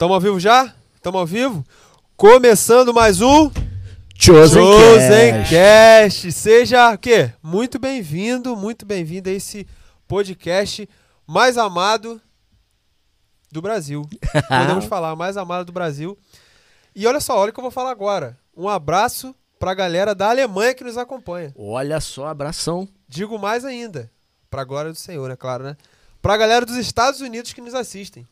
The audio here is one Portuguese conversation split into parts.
Tamo ao vivo já? Tamo ao vivo? Começando mais um Chosen, Chosen Cast. Cast. Seja o quê? Muito bem-vindo, muito bem-vindo a esse podcast mais amado do Brasil. Podemos falar, mais amado do Brasil. E olha só, olha o que eu vou falar agora. Um abraço pra galera da Alemanha que nos acompanha. Olha só, abração. Digo mais ainda, pra glória do Senhor, é claro, né? Pra galera dos Estados Unidos que nos assistem.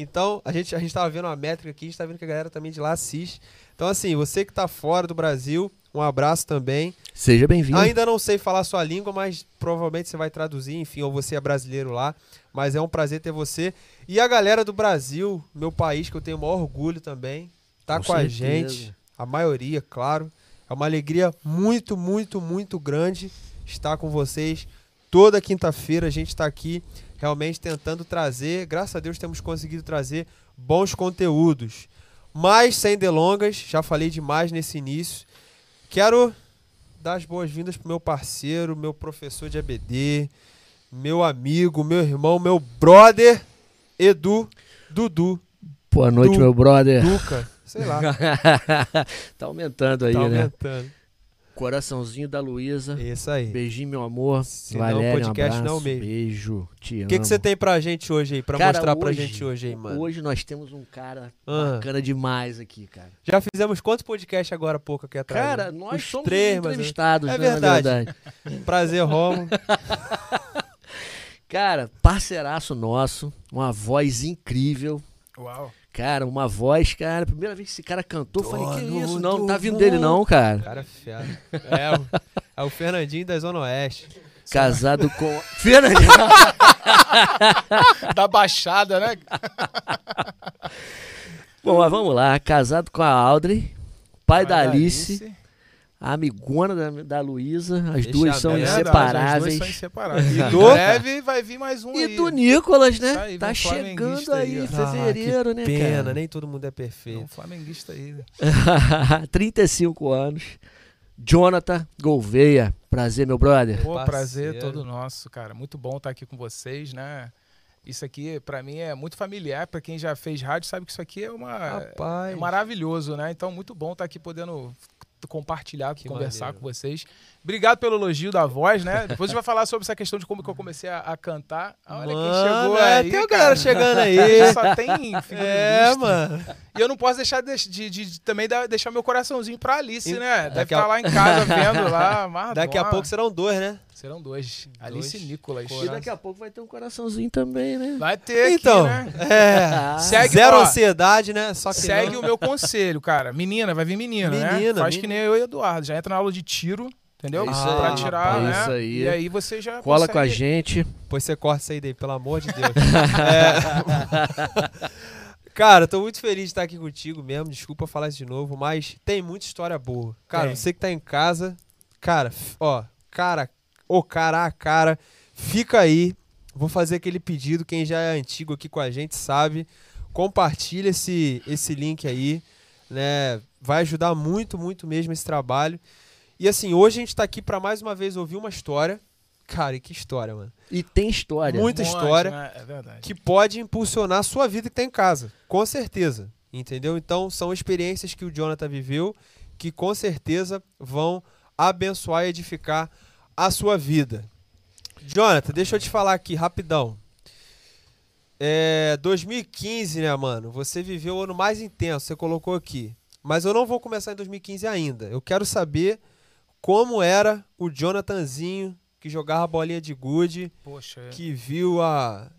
Então, a gente, a gente tava vendo uma métrica aqui, a gente tá vendo que a galera também de lá assiste. Então, assim, você que tá fora do Brasil, um abraço também. Seja bem-vindo. Ainda não sei falar sua língua, mas provavelmente você vai traduzir, enfim, ou você é brasileiro lá. Mas é um prazer ter você. E a galera do Brasil, meu país, que eu tenho o maior orgulho também, tá com, Com a gente. A maioria, claro. É uma alegria muito, muito, muito grande estar com vocês. Toda quinta-feira a gente está aqui realmente tentando trazer, graças a Deus temos conseguido trazer bons conteúdos. Mas sem delongas, já falei demais nesse início. Quero dar as boas-vindas pro meu parceiro, meu professor de ABD, meu amigo, meu irmão, meu brother, Edu, Dudu, Boa noite, Du- meu brother. Duca, sei lá, tá aumentando aí, tá né? aumentando. Coraçãozinho da Luísa. Isso aí. Beijinho, meu amor. Se não, Valéria, podcast um não abraço. mesmo. Beijo. Te O amo. que que você tem pra gente hoje aí, pra Cara, mostrar pra hoje- gente hoje aí, mano? Hoje nós temos um cara Ah. bacana demais aqui, cara. Já fizemos quantos podcasts agora há pouco aqui atrás? Cara, né? nós Uns somos três, mas- entrevistados, É né, na verdade. Prazer, Romo. Cara, parceiraço nosso, uma voz incrível. Uau. Cara, uma voz, cara. Primeira vez que esse cara cantou, eu falei, que isso? Não, não tá do vindo dele não, cara. Cara, fera. É, o- é o Fernandinho da Zona Oeste. Casado com. Fernandinho. Da Baixada, né? Bom, mas vamos lá. Casado com a Audrey, pai da Vai, Alice, a amigona da, da Luísa. As Deixa duas são aberto. É as duas inseparáveis. são inseparáveis. E do- breve vai vir mais um E aí. do Nicolas, né? aí, tá chegando aí, aí, em fevereiro, né, Ah, Pena, cara? nem todo mundo é É um perfeito. flamenguista aí. né? 35 anos. Jonathan Gouveia. Prazer, meu brother. Pô, Parceiro. prazer todo nosso, cara. Muito bom estar aqui com vocês, né? Isso aqui, pra mim, é muito familiar. Pra quem já fez rádio, sabe que isso aqui é, uma, Rapaz. é maravilhoso, né? Então, muito bom estar aqui podendo compartilhar, Que conversar maneiro. com vocês. Obrigado pelo elogio da voz, né? Depois a gente vai falar sobre essa questão de como que eu comecei a, a cantar. Olha Mano, quem chegou é, aí, tem uma cara. galera chegando aí. Só tem figura É, mano. E eu não posso deixar de, de- de- de também dar- deixar meu coraçãozinho pra Alice, E- né? Deve daqui a- estar lá em casa vendo lá. Madonna. Daqui a pouco serão dois, né? Serão dois. Dois. Alice e Nicolas. E daqui a pouco vai ter um coraçãozinho também, né? Vai ter Então, aqui, né? é. Segue, Zero ó, ansiedade, né? Só que Segue não. o meu conselho, cara. Menina, vai vir menina, né? Menina, Faz que menina. nem eu e o Eduardo. Já entra na aula de tiro, entendeu? É isso pra aí, tirar, rapaz, né? é isso aí. E aí você já Cola consegue... com a gente. Pois você corta isso aí daí, pelo amor de Deus. É. Cara, tô muito feliz de estar aqui contigo mesmo. Desculpa falar isso de novo, mas tem muita história boa. Cara, Tem. você que tá em casa, cara, ó, cara, ô cara a cara, fica aí. Vou fazer aquele pedido, quem já é antigo aqui com a gente sabe. Compartilha esse, esse link aí, né? Vai ajudar muito, muito mesmo esse trabalho. E assim, hoje a gente tá aqui pra mais uma vez ouvir uma história. Cara, e que história, mano E tem história. Muita monte, história né? É verdade. que pode impulsionar a sua vida que tá em casa, com certeza, entendeu? Então são experiências que o Jonathan viveu que com certeza vão abençoar e edificar a sua vida. Jonathan, deixa eu te falar aqui rapidão. É 2015, né, mano? Você viveu o ano mais intenso, você colocou aqui. Mas eu não vou começar em 2015 ainda. Eu quero saber como era o Jonathanzinho que jogava bolinha de gude Poxa, é. que viu a.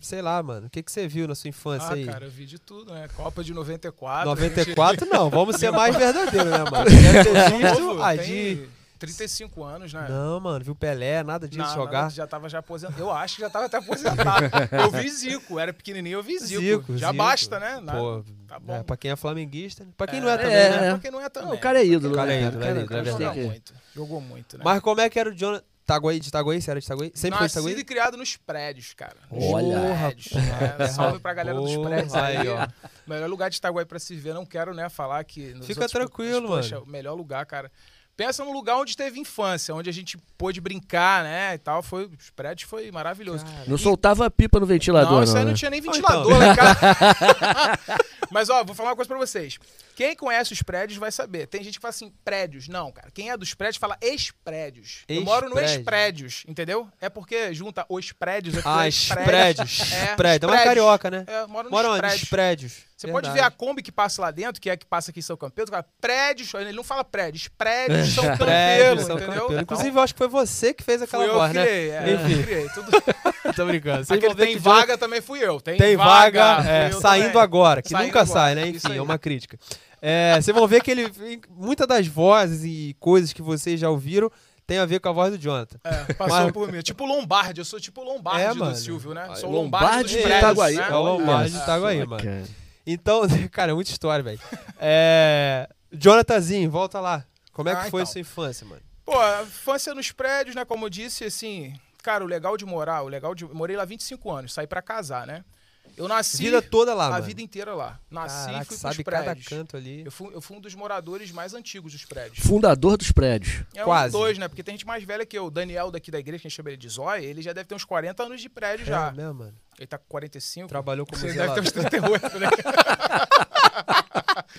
Sei lá, mano. O que, que você viu na sua infância Ah, aí? cara, eu vi de tudo, né? Copa de 94. 94 não, vamos ser mais verdadeiros, né, mano? Deve ter gente- visto a de. 35 anos, né? Não, mano, viu Pelé, nada disso Não, jogar. não, já tava já aposentado. Eu acho que já tava até aposentado. eu vi Zico, era pequenininho, eu vi Zico. Zico, já Zico. basta, né? Nada. Pô, tá bom. é, pra quem é flamenguista, né? pra quem É, não é também, é, né? é. Pra quem não é também. Não, o cara é ídolo, O cara né? é ídolo, é ídolo, é cara Jogou muito. Jogou muito, né? Mas como é que era o Jonathan? Taguaí, de Itaguaí? Você era de Itaguaí? Sempre Nascido foi e de Itaguaí? criado nos prédios, cara. Nos Olha, prédios. né? Salve pra galera dos prédios aí. ó. Melhor lugar de Itaguaí pra se ver. Não quero, né, falar que... Fica outros- tranquilo, mas, poxa, mano. o melhor lugar, cara. Pensa num lugar onde teve infância, onde a gente pôde brincar, né, e tal. Foi, os prédios foi maravilhoso. Não soltava pipa no ventilador, Não, não. isso aí né? não tinha nem então. ventilador, né, cara? Mas, ó, vou falar uma coisa pra vocês. Quem conhece os prédios vai saber. Tem gente que fala assim, prédios. Não, cara. Quem é dos prédios fala ex-prédios. Eu moro no Ex-prédio. ex-prédios, entendeu? É porque junta os prédios aqui. Ah, os prédios. É, prédio. É uma carioca, né? É, eu moro nos Mora onde? prédios. Nos prédios. Você pode ver a Kombi que passa lá dentro, que é a que passa aqui em São Campelo, cara, prédios, ele não fala prédios, prédios São Campelo, prédios, São entendeu? Campelo. Então, Inclusive, eu acho que foi você que fez aquela fui eu né? criei, é, Enfim. eu criei, tudo. Tô brincando. Vocês Aquele tem vaga também fui eu. Tem, Tem vaga, fui é, eu saindo também. agora, que Saindo nunca agora, sai, né? isso Enfim, é uma crítica. É, vocês vão ver que ele. Muitas das vozes e coisas que vocês já ouviram tem a ver com a voz do Jonathan. É, passou Mas- por mim. Tipo Lombardi, eu sou tipo Lombardi É, do mano. Silvio, né? Sou Lombardi Lombardi dos de prédios, Itaguaí. né? É o Lombardi de Olha Itaguaí, mano. cara. Então, cara, é muita história, velho. É, Jonathanzinho, volta lá. Como é que Ah, foi a então. sua infância, mano? Pô, a infância nos prédios, né? Como eu disse, assim, cara, o legal de morar, o legal de. Morei lá 25 anos, saí pra casar, né? Eu nasci Vida toda lá, a mano. vida inteira lá. Nasci e Caraca, fui pros sabe cada prédios. canto ali. Eu fui, eu fui um dos moradores mais antigos dos prédios. Fundador dos prédios. É Quase. um dois, né? Porque tem gente mais velha que eu. O Daniel daqui da igreja, que a gente chama ele de Zóia, ele já deve ter uns 40 anos de prédio já. É mesmo, mano. Ele tá com 45. Trabalhou como Você deve ter uns zelador. 38, né?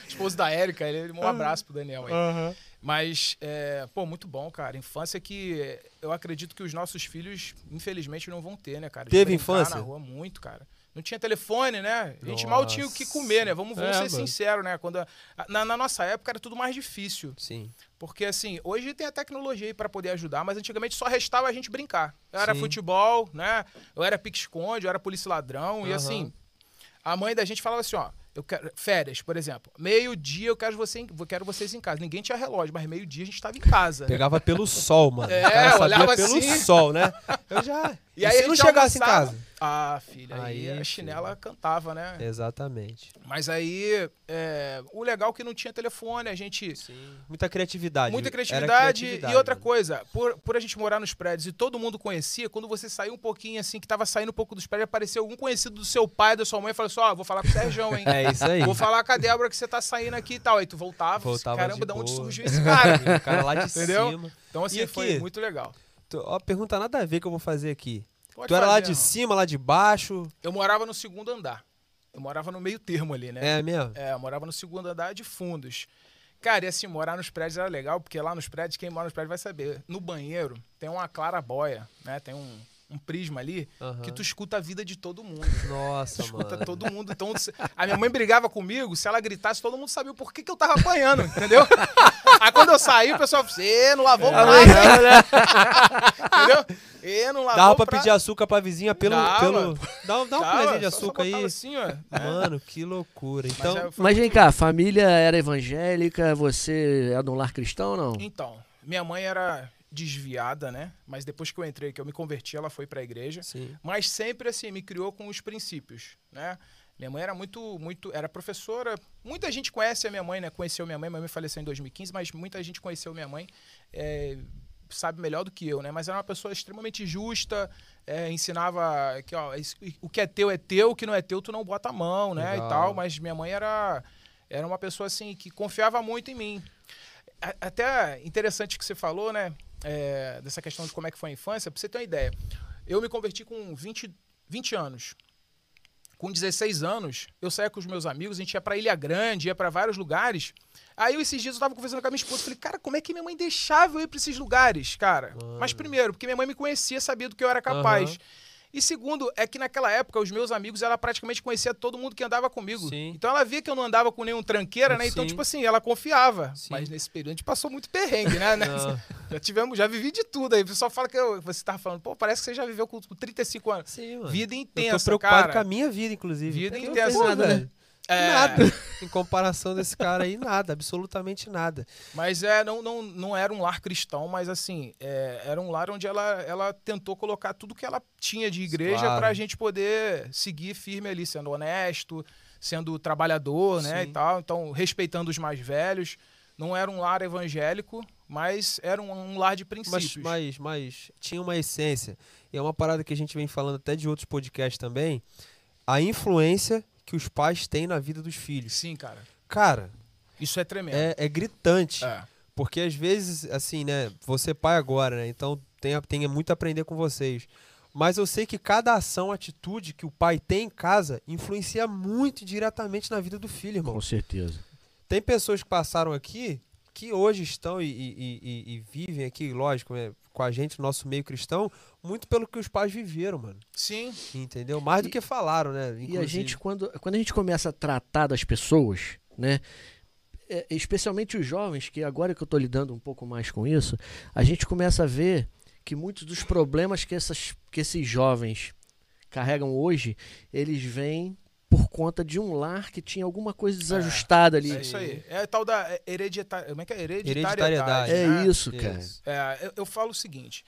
Esposo da Érica, ele, um abraço pro Daniel aí. Aham. Mas, é, pô, muito bom, cara. Infância que eu acredito que os nossos filhos, infelizmente, não vão ter, né, cara? De Teve infância? na rua muito, cara. Não tinha telefone, né? A gente Nossa. mal tinha o que comer, né? Vamos, vamos É, ser mano. sinceros, né? Quando a- na, na nossa época era tudo mais difícil. Sim. Porque, assim, hoje tem a tecnologia aí pra poder ajudar, mas antigamente só restava a gente brincar. Eu era Sim. futebol, né? Eu era pique-esconde, eu era polícia ladrão. E, Aham. assim, a mãe da gente falava assim, ó... Eu quero, férias, por exemplo. Meio-dia eu quero, você, eu quero vocês em casa. Ninguém tinha relógio, mas meio-dia a gente tava em casa. Pegava pelo sol, mano. É, o cara sabia olhava pelo assim. sol, né? Eu já. E aí se não chegasse em casa? Ah, filha, Aí, aí, a filho. chinela cantava, né? Exatamente. Mas aí, é, o legal é que não tinha telefone, a gente... Sim. Muita criatividade. Muita criatividade, criatividade, e outra mano. coisa, por, por a gente morar nos prédios e todo mundo conhecia, quando você saiu um pouquinho assim, que tava saindo um pouco dos prédios, apareceu algum conhecido do seu pai, da sua mãe, e falou assim: Ó, vou falar com o Sérgio, hein? É isso aí. Vou falar com a Débora que você tá saindo aqui e tal. Aí tu voltava, Voltava caramba, de da onde surgiu esse cara? O cara lá de Entendeu? cima. Então, assim, E aqui? foi muito legal. Tu- Ó, pergunta nada a ver que eu vou fazer aqui. Pode tu era lá fazer, de irmão. cima, lá de baixo? Eu morava no segundo andar. Eu morava no meio termo ali, né? É mesmo? É, eu morava no segundo andar de fundos. Cara, e assim, morar nos prédios era legal, porque lá nos prédios, quem mora nos prédios vai saber. No banheiro tem uma clarabóia, né? Tem um, um prisma ali Aham. que tu escuta a vida de todo mundo. Nossa, escuta mano. todo mundo. Então, a minha mãe brigava comigo, se ela gritasse, todo mundo sabia o porquê que eu tava apanhando, entendeu? Aí quando eu saí, o pessoal falou, você não lavou o prato, hein?" entendeu? E não lavou Dava pra prato. pedir açúcar pra vizinha pelo. Dava. pelo... Dá, dá um Dava, presente de açúcar aí. Assim, ó, né? Mano, que loucura. Então, Mas, é, Mas vem cá, a família era evangélica, você é de um lar cristão ou não? Então, minha mãe era desviada, né? Mas depois que eu entrei, que eu me converti, ela foi pra igreja. sim. Mas sempre assim, me criou com os princípios, né? Minha mãe era muito, muito, era professora. Muita gente conhece a minha mãe, né? Conheceu minha mãe, minha mãe faleceu em 2015, mas muita gente conheceu minha mãe, é, sabe melhor do que eu, né? Mas era uma pessoa extremamente justa, é, ensinava que, ó, o que é teu é teu, o que não é teu tu não bota a mão, né? Legal. E tal. Mas minha mãe era, era uma pessoa assim que confiava muito em mim. A- Até interessante que você falou, né? É, dessa questão de como é que foi a infância. Pra você ter uma ideia, eu me converti com 20, 20 anos. Com 16 anos, eu saía com os meus amigos, a gente ia pra Ilha Grande, ia pra vários lugares. Aí, esses dias, eu tava conversando com a minha esposa. Falei, cara, como é que minha mãe deixava eu ir pra esses lugares, cara? Mas, primeiro, porque minha mãe me conhecia, sabia do que eu era capaz. Aham. E segundo, é que naquela época, os meus amigos, ela praticamente conhecia todo mundo que andava comigo. Sim. Então, ela via que eu não andava com nenhum tranqueira, né? Então, Sim. tipo assim, ela confiava. Sim. Mas nesse período, a gente passou muito perrengue, né? Já tivemos, já vivi de tudo aí. O pessoal fala que eu, você tava falando, pô, parece que você já viveu com, com 35 anos. Sim, mano. Vida eu intensa, tô preocupado cara. com a minha vida, inclusive. Vida eu intensa, nada, né? É, Nada. em comparação desse cara aí, nada. Absolutamente nada. Mas é, não, não, não era um lar cristão, mas assim, é, era um lar onde ela, ela tentou colocar tudo que ela tinha de igreja Claro. pra gente poder seguir firme ali, sendo honesto, sendo trabalhador, né, Sim. e tal. Então, respeitando os mais velhos. Não era um lar evangélico, mas era um, um lar de Mas, princípios. mas, mas tinha uma essência. E é uma parada que a gente vem falando até de outros podcasts também. A influência que os pais têm na vida dos filhos. Sim, cara. Cara, Isso é tremendo. é, é gritante. É. Porque às vezes, assim, né? Você é pai agora, né? Então tem, tem muito a aprender com vocês. Mas eu sei que cada ação, atitude que o pai tem em casa influencia muito diretamente na vida do filho, irmão. Com certeza. Tem pessoas que passaram aqui que hoje estão e, e- e- e vivem aqui, lógico, né, com a gente, no nosso meio cristão, muito pelo que os pais viveram, mano. Sim. Entendeu? Mais do E- que falaram, né? E a inclusive. gente, quando, quando a gente começa a tratar das pessoas, né? é, especialmente os jovens, que agora que eu estou lidando um pouco mais com isso, a gente começa a ver que muitos dos problemas que, essas, que esses jovens carregam hoje, eles vêm por conta de um lar que tinha alguma coisa desajustada ali. É isso aí. É tal da hereditária. Como é que é? Hereditariedade. Hereditariedade. É né? isso, cara. Isso. É, eu, eu falo o seguinte.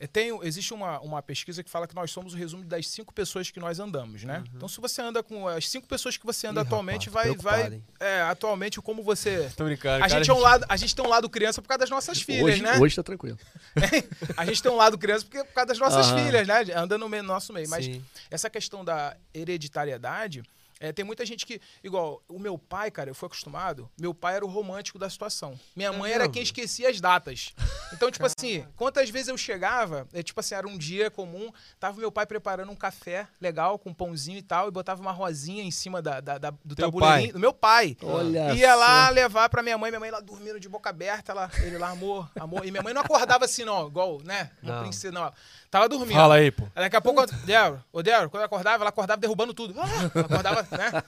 É, Tem, existe uma, uma pesquisa que fala que nós somos o resumo das cinco pessoas que nós andamos, né? Então, se você anda com as cinco pessoas que você anda Uhum. Ih, atualmente, rapaz, vai, vai. hein? É, atualmente, como você. Tô brincando. A gente, é um lado, a gente tem um lado criança por causa das nossas filhas, hoje, né? hoje tá tranquilo. A gente tem um lado criança porque, por causa das nossas Aham. filhas, né? Anda no nosso meio. Mas Sim. essa questão da hereditariedade, é, tem muita gente que. Igual, o meu pai, cara, eu fui acostumado. Meu pai era o romântico da situação. Minha É mãe era quem esquecia as datas. Então, tipo assim, quantas vezes eu chegava, é, tipo assim, era um dia comum, tava meu pai preparando um café legal, com pãozinho e tal, e botava uma rosinha em cima da, da- da- do Teu tabuleirinho. pai? Do meu pai. Olha Ia lá só. levar pra minha mãe, minha mãe lá dormindo de boca aberta, ela, ele lá, amor, amor. E minha mãe não acordava assim, não, igual, né? Uma Não. princesa, não. Tava dormindo. Fala aí, pô. Aí Daqui a pouco, Débora, ô Débora, quando ela acordava, ela acordava derrubando tudo. Ah, acordava, né?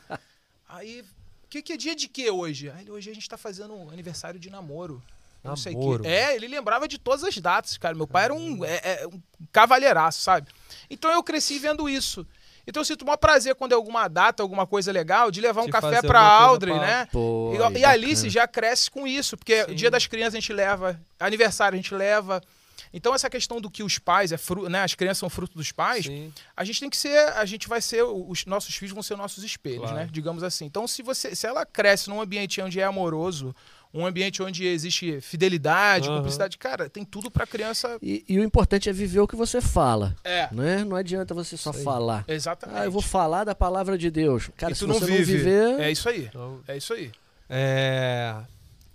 Aí, que, que é dia de quê hoje? Aí, ele, hoje a gente tá fazendo um aniversário de namoro. Não sei o quê. É, ele lembrava de todas as datas, cara. Meu pai era um, é, é, um cavalheiraço, sabe? Então eu cresci vendo isso. Então eu sinto o maior prazer quando é alguma data, alguma coisa legal, de levar um De café pra Audrey, pra- né? Pô, E, e a Alice já cresce com isso, porque Sim. dia das crianças a gente leva, aniversário a gente leva. Então essa questão do que os pais, é fru, né, as crianças são fruto dos pais, Sim. a gente tem que ser, a gente vai ser, os nossos filhos vão ser nossos espelhos, Claro. né? Digamos assim. Então se você, se ela cresce num ambiente onde é amoroso, um ambiente onde existe fidelidade, Aham. cumplicidade, cara, tem tudo pra criança. E, e o importante é viver o que você fala. É, Né? Não adianta você só falar. exatamente. Ah, eu vou falar da palavra de Deus. Cara, e se tu não você vive. não viver. É isso aí. Então, É isso aí. é...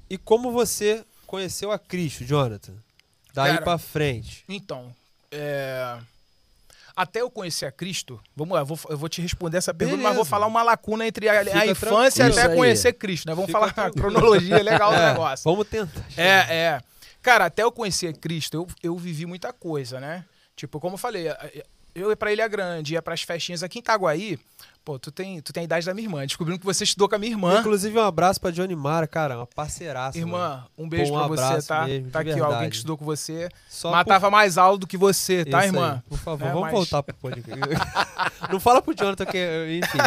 E como você conheceu a Cristo, Jonathan? Daí Cara, pra frente. Então, é, até eu conhecer a Cristo, vamos lá, eu vou, eu vou te responder essa pergunta, mas Beleza. vou falar uma lacuna entre a, a infância até aí. conhecer Cristo, né? Vamos Fica falar a tranquilo. cronologia legal do É, negócio. Vamos tentar. É, é. Cara, até eu conhecer Cristo, eu, eu vivi muita coisa, né? Tipo, como eu falei, eu ia pra Ilha Grande, ia pras festinhas aqui em Itaguaí. Pô, tu tem, tu tem a idade da minha irmã. Descobrindo que você estudou com a minha irmã. Inclusive, um abraço pra Johnny Mara, cara. Uma parceiraça. mano. Irmã, um beijo um pra você, tá? mesmo, tá aqui, ó, alguém verdade. que estudou com você. Só Matava mais aula do que você, por... tá, Isso aí, irmã? por favor, É, vamos mas- voltar pro podcast. Não fala pro Jonathan que... Enfim,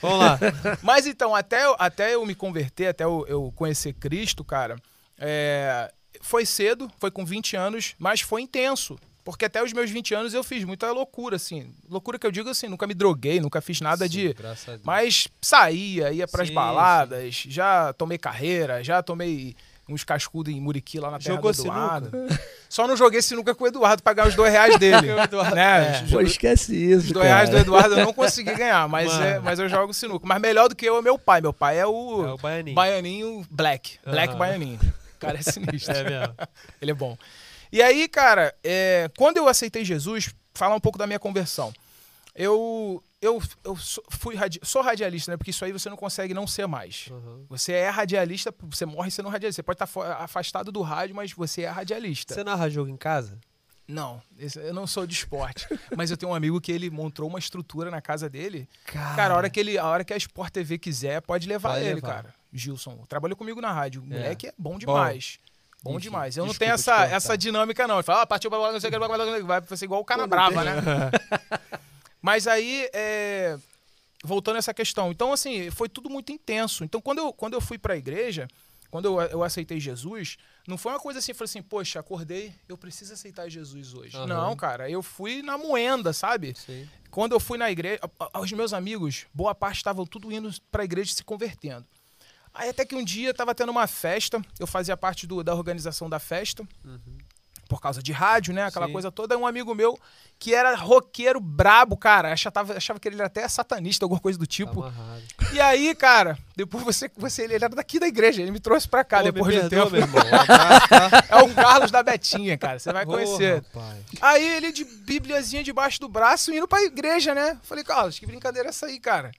vamos lá. Mas então, até eu, até eu me converter, até eu, eu conhecer Cristo, cara, é, foi cedo, foi com 20 anos, mas foi intenso. Porque até os meus 20 anos eu fiz muita loucura, assim. Loucura que eu digo assim, nunca me droguei, nunca fiz nada de. Graças a Deus. Mas saía, ia pras Sim, baladas, já tomei carreira, já tomei uns cascudos em Muriqui lá na terra Jogou do Eduardo. sinuca? Só não joguei sinuca com o Eduardo pra ganhar os dois reais dele. Eduardo- né? é. Pô, esquece isso. Os dois reais do cara. Eduardo eu não consegui ganhar, mas, é, mas eu jogo sinuca. Mas melhor do que eu é meu pai. Meu pai é o, É o Baianinho. Baianinho Black. Black Aham. Baianinho. O cara é sinistro. É mesmo. Ele é bom. E aí, cara, é, quando eu aceitei Jesus, falar um pouco da minha conversão. Eu, eu, eu sou- fui radi- sou radialista, né? Porque isso aí você não consegue não ser mais. Uhum. Você é radialista, você morre sendo radialista. Você pode estar fo- afastado do rádio, mas você é radialista. Você narra jogo em casa? Não, eu não sou de esporte. mas eu tenho um amigo que ele montou uma estrutura na casa dele. Cara, Cara, a hora que, ele, a hora que a Sport TV quiser, pode levar Vai ele, levar. cara. Gilson. Trabalhou comigo na rádio. O É. moleque é bom demais. Bom, Enfim, demais. Eu não tenho te essa, cortar. essa dinâmica, não. Ele fala, ah, partiu pra bola, não sei o que, vai ser igual o cara Pô, não brava, tem- né? Mas aí, é, voltando a essa questão. Então, assim, foi tudo muito intenso. Então, quando eu, quando eu fui pra igreja, quando eu, eu aceitei Jesus, não foi uma coisa assim, falei assim, poxa, acordei, eu preciso aceitar Jesus hoje. Aham. Não, cara, eu fui na moenda, sabe? Sim. Quando eu fui na igreja, a- a- os meus amigos, boa parte estavam tudo indo pra igreja se convertendo. Aí até que um dia tava tendo uma festa, eu fazia parte do- da organização da festa. por causa de rádio, né? Aquela Sim. coisa toda. Um amigo meu que era roqueiro brabo, cara. Achava, achava que ele era até satanista, alguma coisa do tipo. E aí, cara, depois você, você. Ele era daqui da igreja, ele me trouxe pra cá Pô, depois de um tempo. meu irmão. É o Carlos da Betinha, cara. Você vai Ô, conhecer. rapaz. Aí ele de bibliazinha debaixo do braço indo pra igreja, né? Falei, Carlos, que brincadeira é essa aí, cara?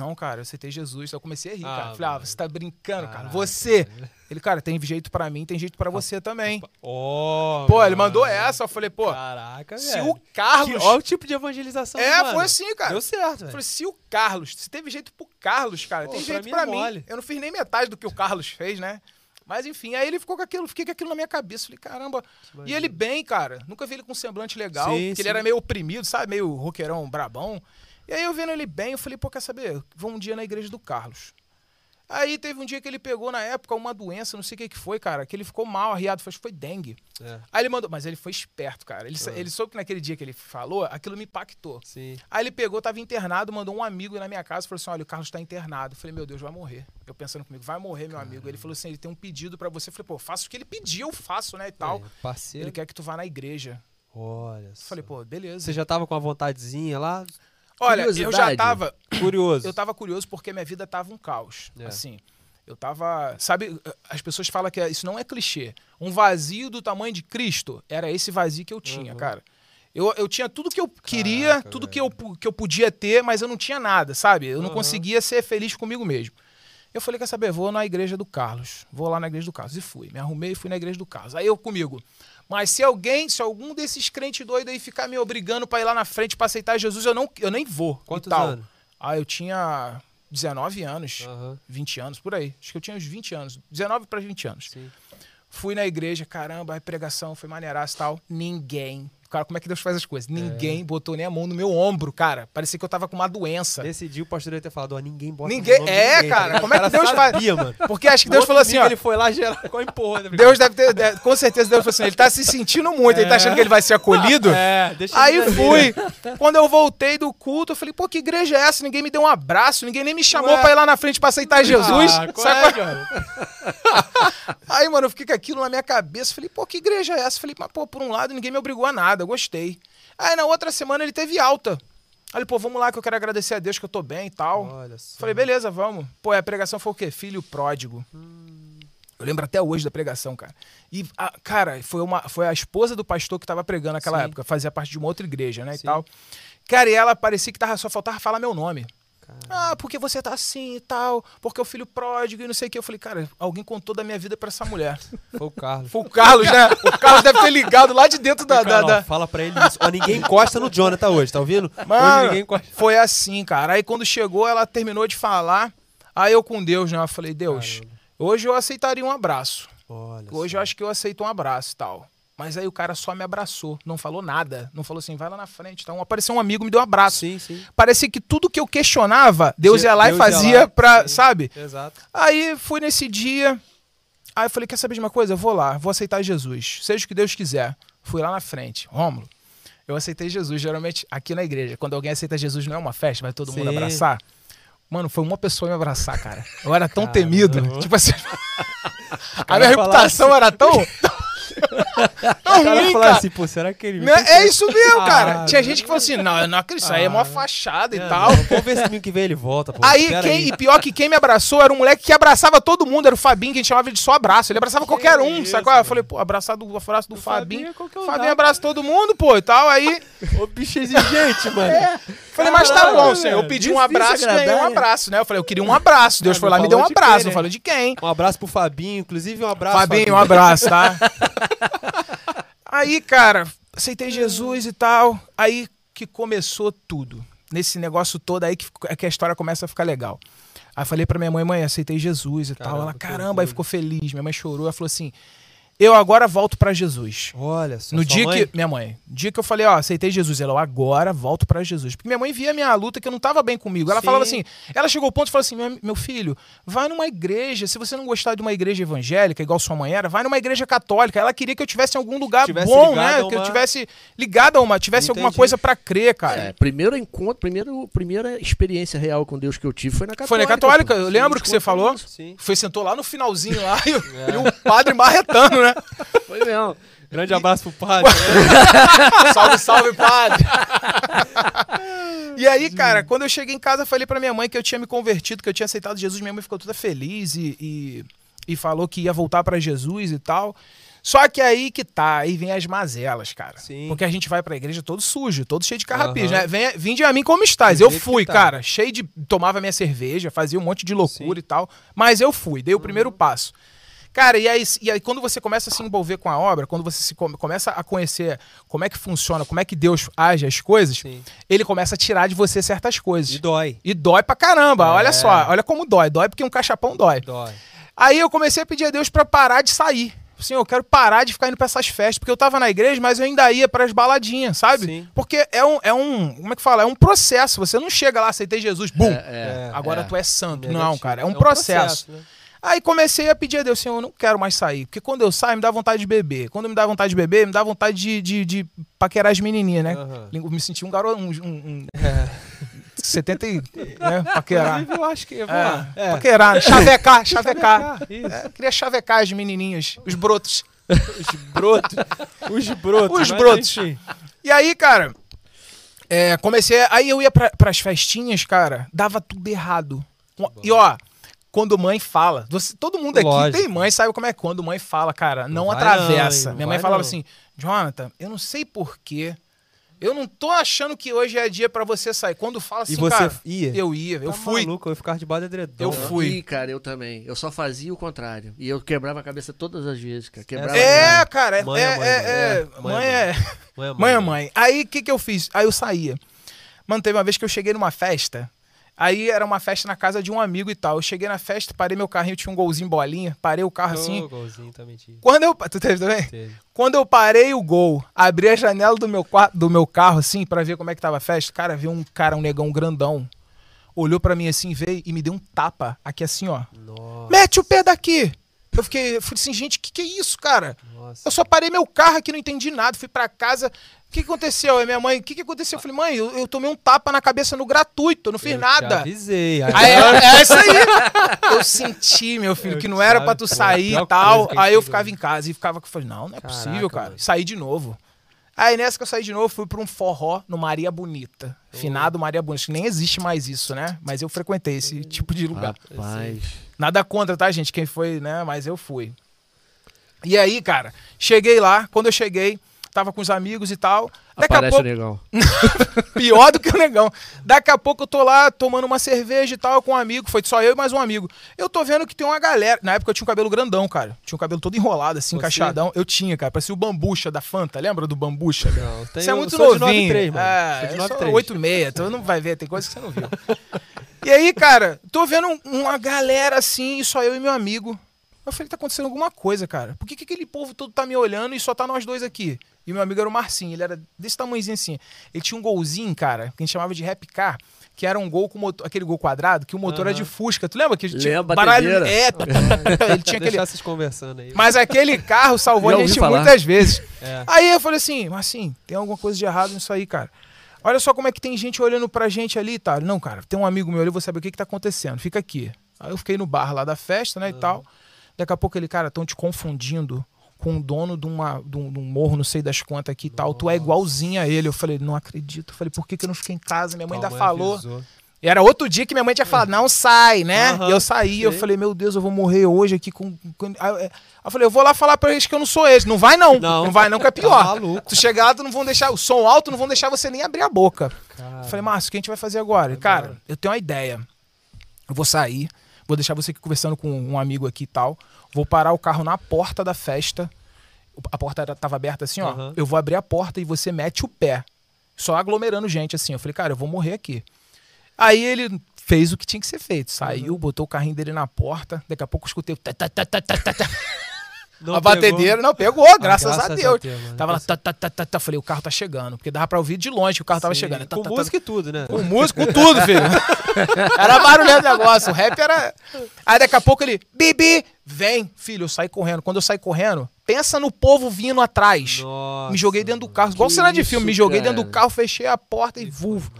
Não, cara, eu aceitei Jesus. Eu comecei a rir, Ah, cara. Falei, ah, você tá brincando, cara. Caraca, Você. Ele, cara, tem jeito pra mim, tem jeito pra você também. Ó, Pô, ele mano. mandou essa. Eu falei, pô, Caraca, se velho. o Carlos. Que- Olha o tipo de evangelização, É, mano. foi assim, cara. Deu certo, Eu velho. falei, se o Carlos, se teve jeito pro Carlos, cara, Pô, tem jeito mim pra é mim. Eu não fiz nem metade do que o Carlos fez, né? Mas enfim, aí ele ficou com aquilo, fiquei com aquilo na minha cabeça. Falei, caramba. E ele bem, cara. Nunca vi ele com um semblante legal. Sim, porque sim. ele era meio oprimido, sabe? Meio roqueirão, brabão. E aí eu vendo ele bem, eu falei, pô, quer saber? Vou um dia na igreja do Carlos. Aí teve um dia que ele pegou na época uma doença, não sei o que que foi, cara, que ele ficou mal, arriado, acho que foi dengue. É, Aí ele mandou, mas ele foi esperto, cara. Ele, sa- ele soube que naquele dia que ele falou, aquilo me impactou. sim. Aí ele pegou, tava internado, mandou um amigo ir na minha casa, falou assim: olha, o Carlos tá internado. Eu falei, meu Deus, vai morrer. Eu pensando comigo, vai morrer, meu amigo. Ele falou assim: ele tem um pedido pra você. Eu falei, pô, faço o que ele pediu, eu faço, né? E tal. É, parceiro. Ele quer que tu vá na igreja. Olha só. falei, pô, beleza. Você já tava com a vontadezinha lá? Olha, eu já tava. Curioso. Eu tava curioso porque minha vida tava um caos. É. Assim. Eu tava. Sabe, as pessoas falam que isso não é clichê. Um vazio do tamanho de Cristo. Era esse vazio que eu tinha, Uhum. cara. Eu, eu tinha tudo que eu queria, Caraca, tudo velho. que eu, que eu podia ter, mas eu não tinha nada, sabe? Eu não Uhum. conseguia ser feliz comigo mesmo. Eu falei, quer saber? Vou na igreja do Carlos. Vou lá na igreja do Carlos. E fui. Me arrumei e fui na igreja do Carlos. Aí eu comigo. Mas se alguém, se algum desses crentes doidos aí ficar me obrigando pra ir lá na frente pra aceitar Jesus, eu, não, eu nem vou. Quantos tal. anos? Ah, eu tinha 19 anos, Aham, 20 anos, por aí. Acho que eu tinha uns 20 anos, 19 para 20 anos. sim. Fui na igreja, caramba, a pregação foi maneiraço e tal. Ninguém. Cara, como é que Deus faz as coisas? Ninguém botou nem a mão no meu ombro, cara. Parecia que eu tava com uma doença. Dia o pastor ia ter falado, ó, ninguém bota Ninguém- no é, ninguém, cara, tá como é que Deus cara faz- mano. Porque acho que Deus falou assim, ó. Ele foi lá geral com empurra. Deus deve ter. de- Com certeza Deus falou assim: ele tá se sentindo muito, ele tá achando que ele vai ser acolhido. É, deixa Aí fui. Quando eu voltei do culto, eu falei, pô, que igreja é essa? Ninguém me deu um abraço, ninguém nem me chamou Ué. pra ir lá na frente pra aceitar Jesus. Ah, qual é, cara? Aí, mano, eu fiquei com aquilo na minha cabeça. Falei, pô, que igreja é essa? Falei, mas, pô, por um lado, ninguém me obrigou a nada, eu gostei. Aí, na outra semana, ele teve alta. Aí, pô, vamos lá que eu quero agradecer a Deus que eu tô bem e tal. Olha só. Falei, beleza, vamos. Pô, a pregação foi o quê? Filho pródigo. Eu lembro até hoje da pregação, cara. E, a- cara, foi, uma, foi a esposa do pastor que tava pregando naquela Sim. época, fazia parte de uma outra igreja, né, Sim. e tal. Cara, e ela parecia que tava, só faltava falar meu nome. Cara, Ah, porque você tá assim e tal, porque o filho pródigo e não sei o que. Eu falei, cara, alguém contou da minha vida pra essa mulher. Foi o Carlos. Foi o Carlos, né? O Carlos deve ter ligado lá de dentro da. da- Cara, da- Fala pra ele isso. Ó, ninguém encosta no Jonathan hoje, tá ouvindo? Mano, ninguém encosta. foi assim, cara. Aí quando chegou, ela terminou de falar. Aí eu com Deus, né? Eu falei, Deus, Caramba. hoje eu aceitaria um abraço. Olha Hoje só. eu acho que eu aceito um abraço e tal. Mas aí o cara só me abraçou, não falou nada. Não falou assim, vai lá na frente. Então apareceu um amigo, me deu um abraço. Sim, sim. Parecia que tudo que eu questionava, Deus Deus ia lá e ia fazia lá, pra, sim. sabe? Exato. Aí fui nesse dia. Aí eu falei: quer saber de uma coisa? Eu vou lá, vou aceitar Jesus. Seja o que Deus quiser. Fui lá na frente. Rômulo, eu aceitei Jesus. Geralmente, aqui na igreja, quando alguém aceita Jesus, não é uma festa, vai todo mundo Sim. abraçar. Mano, foi uma pessoa me abraçar, cara. Eu era tão Caramba. temido. Tipo assim. a minha reputação era tão. O cara ruim, cara. assim, pô, será que ele... Né? É isso mesmo, cara. Ah, Tinha gente que falou assim: não, eu não acredito, isso aí é mó Ah. fachada e É, tal. não, Vamos ver se domingo que vem ele volta, pô. Aí, quem, e pior que quem me abraçou era um moleque que abraçava todo mundo, era o Fabinho, que a gente chamava de só abraço. Ele abraçava qualquer um, isso, sacou? Eu falei, pô, abraçar do abraço do Fabinho. é qualquer um Fabinho abraça todo mundo, pô, e tal. Aí, Ô, bicho exigente, mano. Falei, mas tá bom, senhor. Eu pedi um abraço e ganhei um né? abraço, né? Eu falei, eu queria um abraço. Deus Ah, foi lá e me deu um abraço. Não falei de quem. Um abraço pro Fabinho, inclusive um abraço. Fabinho, um abraço, tá? Aí, cara, aceitei Jesus e tal. Aí que começou tudo. Nesse negócio todo aí que, é que a história começa a ficar legal. Aí falei pra minha mãe, mãe, aceitei Jesus e tal. Caramba, Ela, que caramba, aí ficou feliz. Minha mãe chorou, ela falou assim: eu agora volto pra Jesus. Olha só. No sua dia mãe? que. Minha mãe, no dia que eu falei, ó, aceitei Jesus, ela, eu agora volto pra Jesus. Porque minha mãe via a minha luta que eu não tava bem comigo. Ela Sim. falava assim, ela chegou ao ponto e falou assim: meu, meu filho, vai numa igreja. Se você não gostar de uma igreja evangélica, igual sua mãe era, vai numa igreja católica. Ela queria que eu tivesse em algum lugar Tivesse bom, né? a Que eu uma- tivesse ligado a uma, tivesse alguma Entendi. coisa pra crer, cara. É, primeiro encontro, primeiro, primeira experiência real com Deus que eu tive foi na católica. Foi na católica, eu lembro Sim, que você falou. Sim. Foi, sentou lá no finalzinho lá e, É. e o padre marretando, né? Né? Foi mesmo. Grande abraço pro padre. salve, salve, padre. e aí, cara, quando eu cheguei em casa, eu falei pra minha mãe que eu tinha me convertido, que eu tinha aceitado Jesus. Minha mãe ficou toda feliz e, e, e falou que ia voltar pra Jesus e tal. Só que aí que tá, aí vem as mazelas, cara. Sim. Porque a gente vai pra igreja todo sujo, todo cheio de carrapicho, Aham. né? Vem, vinde a mim como estás. Eu fui, tá. cara, cheio de. Tomava minha cerveja, fazia um monte de loucura Sim. Uhum. e tal. Mas eu fui, dei o primeiro passo. Cara, e aí, e aí quando você começa a se envolver com a obra, quando você se come- começa a conhecer como é que funciona, como é que Deus age as coisas, Sim. ele começa a tirar de você certas coisas. E dói. E dói pra caramba, É. olha só, olha como dói. Dói porque um cachapão dói. Dói. Aí eu comecei a pedir a Deus pra parar de sair. Assim, eu quero parar de ficar indo pra essas festas, porque eu tava na igreja, mas eu ainda ia pras baladinhas, sabe? Sim. Porque é um, é um, como é que fala? É um processo. Você não chega lá, aceitei Jesus, bum, É, agora é. tu é santo. Não, cara, é um, processo. né? Aí comecei a pedir a Deus, Senhor, eu não quero mais sair. Porque quando eu saio, me dá vontade de beber. Quando me dá vontade de beber, me dá vontade de, de, de paquerar as menininhas, né? Aham. Eu me senti um garoto, um, um, É. 70 e, né? Paquerar. Eu acho que. É. É. Paquerar, chavecar, chavecar. Isso. É, queria chavecar as menininhas, os brotos. Os brotos. Os brotos. Os brotos. enfim. E aí, cara, é, comecei. Aí eu ia pra, pras festinhas, cara, dava tudo errado. E ó, quando mãe fala, você- todo mundo aqui Lógico. tem mãe, sabe como é quando mãe fala, cara, não, vai atravessa. não, Minha mãe falava não. assim: Jonathan, eu não sei porquê. Eu não tô achando que hoje é dia pra você sair. Quando fala assim, E você cara, ia? eu ia, eu Tá fui. Maluco, eu ficar debaixo do edredom. Eu fui. Ih, cara, eu também. Eu só fazia o contrário. E eu quebrava a cabeça todas as vezes, cara. Quebrava É, a cara, é, Mãe é é, mãe, é, mãe. é, É, mãe mãe é é. Mãe é Mãe é mãe. Aí o que, que eu fiz? Aí eu saía. Mano, teve uma vez que eu cheguei numa festa. Aí era uma festa na casa de um amigo e tal. Eu cheguei na festa, parei meu carrinho, tinha um golzinho bolinha, parei o carro assim. Ô, golzinho, tá mentindo. Quando eu. Tu teve também? Teve. Quando eu parei o gol, abri a janela do meu, do meu carro, assim, pra ver como é que tava a festa, cara, veio um cara, um negão grandão. Olhou pra mim assim, veio e me deu um tapa aqui assim, ó. Nossa. Mete o pé daqui! Eu fiquei, eu falei assim, gente, que que é isso, cara? Nossa. Eu só parei meu carro aqui, não entendi nada, fui pra casa. O que, que aconteceu? Aí minha mãe, o que, que aconteceu? Eu falei, mãe, eu, eu tomei um tapa na cabeça no gratuito, eu não fiz Eu te nada. avisei. Aí é, é isso aí. Eu senti, meu filho, Eu que te não era pra sabe, tu sair a e tal. Aí eu ficava em casa e ficava, falei, não, não é Caraca, possível, cara. mano. Saí de novo. Aí nessa que eu saí de novo, fui pra um forró no Maria Bonita. Finado Maria Bonita. Acho que nem existe mais isso, né? Mas eu frequentei esse tipo de lugar. Rapaz. Nada contra, tá, gente? Quem foi, né? Mas eu fui. E aí, cara, cheguei lá. Quando eu cheguei, tava com os amigos e tal. Daqui Aparece a pouco, o negão. pior do que o negão. Daqui a pouco eu tô lá tomando uma cerveja e tal com um amigo. Foi só eu e mais um amigo. Eu tô vendo que tem uma galera. Na época eu tinha um cabelo grandão, cara. Tinha um cabelo todo enrolado, assim, Você? encaixadão. Eu tinha, cara. Parecia o bambucha da Fanta. Lembra do bambucha? Não, tem Você é eu muito sou de novinho. 93, mano. É, Sou de eu sou 93. 86, então não vai ver, tem coisa que você não viu. e aí, cara, tô vendo um- uma galera assim, e só eu e meu amigo. Eu falei, tá acontecendo alguma coisa, cara. Por que, que aquele povo todo tá me olhando e só tá nós dois aqui? E meu amigo era o Marcinho, ele era desse tamanhozinho assim. Ele tinha um golzinho, cara, que a gente chamava de rap car, que era um gol com motor, aquele gol quadrado, que o motor era de. Fusca. Tu lembra que tinha baralho? É, tá, tá, tá, tá, ele tinha aquele. Deixar vocês conversando aí. Mas aquele carro salvou a gente falar. muitas vezes. É. Aí eu falei assim, mas assim, tem alguma coisa de errado nisso aí, cara. Olha só como é que tem gente olhando pra gente ali e tal. Não, cara, tem um amigo meu ali, eu vou saber o que que tá acontecendo. Fica aqui. Aí eu fiquei no bar lá da festa, né, e tal. Daqui a pouco ele, cara, estão te confundindo com o dono de, uma, de, um, de um morro, não sei das quantas aqui e tal. Tu é igualzinho a ele. Eu falei, não acredito. Eu falei, por que, que eu não fiquei em casa? Minha mãe Tua ainda falou. avisou. E era outro dia que minha mãe tinha falado, não sai, né? Aham, e eu saí, eu sei. falei, meu Deus, eu vou morrer hoje aqui com. com... Aí eu- aí eu falei, eu vou lá falar pra eles que eu não sou eles. Não vai não. Não. Não, vai não, que é Tá pior. maluco. tu chegar lá, tu não vão deixar. O som alto não vão deixar você nem abrir a boca. Cara, Eu falei, Márcio, o que a gente vai fazer agora? Cara, eu tenho uma ideia. Eu vou sair, vou deixar você aqui conversando com um amigo aqui e tal. Vou parar o carro na porta da festa. A porta tava aberta assim, ó. Aham. Eu vou abrir a porta e você mete o pé. Só aglomerando gente assim. Eu falei, cara, eu vou morrer aqui. Aí ele fez o que tinha que ser feito. Saiu, botou o carrinho dele na porta. Daqui a pouco eu escutei o tá, tá, tá, tá, tá, tá, tá. Não a pegou. batedeira. Não, pegou, graças, graças a a Deus. Deus. Tava lá, tá, tá, tá, tá, tá. Falei, o carro tá chegando. Porque dava pra ouvir de longe que o carro tava Sim, chegando. Tá, Com tá, tá, música e tudo, né? com música, com tudo, filho. Era barulhento o negócio. O rap era. Aí daqui a pouco ele, Bibi, vem. Filho, eu saí correndo. Quando eu saí correndo, pensa no povo vindo atrás. Nossa, me joguei dentro do carro. Igual cena de filme. Me joguei cara. dentro do carro, fechei a porta e vulvo.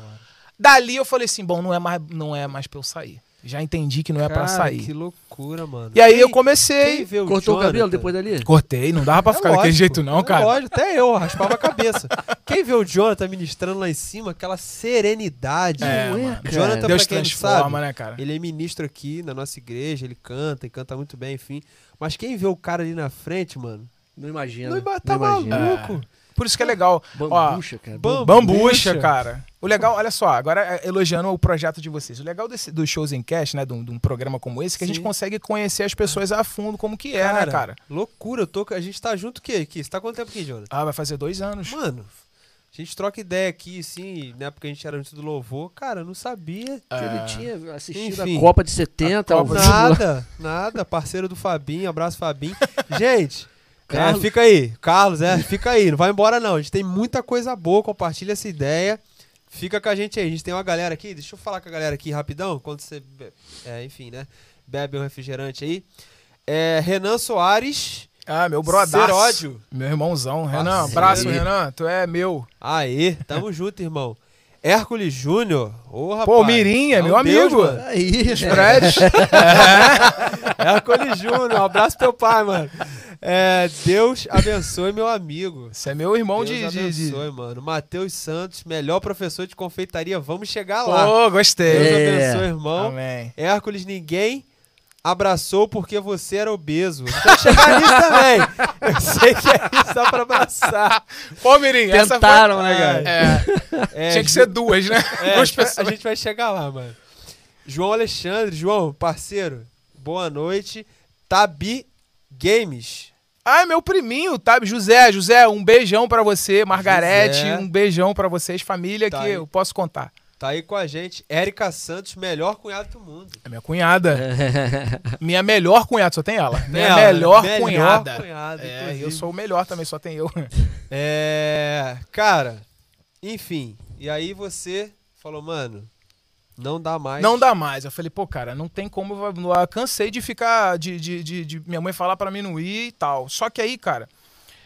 Dali eu falei assim: bom, não é mais, não é mais pra eu sair. Já entendi que não é pra sair. Que loucura, mano. E aí Quem- eu comecei. quem vê o Cortou o cabelo depois dali? Cortei, não dava pra É ficar daquele lógico, jeito, não, é cara. Lógico, até eu raspava a cabeça. Quem vê o Jonathan ministrando lá em cima, aquela serenidade. É, Não é, mano. cara. Jonathan, Deus pra quem não transforma, sabe, né, cara? Ele é ministro aqui na nossa igreja, ele canta e canta muito bem, enfim. Mas quem vê o cara ali na frente, mano, Não imagina. não, Não, tá imagina. maluco. Por isso que é legal. Bambucha, cara. Bam- Bambucha, Bambucha. cara. O legal, olha só, agora é, elogiando o projeto de vocês. O legal desse, dos shows em cash, né, de um, de um programa como esse, é que a gente Sim. consegue conhecer as pessoas a fundo como que é, né, cara? Loucura, eu tô, a gente tá junto o quê? Aqui? Você tá quanto tempo aqui, Jonathan? Ah, vai fazer dois anos. Mano, a gente troca ideia aqui, assim, na época que a gente era junto do louvor. Cara, eu não sabia. Que É. Ele tinha assistido Enfim. a Copa de 70. A ao Copa. Nada, nada. Parceiro do Fabinho, abraço Fabinho. Gente, é, Carlos. fica aí. Carlos, é, fica aí. Não vai embora não. A gente tem muita coisa boa, compartilha essa ideia. Fica com a gente aí. A gente tem uma galera aqui, deixa eu falar com a galera aqui rapidão, quando você, é, enfim, né, bebe um refrigerante aí. É, Renan Soares, Ah, meu brother. Seródio. Meu irmãozão. Renan, abraço, Renan. Tu é meu. Aê, tamo junto, irmão. Hércules Júnior, ô rapaz. Pô, Mirinha, é um meu Deus, amigo. mano. Aí, Fred. Hércules Júnior, um abraço pro teu pai, mano. É, Deus abençoe meu amigo. Você é meu irmão Deus de. de, de... abençoe, mano. Matheus Santos, melhor professor de confeitaria. Vamos chegar lá. Pô, gostei. Deus É. abençoe, irmão. Amém. Hércules, ninguém abraçou porque você era obeso. A chegar nisso também. Eu sei que é isso, dá pra abraçar. Pô, Mirim, essa foi... Tentaram, né, cara? É, É, tinha que ser duas, né? é, a, Duas gente vai, pessoas. a gente vai chegar lá, mano. João Alexandre, João, parceiro, boa noite. Tabi Games. Ah, meu priminho, tá? José, José, um beijão pra você. Margarete, José. um beijão pra vocês. Família Tá que aí. eu posso contar. Tá aí com a gente. Érica Santos, melhor cunhado do mundo. É minha cunhada. Minha melhor cunhada, só tem ela. Minha Ela, melhor, melhor cunhada. cunhada, é, eu sou o melhor também, só tem eu. É. Cara, enfim. E aí você falou, mano, não dá mais. Não dá mais. Eu falei, pô, cara, não tem como. eu- cansei de ficar. De, de, de- de minha mãe falar pra mim não ir e tal. Só que aí, cara,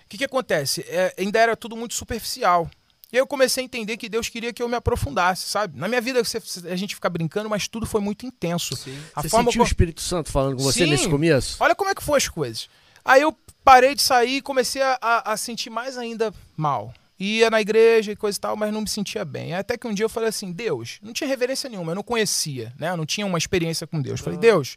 o que, que acontece? É, ainda era tudo muito superficial. E aí eu comecei a entender que Deus queria que eu me aprofundasse, sabe? Na minha vida você- a gente fica brincando, mas tudo foi muito intenso. Sim. A Você forma sentiu o co- Espírito Santo falando com você Sim. nesse começo? Olha como é que foi as coisas. Aí eu parei de sair e comecei a, a- a sentir mais ainda mal. Ia na igreja e coisa e tal, mas não me sentia bem. Até que um dia eu falei assim, Deus, não tinha reverência nenhuma, eu não conhecia, né? Eu não tinha uma experiência com Deus. Falei, Deus,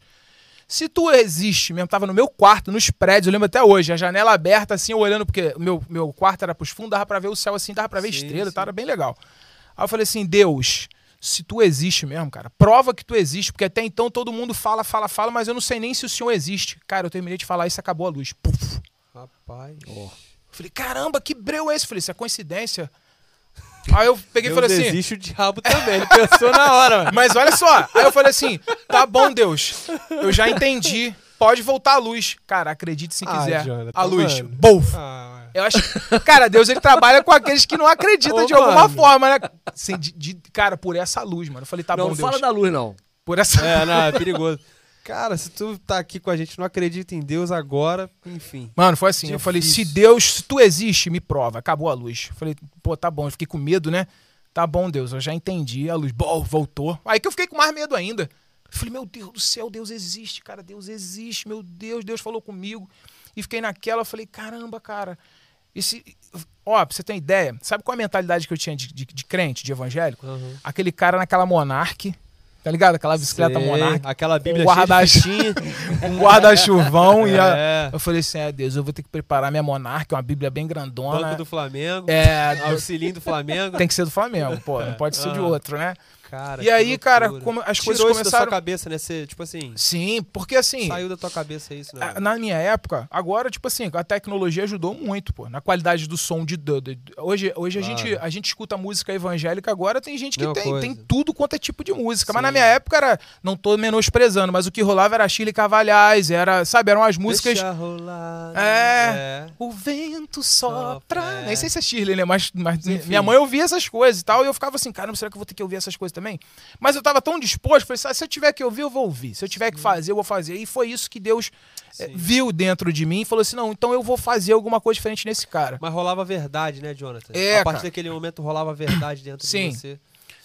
se tu existe mesmo, tava no meu quarto, nos prédios, eu lembro até hoje, a janela aberta, assim, eu olhando, porque meu, meu quarto era pros fundos, dava pra ver o céu assim, dava pra ver Sim, estrela, sim. tá, era bem legal. Aí eu falei assim, Deus, se tu existe mesmo, cara, prova que tu existe, porque até então todo mundo fala, fala, fala, mas eu não sei nem se o senhor existe. Cara, eu terminei de falar isso, acabou a luz. Puf. Rapaz. Falei, caramba, que breu é esse? Falei, isso é coincidência. Aí eu peguei e falei assim, existe o diabo também. Ele pensou na hora, mano. mas olha só. Aí eu falei assim, tá bom, Deus, eu já entendi. Pode voltar a luz. Cara, acredite se quiser. Jonathan, a luz. mano. Ah, Eu acho. Cara, Deus ele trabalha com aqueles que não acreditam Ô, de alguma mano. forma, né? Assim, de, de- cara, por essa luz, mano. Eu falei, tá não, bom, não Deus. fala da luz, não. Por essa. é, não, é perigoso. Cara, se tu tá aqui com a gente, não acredita em Deus agora, enfim. Mano, foi assim. Eu falei, se Difícil. Deus, se tu existe, me prova. Acabou a luz. Eu falei, pô, tá bom. Eu fiquei com medo, né? Tá bom, Deus, eu já entendi. A luz, bom, voltou. Aí que eu fiquei com mais medo ainda. Eu falei, meu Deus do céu, Deus existe, cara. Deus existe, meu Deus, Deus falou comigo. E fiquei naquela, eu falei, caramba, cara. Esse. Ó, pra você ter ideia, sabe qual a mentalidade que eu tinha de, de- de crente, de evangélico? Uhum. Aquele cara naquela Monark, tá ligado? Aquela bicicleta Sei, Monark. Aquela Bíblia guarda- fichinha. Um guarda-chuvão e a, É. eu falei assim, é Deus, eu vou ter que preparar minha Monark, uma Bíblia bem grandona. Banco do Flamengo. É, Auxílio do Flamengo. tem que ser do Flamengo, pô, não pode ser de Ah. outro, né? Cara, e aí, cara, loucura. como as Tirou coisas isso da sua começaram. cabeça, né? Você, tipo assim, Sim, porque assim, saiu da tua cabeça isso, né? a- na minha época, agora, tipo assim, a tecnologia ajudou muito, pô, na qualidade do som de. de- de- hoje hoje a, Claro. gente, a gente escuta música evangélica, agora tem gente que tem, coisa. tem tudo quanto é tipo de música. Mas na Sim. minha época era. Não tô menosprezando, mas o que rolava era Chile Cavalhais, era, sabe, eram as músicas. Deixa rolar. É. O vento sopra. É. Nem sei se é Shirley, né? Mas, mas Enfim. minha mãe ouvia essas coisas e tal. E eu ficava assim, caramba, será que eu vou ter que ouvir essas coisas também? Mas eu tava tão disposto, falei, "Ah, se eu tiver que ouvir, eu vou ouvir. Se eu tiver que fazer, eu vou fazer. E foi isso que Deus eh, Sim. viu dentro de mim e falou assim: não, então eu vou fazer alguma coisa diferente nesse cara. Mas rolava verdade, né, Jonathan? É, A partir cara. daquele momento rolava verdade dentro Sim. de você.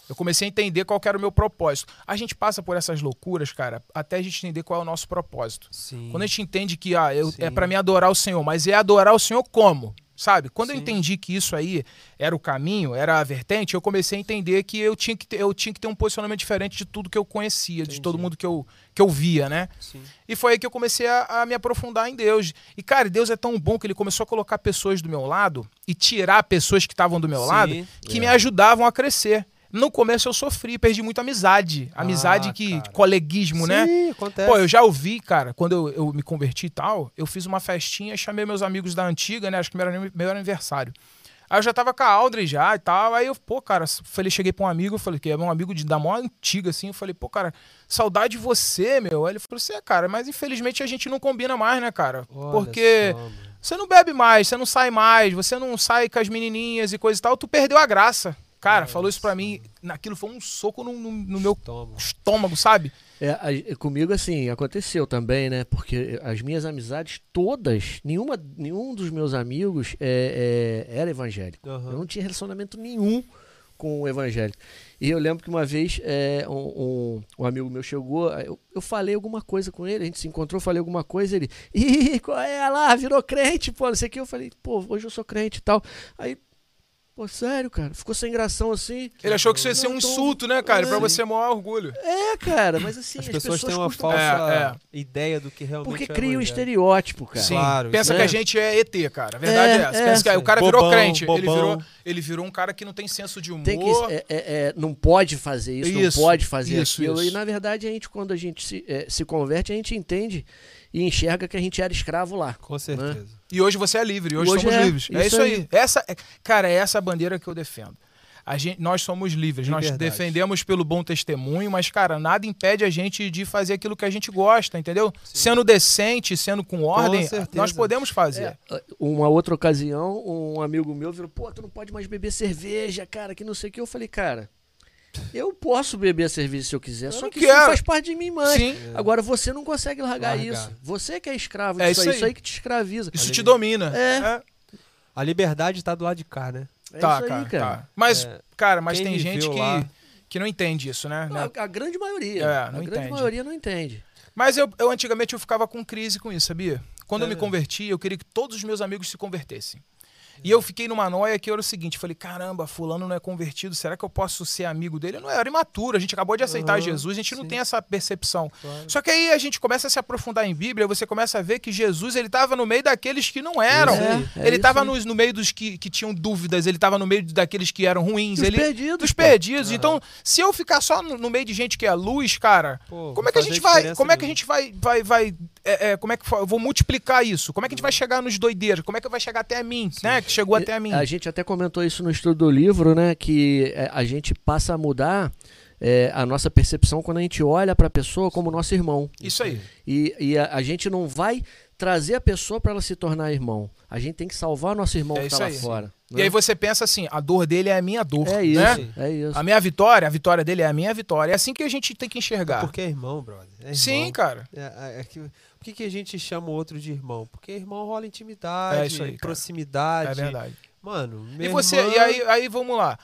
Eu comecei a entender qual era o meu propósito. A gente passa por essas loucuras, cara, até a gente entender qual é o nosso propósito. Sim. Quando a gente entende que ah, eu, é para mim adorar o Senhor, mas é adorar o Senhor como? Sabe? Quando eu Sim. entendi que isso aí era o caminho, era a vertente, eu comecei a entender que eu tinha que ter, eu tinha que ter um posicionamento diferente de tudo que eu conhecia, de Entendi. todo mundo que eu, que eu via, né? Sim. E foi aí que eu comecei a, a me aprofundar em Deus. E, cara, Deus é tão bom que ele começou a colocar pessoas do meu lado e tirar pessoas que estavam do meu Sim. lado que É. me ajudavam a crescer. No começo eu sofri, perdi muita amizade. Amizade Ah, que. cara. coleguismo, né? Sim, acontece. Pô, eu já ouvi, cara, quando eu, eu me converti e tal, eu fiz uma festinha, chamei meus amigos da antiga, né? Acho que meu, meu aniversário. Aí eu já tava com a Audrey já e tal. Aí eu, pô, cara, falei, cheguei pra um amigo, eu falei, que é um amigo de, da mó antiga, assim. Eu falei, pô, cara, saudade de você, meu. Aí ele falou assim, é, cara, mas infelizmente a gente não combina mais, né, cara? Olha Porque só, você não bebe mais, você não sai mais, você não sai com as menininhas e coisa e tal, tu perdeu a graça. Cara, falou isso pra mim, naquilo foi um soco no, no- no meu Toma. estômago, sabe? É, a- comigo, assim, aconteceu também, né? Porque as minhas amizades todas, nenhuma, nenhum dos meus amigos é, é, era evangélico. Aham. Eu não tinha relacionamento nenhum com o evangélico. E eu lembro que uma vez é, um, um- um amigo meu chegou, eu, eu falei alguma coisa com ele, a gente se encontrou, falei alguma coisa, ele, ih, qual é lá, virou crente, pô, não sei o que. Eu falei, pô, hoje eu sou crente e tal. Aí, pô, sério, cara, ficou sem gração assim. Ele achou que isso ia ser um insulto, né, cara? É. Pra você é maior orgulho. É, cara, mas assim, As as, pessoas têm uma costumam- falsa É, ideia do que realmente Porque é cria um evangelho. estereótipo, cara. Sim. Claro, Pensa isso que a é. gente é ET, cara. A verdade é, É, essa. é. Pensa que o cara virou Bobão, crente. Ele virou, ele virou um cara que não tem senso de humor. Tem que, é, é, é, não pode fazer isso, Isso, não pode fazer isso, aquilo. isso. E na verdade, a gente, quando a gente se, é, se converte, a gente entende e enxerga que a gente era escravo lá. Com certeza. E hoje você é livre. Hoje, Hoje somos é, livres. É isso isso aí. aí. Essa, é- cara, é essa bandeira que eu defendo. A gente, nós somos livres, nós Liberdade. defendemos pelo bom testemunho, mas, cara, nada impede a gente de fazer aquilo que a gente gosta, entendeu? Sendo decente, sendo com ordem, certeza. nós podemos fazer. É, uma outra ocasião, um amigo meu virou, pô, tu não pode mais beber cerveja, cara, que não sei o que. Eu falei, cara, eu posso beber cerveja se eu quiser, Eu só não que isso não quero. faz parte de mim mais. Sim. Agora você não consegue largar, Largar. isso. Você que é escravo É disso isso aí, aí. isso aí que te escraviza. Isso te domina. É. A liberdade tá do lado de cá, né? É tá, isso cara, aí, cara. tá. Mas, É, cara, mas quem tem gente que, lá- que não entende isso, né? Né? A, a grande maioria. É, a não grande entende. maioria não entende. Mas eu, eu antigamente eu ficava com crise com isso, sabia? Quando eu me É. converti, eu queria que todos os meus amigos se convertessem. E eu fiquei numa noia que era o seguinte, falei, caramba, fulano não é convertido, será que eu posso ser amigo dele? Eu não era imaturo, a gente acabou de aceitar Aham, Jesus, a gente não sim. tem essa percepção. Claro. Só que aí a gente começa a se aprofundar em Bíblia, você começa a ver que Jesus, ele estava no meio daqueles que não eram. Aí, é ele estava no, no meio dos que, que tinham dúvidas, ele estava no meio daqueles que eram ruins. Dos ele, perdidos, Dos perdidos. Aham. Então, se eu ficar só no, no meio de gente que é luz, cara, Pô, como é que a gente vai. Como é que a gente vai. vai, vai é, é, como é que eu vou multiplicar isso? Como é que a gente vai chegar nos doideiros? Como é que vai chegar até mim, né? Que chegou até a mim. A gente até comentou isso no estudo do livro, né? Que é, a gente passa a mudar é, a nossa percepção quando a gente olha para a pessoa como nosso irmão. Isso aí. E, e a, a gente não vai trazer a pessoa para ela se tornar irmão. A gente tem que salvar nosso irmão É que está lá aí. fora. E né? aí você pensa assim: a dor dele é a minha dor. É isso, né? é isso. A minha vitória, a vitória dele é a minha vitória. É assim que a gente tem que enxergar. Porque é irmão, brother. É irmão. Sim, cara. É, é, é que, por que, que a gente chama o outro de irmão? Porque irmão rola intimidade, É aí, proximidade. É verdade. Mano, E você, e aí, aí vamos lá.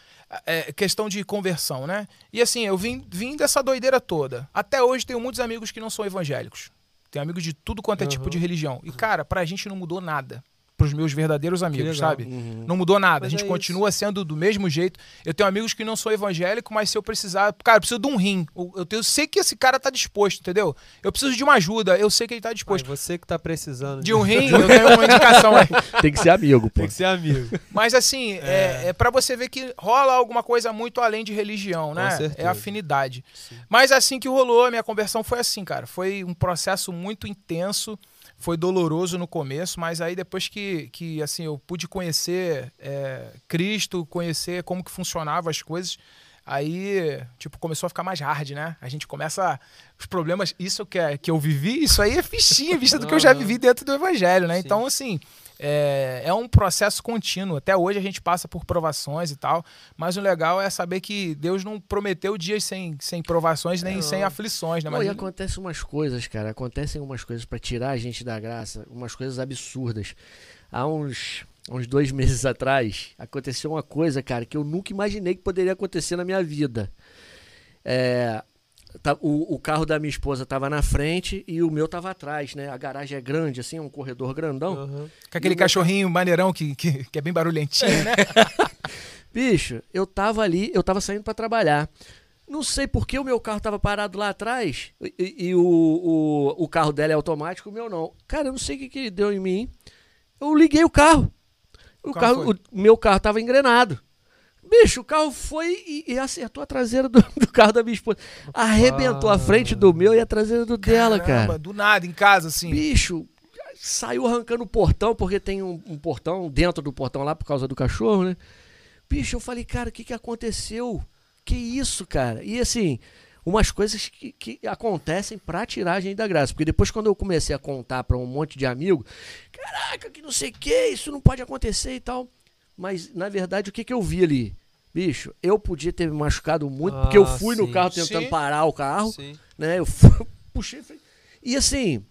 É, questão de conversão, né? E assim, eu vim, vim dessa doideira toda. Até hoje tenho muitos amigos que não são evangélicos. Tenho amigos de tudo quanto é tipo Aham. de religião. E, cara, pra gente não mudou nada. Pros meus verdadeiros amigos, sabe? Uhum. Não mudou nada. Mas a gente é continua sendo do mesmo jeito. Eu tenho amigos que não são evangélicos, mas se eu precisar. Cara, eu preciso de um rim. Eu, eu, tenho- eu sei que esse cara tá disposto, entendeu? Eu preciso de uma ajuda. Eu sei que ele tá Pai, disposto. você que tá precisando De um rim, eu tenho uma indicação aí. Tem que ser amigo, pô. Tem que ser amigo. Mas assim, é, é para você ver que rola alguma coisa muito além de religião, né? É afinidade. Mas assim que rolou, a minha conversão foi assim, cara. Foi um processo muito intenso, foi doloroso no começo, mas aí depois que, que assim, eu pude conhecer é, Cristo, conhecer como que funcionavam as coisas, aí, tipo, começou a ficar mais hard, né? A gente começa... Os problemas, isso que, é, que eu vivi, isso aí é fichinha, vista do que eu já vivi dentro do evangelho, né? Sim. Então, assim, é, é um processo contínuo. Até hoje a gente passa por provações e tal, mas o legal é saber que Deus não prometeu dias sem, sem provações nem Não. sem aflições, né? Mas e acontecem umas coisas, cara. Acontecem umas coisas pra tirar a gente da graça, umas coisas absurdas. Há uns uns dois meses atrás, aconteceu uma coisa, cara, que eu nunca imaginei que poderia acontecer na minha vida. É, o, o carro da minha esposa tava na frente e o meu tava atrás, né? A garagem é grande, assim, é um corredor grandão. Aham. Com aquele cachorrinho maneirão que, que, que é bem barulhentinho, né? Bicho, eu tava ali, eu tava saindo pra trabalhar. Não sei por que o meu carro tava parado lá atrás e, e o, o, o carro dela é automático, o meu não. Cara, eu não sei o que, que deu em mim. Eu liguei o carro. O, O carro carro, o meu carro tava engrenado. Bicho, o carro foi e, e acertou a traseira do, do carro da minha esposa. Arrebentou a frente do meu e a traseira do dela, Caramba, cara. Do nada, em casa, assim. Bicho, saiu arrancando o portão, porque tem um, um portão dentro do portão lá por causa do cachorro, né? Bicho, eu falei, cara, o que, que aconteceu? Que isso, cara? E assim, umas coisas que, que acontecem pra tirar a gente da graça. Porque depois, quando eu comecei a contar pra um monte de amigo, caraca, que não sei o que, isso não pode acontecer e tal. Mas, na verdade, o que, que eu vi ali? Bicho, eu podia ter me machucado muito, porque eu Ah, fui no sim. carro tentando Sim. parar o carro Sim. né? Eu fu- puxei, falei- e assim,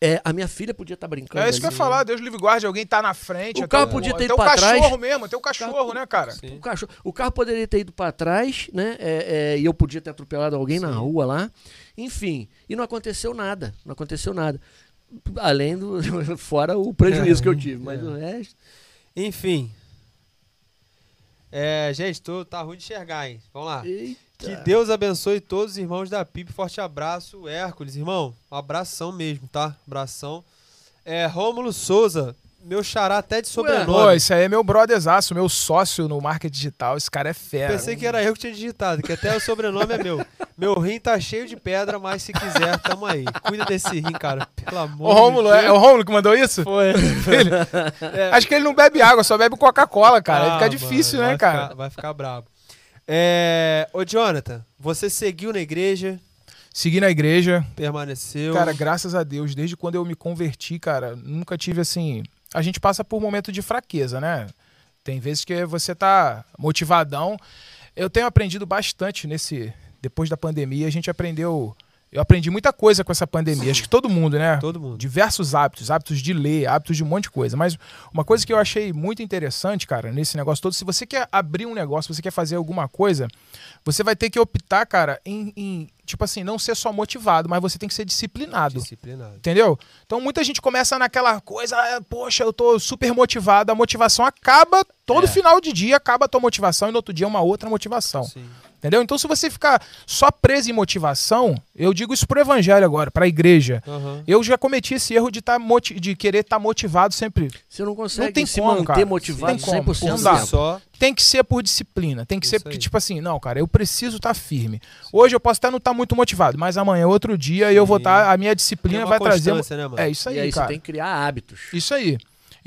é, a minha filha podia estar brincando. É isso que eu ia ali, falar, Deus livre guarde, alguém tá na frente. O até carro podia ter ido o pra cachorro trás. mesmo, até o cachorro, né, cara? O, cachorro, o carro poderia ter ido pra trás, né? é, é, e eu podia ter atropelado alguém na rua lá. Enfim, e não aconteceu nada. Não aconteceu nada. Além do. Fora o prejuízo que eu tive. Mas É. o resto. Enfim. É, gente, tô, tá ruim de enxergar, hein? Vamos lá. Eita. Que Deus abençoe todos os irmãos da PIB. Forte abraço, Hércules, irmão. Um abração mesmo, tá? Abração. É, Rômulo Souza, meu xará até de Pô, sobrenome. esse aí é meu brotherzaço, meu sócio no marketing digital. Esse cara é fera. Pensei que era eu que tinha digitado, que até o sobrenome é meu. Meu rim tá cheio de pedra, mas se quiser, tamo aí. Cuida desse rim, cara. Pelo amor O Rômulo, de é, Deus. é o Rômulo que mandou isso? Foi. Ele- É. Acho que ele não bebe água, só bebe Coca-Cola, cara. Aí Ah, fica difícil, mano, né, cara? ficar- vai ficar brabo. É, ô, Jonathan, você seguiu na igreja, Segui na igreja. permaneceu. Cara, graças a Deus, desde quando eu me converti, cara, nunca tive assim. A gente passa por momento de fraqueza, né? Tem vezes que você tá motivadão. Eu tenho aprendido bastante nesse. Depois da pandemia, a gente aprendeu. Eu aprendi muita coisa com essa pandemia. Acho que todo mundo, né? todo mundo. diversos hábitos, hábitos de ler, hábitos de um monte de coisa. Mas uma coisa que eu achei muito interessante, cara, nesse negócio todo, se você quer abrir um negócio, você quer fazer alguma coisa, você vai ter que optar, cara, em, em, tipo assim, não ser só motivado, mas você tem que ser disciplinado. Disciplinado. Entendeu? Então muita gente começa naquela coisa, ah, poxa, eu tô super motivado, a motivação acaba, todo É. final de dia acaba a tua motivação e no outro dia é uma outra motivação. Sim. Entendeu? Então se você ficar só preso em motivação, eu digo isso pro evangelho agora, pra igreja. Aham. Eu já cometi esse erro de, tá moti- de querer estar motivado sempre. Você não consegue Não tem se como, manter cara. motivado Não tem como. 100% Não dá. Só. Tem que ser por disciplina. Tem que Isso ser porque, aí. tipo assim, não, cara, eu preciso estar firme. Hoje eu posso até não estar muito motivado, mas amanhã outro dia e eu vou Sim. estar. A minha disciplina vai trazer. né, mano? É isso aí, e aí cara. você tem que criar hábitos. Isso aí.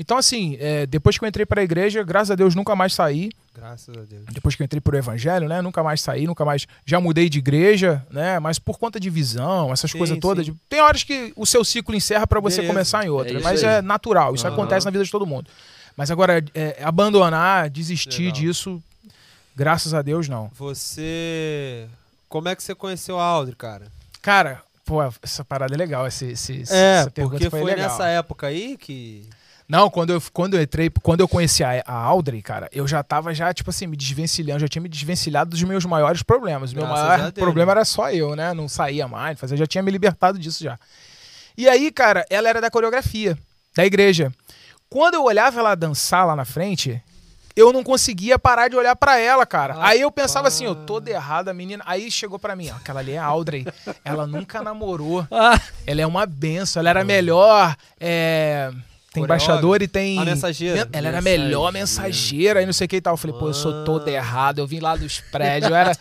Então, assim, é, depois que eu entrei pra igreja, graças a Deus nunca mais saí. Graças a Deus. Depois que eu entrei pro evangelho, né? Nunca mais saí, nunca mais. Já mudei de igreja, né? Mas por conta de visão, essas Sim, coisas todas. sim. Tem horas que o seu ciclo encerra pra você Beleza. começar em outra. É mas aí. é natural, isso Aham. acontece na vida de todo mundo. Mas agora, é, abandonar, desistir Legal. disso, graças a Deus, não. Você. Como é que você conheceu a Audrey, cara? Cara, pô, essa parada é legal. Esse, esse, É, essa pergunta porque foi, foi legal. nessa época aí que. Não, quando eu, quando eu entrei, quando eu conheci a, a Audrey, cara, eu já tava já, tipo assim, me desvencilhando, já tinha me desvencilhado dos meus maiores problemas. Meu Graças maior problema era só eu, né? Não saía mais, fazia, já tinha me libertado disso já. E aí, cara, ela era da coreografia, da igreja. Quando eu olhava ela dançar lá na frente, eu não conseguia parar de olhar pra ela, cara. aí eu pensava assim, eu tô errado, a menina. Aí chegou pra mim, ó, aquela ali é a Audrey. ela nunca namorou. Ah, Ela é uma benção, ela era melhor. É... Tem embaixador e tem. A mensageira. Ela era a melhor mensageira e não sei o que e tal. Eu falei, pô, eu sou todo Ah. errado. Eu vim lá dos prédios, eu era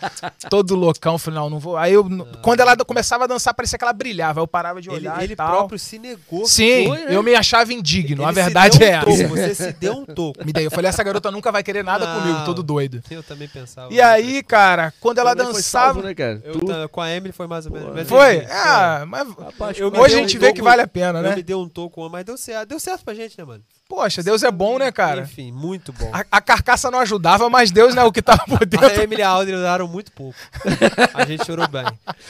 todo loucão. Eu falei, não, não vou. Aí eu, quando ela começava a dançar, parecia que ela brilhava. Eu parava de Ele, olhar ele e tal. próprio se negou. Sim, Foi, né? eu me achava indigno. a Ele se verdade deu um é essa. Você se deu um toco. Me dei. Eu falei, essa garota nunca vai querer nada Não. comigo, todo doido. Eu também pensava. E aí, cara, quando ela dançava. salvo, né, cara? Eu Tu- com a Emily foi mais ou menos. Foi? Ah, mas. Rapaz, Eu me Hoje a gente um vê que vale a pena, Eu né? me dei um toco, mas deu certo. Deu certo pra gente, né, mano? Poxa, Deus é bom, né, cara? Enfim, muito bom. A, a carcaça não ajudava, mas Deus, né, o que tava por A dentro. Emily e a Audrey usaram muito pouco. A gente chorou bem.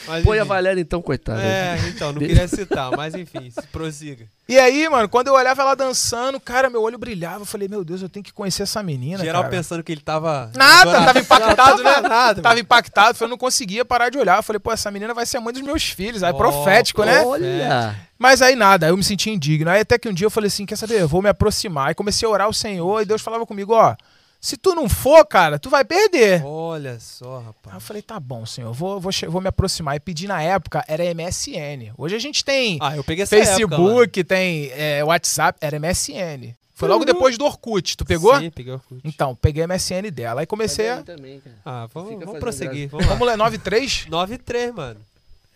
Mas, Põe a enfim. Valéria então, coitada. É, então, não queria citar, mas enfim, se prossiga. E aí, mano, quando eu olhava ela dançando, cara, meu olho brilhava. Eu falei, meu Deus, eu tenho que conhecer essa menina, Geral cara. pensando que ele tava. Nada, adorado. tava impactado, Não, né? Nada, Tava impactado, eu não conseguia parar de olhar. Eu falei, pô, essa menina vai ser a mãe dos meus filhos. Aí, Ó, profético, né? Olha! Mas aí nada, aí eu me senti indigno. Aí até que um dia eu falei assim, quer saber, eu vou me aproximar. Aí comecei a orar ao Senhor e Deus falava comigo, ó, se tu não for, cara, tu vai perder. Olha só, Aí eu rapaz. falei, tá bom, Senhor, vou, vou, vou me aproximar. E pedi na época, era MSN. Hoje a gente tem Ah, eu peguei essa época, Facebook, tem é, WhatsApp, era MSN. Foi logo depois do Orkut, tu pegou? Sim, peguei o Orkut. Então, peguei a MSN dela. Aí comecei a... também, cara. Ah, vamos, vamos prosseguir. Vamos lá. Vamos ler 93? 9 e 3, mano.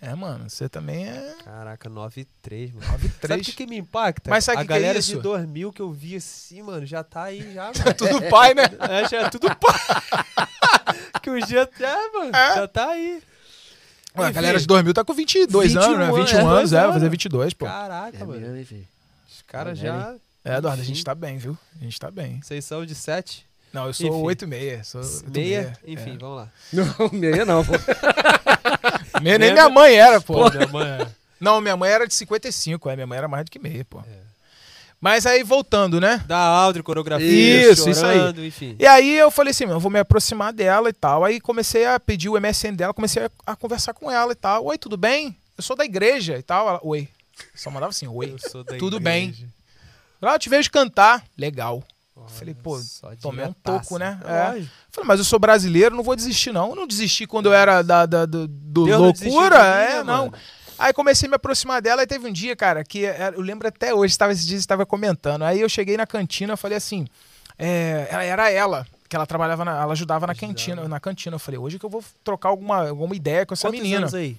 É, mano, você também é Caraca, 9 e 3, mano. 93. Sabe o que, que me impacta? Mas sabe a que que é galera isso? de 2000 que eu vi assim, mano, já tá aí já, mano. Tudo pai, né? É, já é tudo pá. que o dia já, mano, É. já tá aí. Ué, a Enfim. galera de 2000 tá com 22 anos, né? 21 21 anos, é, é, vai fazer mano. 22, pô. Caraca, É mano. mesmo, enfim. Os caras vendo, já... É, Eduardo, a gente Enfim. tá bem, viu? A gente tá bem. Vocês são de 7? Não, eu sou Enfim. 8 e meia. Sou 8 e Meia? Enfim, É. vamos lá. Não, meia não, pô. Nem Meia- minha mãe era, pô. Pô, minha mãe é... Não, minha mãe era de 55, é. Minha mãe era mais do que meia, pô. É. Mas aí, voltando, né? Da Audrey, coreografia, Isso, isso aí. chorando, enfim. E aí eu falei assim, eu vou me aproximar dela e tal. Aí comecei a pedir o MSN dela, comecei a, a conversar com ela e tal. Oi, tudo bem? Eu sou da igreja e tal. Ela, oi. Só mandava assim, oi. Eu sou da Tudo igreja. Ah, eu te vejo cantar. Legal. Olha Falei, pô, tomei um toco, né? É, É. Falei, mas eu sou brasileiro, não vou desistir, não. Eu não desisti quando eu era da, da- do, do não loucura. mim, é, né, não. mano? Aí comecei a me aproximar dela e teve um dia, cara, que eu lembro até hoje, estava esses dias estava comentando. Aí eu cheguei na cantina, falei assim, é, ela- era ela, que ela trabalhava, na- ela ajudava na Ajudava. cantina, na cantina. Eu falei, hoje que eu vou trocar alguma, alguma ideia com essa Quantos menina. anos aí?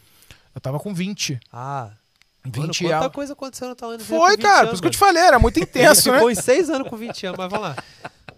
Eu tava com 20. Ah, 20 mano, e quanta ela... coisa aconteceu no talento Foi, cara, por isso que eu te falei, era muito intenso, né? Em 6 anos com 20 anos, mas vamos lá.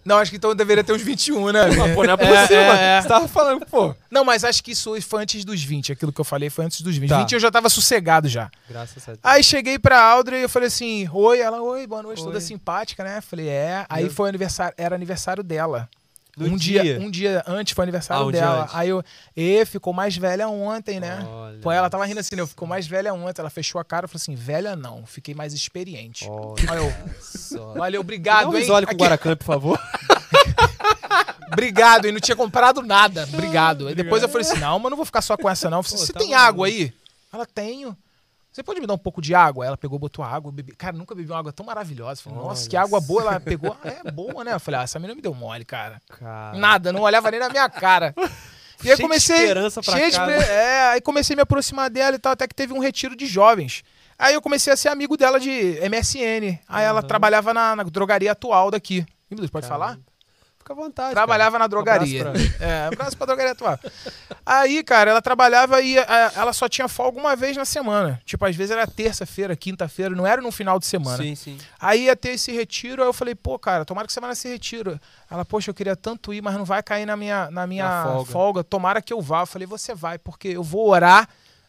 Não, acho que então eu deveria ter uns 21, né? Ah, pô, não é É, possível, é, é. Você tava falando, pô. Não, mas acho que isso foi antes dos 20. Aquilo que eu falei foi antes dos 20. Tá. 20 eu já tava sossegado já. Graças a Deus. Aí cheguei pra Audrey e eu falei assim: Oi, ela, oi, boa noite, toda Oi. simpática, né? Falei, é. Aí Meu- foi aniversário, era aniversário dela. No um dia. dia? um dia antes foi aniversário Ah, um dela. Aí eu, e ficou mais velha ontem, né? Olha Pô, ela tava rindo assim, né? Ficou mais velha ontem. Ela fechou a cara e falou assim: velha não, fiquei mais experiente. Olha Aí eu, só. valeu, Dá obrigado, um hein? risole com Aqui, Guaracamp, por favor. Obrigado, e não tinha comprado nada. Obrigado. Aí depois eu falei assim: não, mas não vou ficar só com essa, não. Eu falei, Pô, Você tá tem maluco. água aí? Ela tenho. Você pode me dar um pouco de água? Ela pegou, botou água, bebi. Cara, nunca bebi uma água tão maravilhosa. Falei, nossa, Olha que água boa. Ela pegou. Ah, é boa, né? Eu falei, ah, essa menina me deu mole, cara. Cara. Nada, não olhava nem na minha cara. E aí Cheio de comecei. esperança pra cheio de cá, esper- É, aí comecei a me aproximar dela e tal, até que teve um retiro de jovens. Aí eu comecei a ser amigo dela de MSN. Aí ela Aham. trabalhava na, na drogaria atual daqui. Ih, Pode Caramba. falar? Fica à vontade. Trabalhava na cara. drogaria. Abraço pra- É, abraço pra drogaria atual. Aí, cara, ela trabalhava e a- ela só tinha folga uma vez na semana. Tipo, às vezes era terça-feira, quinta-feira, não era no final de semana. Sim, sim. Aí ia ter esse retiro, aí eu falei, pô, cara, tomara que você vá nesse retiro. Ela, poxa, eu queria tanto ir, mas não vai cair na minha, na minha Na folga. folga. Tomara que eu vá. Eu falei, você vai, porque eu vou orar.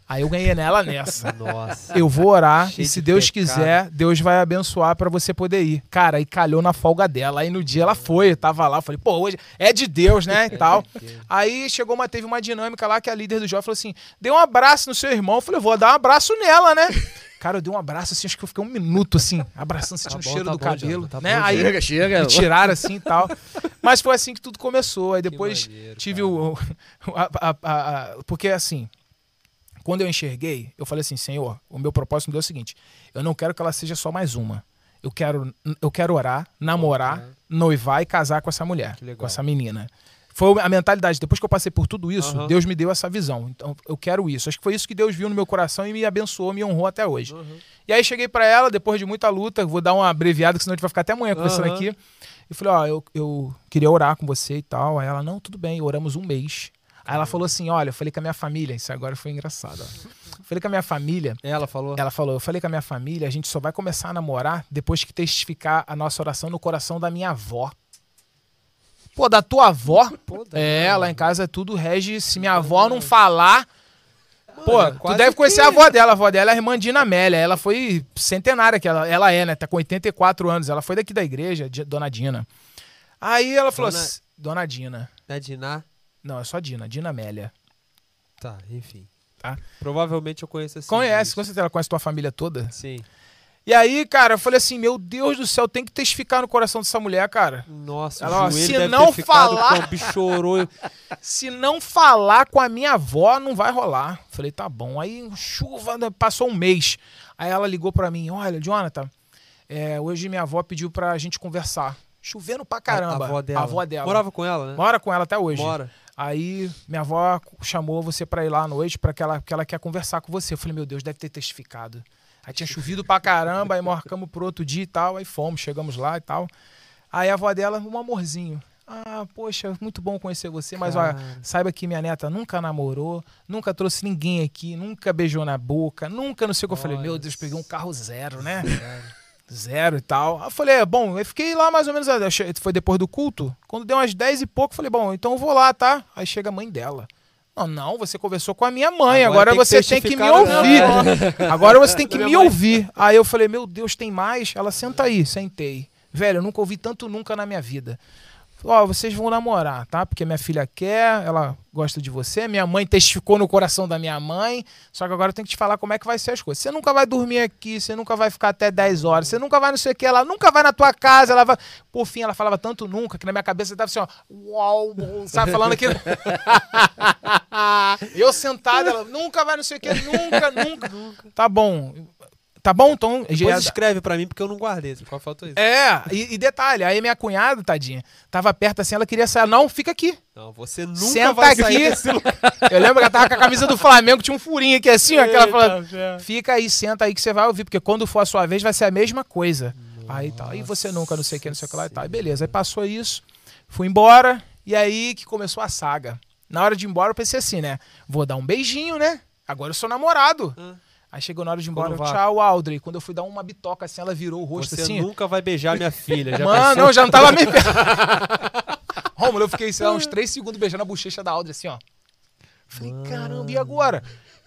Aí eu ganhei nela nessa. Nossa. Eu vou orar Cheio e se de Deus pecado. quiser, Deus vai abençoar pra você poder ir. Cara, aí calhou na folga dela. Aí no dia ela foi, tava lá, falei, pô, hoje é de Deus, né? E tal. Aí chegou uma, teve uma dinâmica lá que a líder do jovem falou assim: dê um abraço no seu irmão. Eu falei, vou dar um abraço nela, né? Cara, eu dei um abraço assim, acho que eu fiquei um minuto assim, abraçando, sentindo o bom, cheiro tá do bom, cabelo, tá né? bom, Aí Chega, chega. me tiraram assim e tal. Mas foi assim que tudo começou. Aí depois maneiro, tive o. a- a- a- a- porque assim, quando eu enxerguei, eu falei assim, Senhor, o meu propósito é o seguinte: eu não quero que ela seja só mais uma. Eu quero, eu quero orar, namorar, Orar. noivar e casar com essa mulher, com essa menina. Foi a mentalidade. Depois que eu passei por tudo isso, Aham. Deus me deu essa visão. Então, eu quero isso. Acho que foi isso que Deus viu no meu coração e me abençoou, me honrou até hoje. Uhum. E aí cheguei pra ela, depois de muita luta, vou dar uma abreviada, que senão a gente vai ficar até amanhã conversando aqui. E falei, ó, eu, eu queria orar com você e tal. Aí ela, não, tudo bem, oramos um mês. Aí ela falou assim: olha, eu falei com a minha família, isso agora foi engraçado. Ó. Falei com a minha família, Ela falou. ela falou, eu falei com a minha família, a gente só vai começar a namorar depois que testificar a nossa oração no coração da minha avó. Pô, da tua avó? Pô, da É, minha lá em casa é tudo rege. Se minha avó não falar, Pô, é tu deve conhecer que- a avó dela. A avó dela é a irmã Dina Amélia. Ela foi centenária, que ela, ela é, né? Tá com 84 anos. Ela foi daqui da igreja, Dona Dina. Aí ela falou Dona- assim... Dona Dina. Né, Diná? Não, é só Dina. Dina Amélia. Tá, enfim. Tá. Provavelmente eu conheço assim. Conhece, com certeza. Ela conhece tua família toda. Sim. E aí, cara, eu falei assim, meu Deus do céu, tem que testificar no coração dessa mulher, cara. Nossa, Ela, o joelho se deve não ter falar- como chorou. Se não falar com a minha avó, não vai rolar. Falei, tá bom. Aí, chuva, passou um mês. Aí ela ligou pra mim, olha, Jonathan, é, hoje minha avó pediu pra gente conversar. Chovendo pra caramba. A avó dela. A avó dela. Morava com ela, né? Mora com ela até hoje. Mora. Aí minha avó chamou você pra ir lá à noite para que ela, que ela quer conversar com você. Eu falei, meu Deus, deve ter testificado. Aí tinha chovido pra caramba, aí marcamos pro outro dia e tal, aí fomos, chegamos lá e tal. Aí a avó dela, um amorzinho. Ah, poxa, muito bom conhecer você, mas olha, saiba que minha neta nunca namorou, nunca trouxe ninguém aqui, nunca beijou na boca, nunca não sei o que. Eu falei, meu Deus, peguei um carro zero, né? Zero e tal. Aí eu falei, é, bom, eu fiquei lá mais ou menos, foi depois do culto. Quando deu umas 10 e pouco, falei, bom, então eu vou lá, tá? Aí chega a mãe dela. Não, não, você conversou com a minha mãe, Agora agora, tem você tem que me no ouvir. Agora você tem que me ouvir. Aí eu falei, meu Deus, tem mais? Ela senta aí, sentei. Velho, eu nunca ouvi tanto nunca na minha vida. Ó, vocês vão namorar, tá? Porque minha filha quer, ela gosta de você. Minha mãe testificou no coração da minha mãe. Só que agora eu tenho que te falar como é que vai ser as coisas. Você nunca vai dormir aqui, você nunca vai ficar até 10 horas, você nunca vai não sei o que, ela nunca vai na tua casa, ela vai. Por fim, ela falava tanto nunca que na minha cabeça tava assim, ó. Uau, sabe, falando aquilo. eu sentado, ela nunca vai não sei o que, nunca, nunca. Tá bom. Tá bom, então. já- Depois escreve pra mim, porque eu não guardei. Qual faltou isso? é, e, e detalhe, aí minha cunhada, tadinha, tava perto assim, ela queria sair. Não, fica aqui. Não, você nunca Senta vai aqui. sair desse lugar. Eu lembro que ela tava com a camisa do Flamengo, tinha um furinho aqui assim, ó, que ela Eita, falou: fé. fica aí, senta aí que você vai ouvir, porque quando for a sua vez vai ser a mesma coisa. aí tal. E você nunca, não sei o que, não sei o que lá e tal. Aí beleza, aí passou isso, fui embora, e aí que começou a saga. Na hora de ir embora, eu pensei assim, né? Vou dar um beijinho, né? Agora eu sou namorado. Ah. Aí chegou na hora de ir embora, no tchau, Audrey. Quando eu fui dar uma bitoca assim, ela virou o rosto Você assim. nunca vai beijar minha filha. Já Mano, pensou? eu já não tava me. Rômulo, eu fiquei, sei lá, uns três segundos beijando a bochecha da Audrey, assim, ó. Falei, caramba, e agora?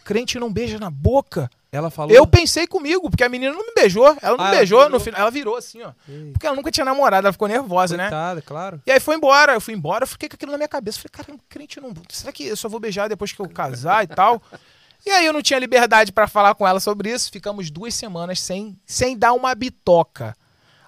Crente não beija na boca? Ela falou. Eu pensei comigo, porque a menina não me beijou. Ela não Ah, me beijou, no final. Ela virou assim, ó. Ei, Porque ela nunca tinha namorado, ela ficou nervosa, né? Coitada, claro. E aí foi embora, eu fui embora, eu fiquei com aquilo na minha cabeça. Falei, caramba, crente não. Será que eu só vou beijar depois que eu casar e tal? E aí eu não tinha liberdade pra falar com ela sobre isso. Ficamos duas semanas sem, sem dar uma bitoca.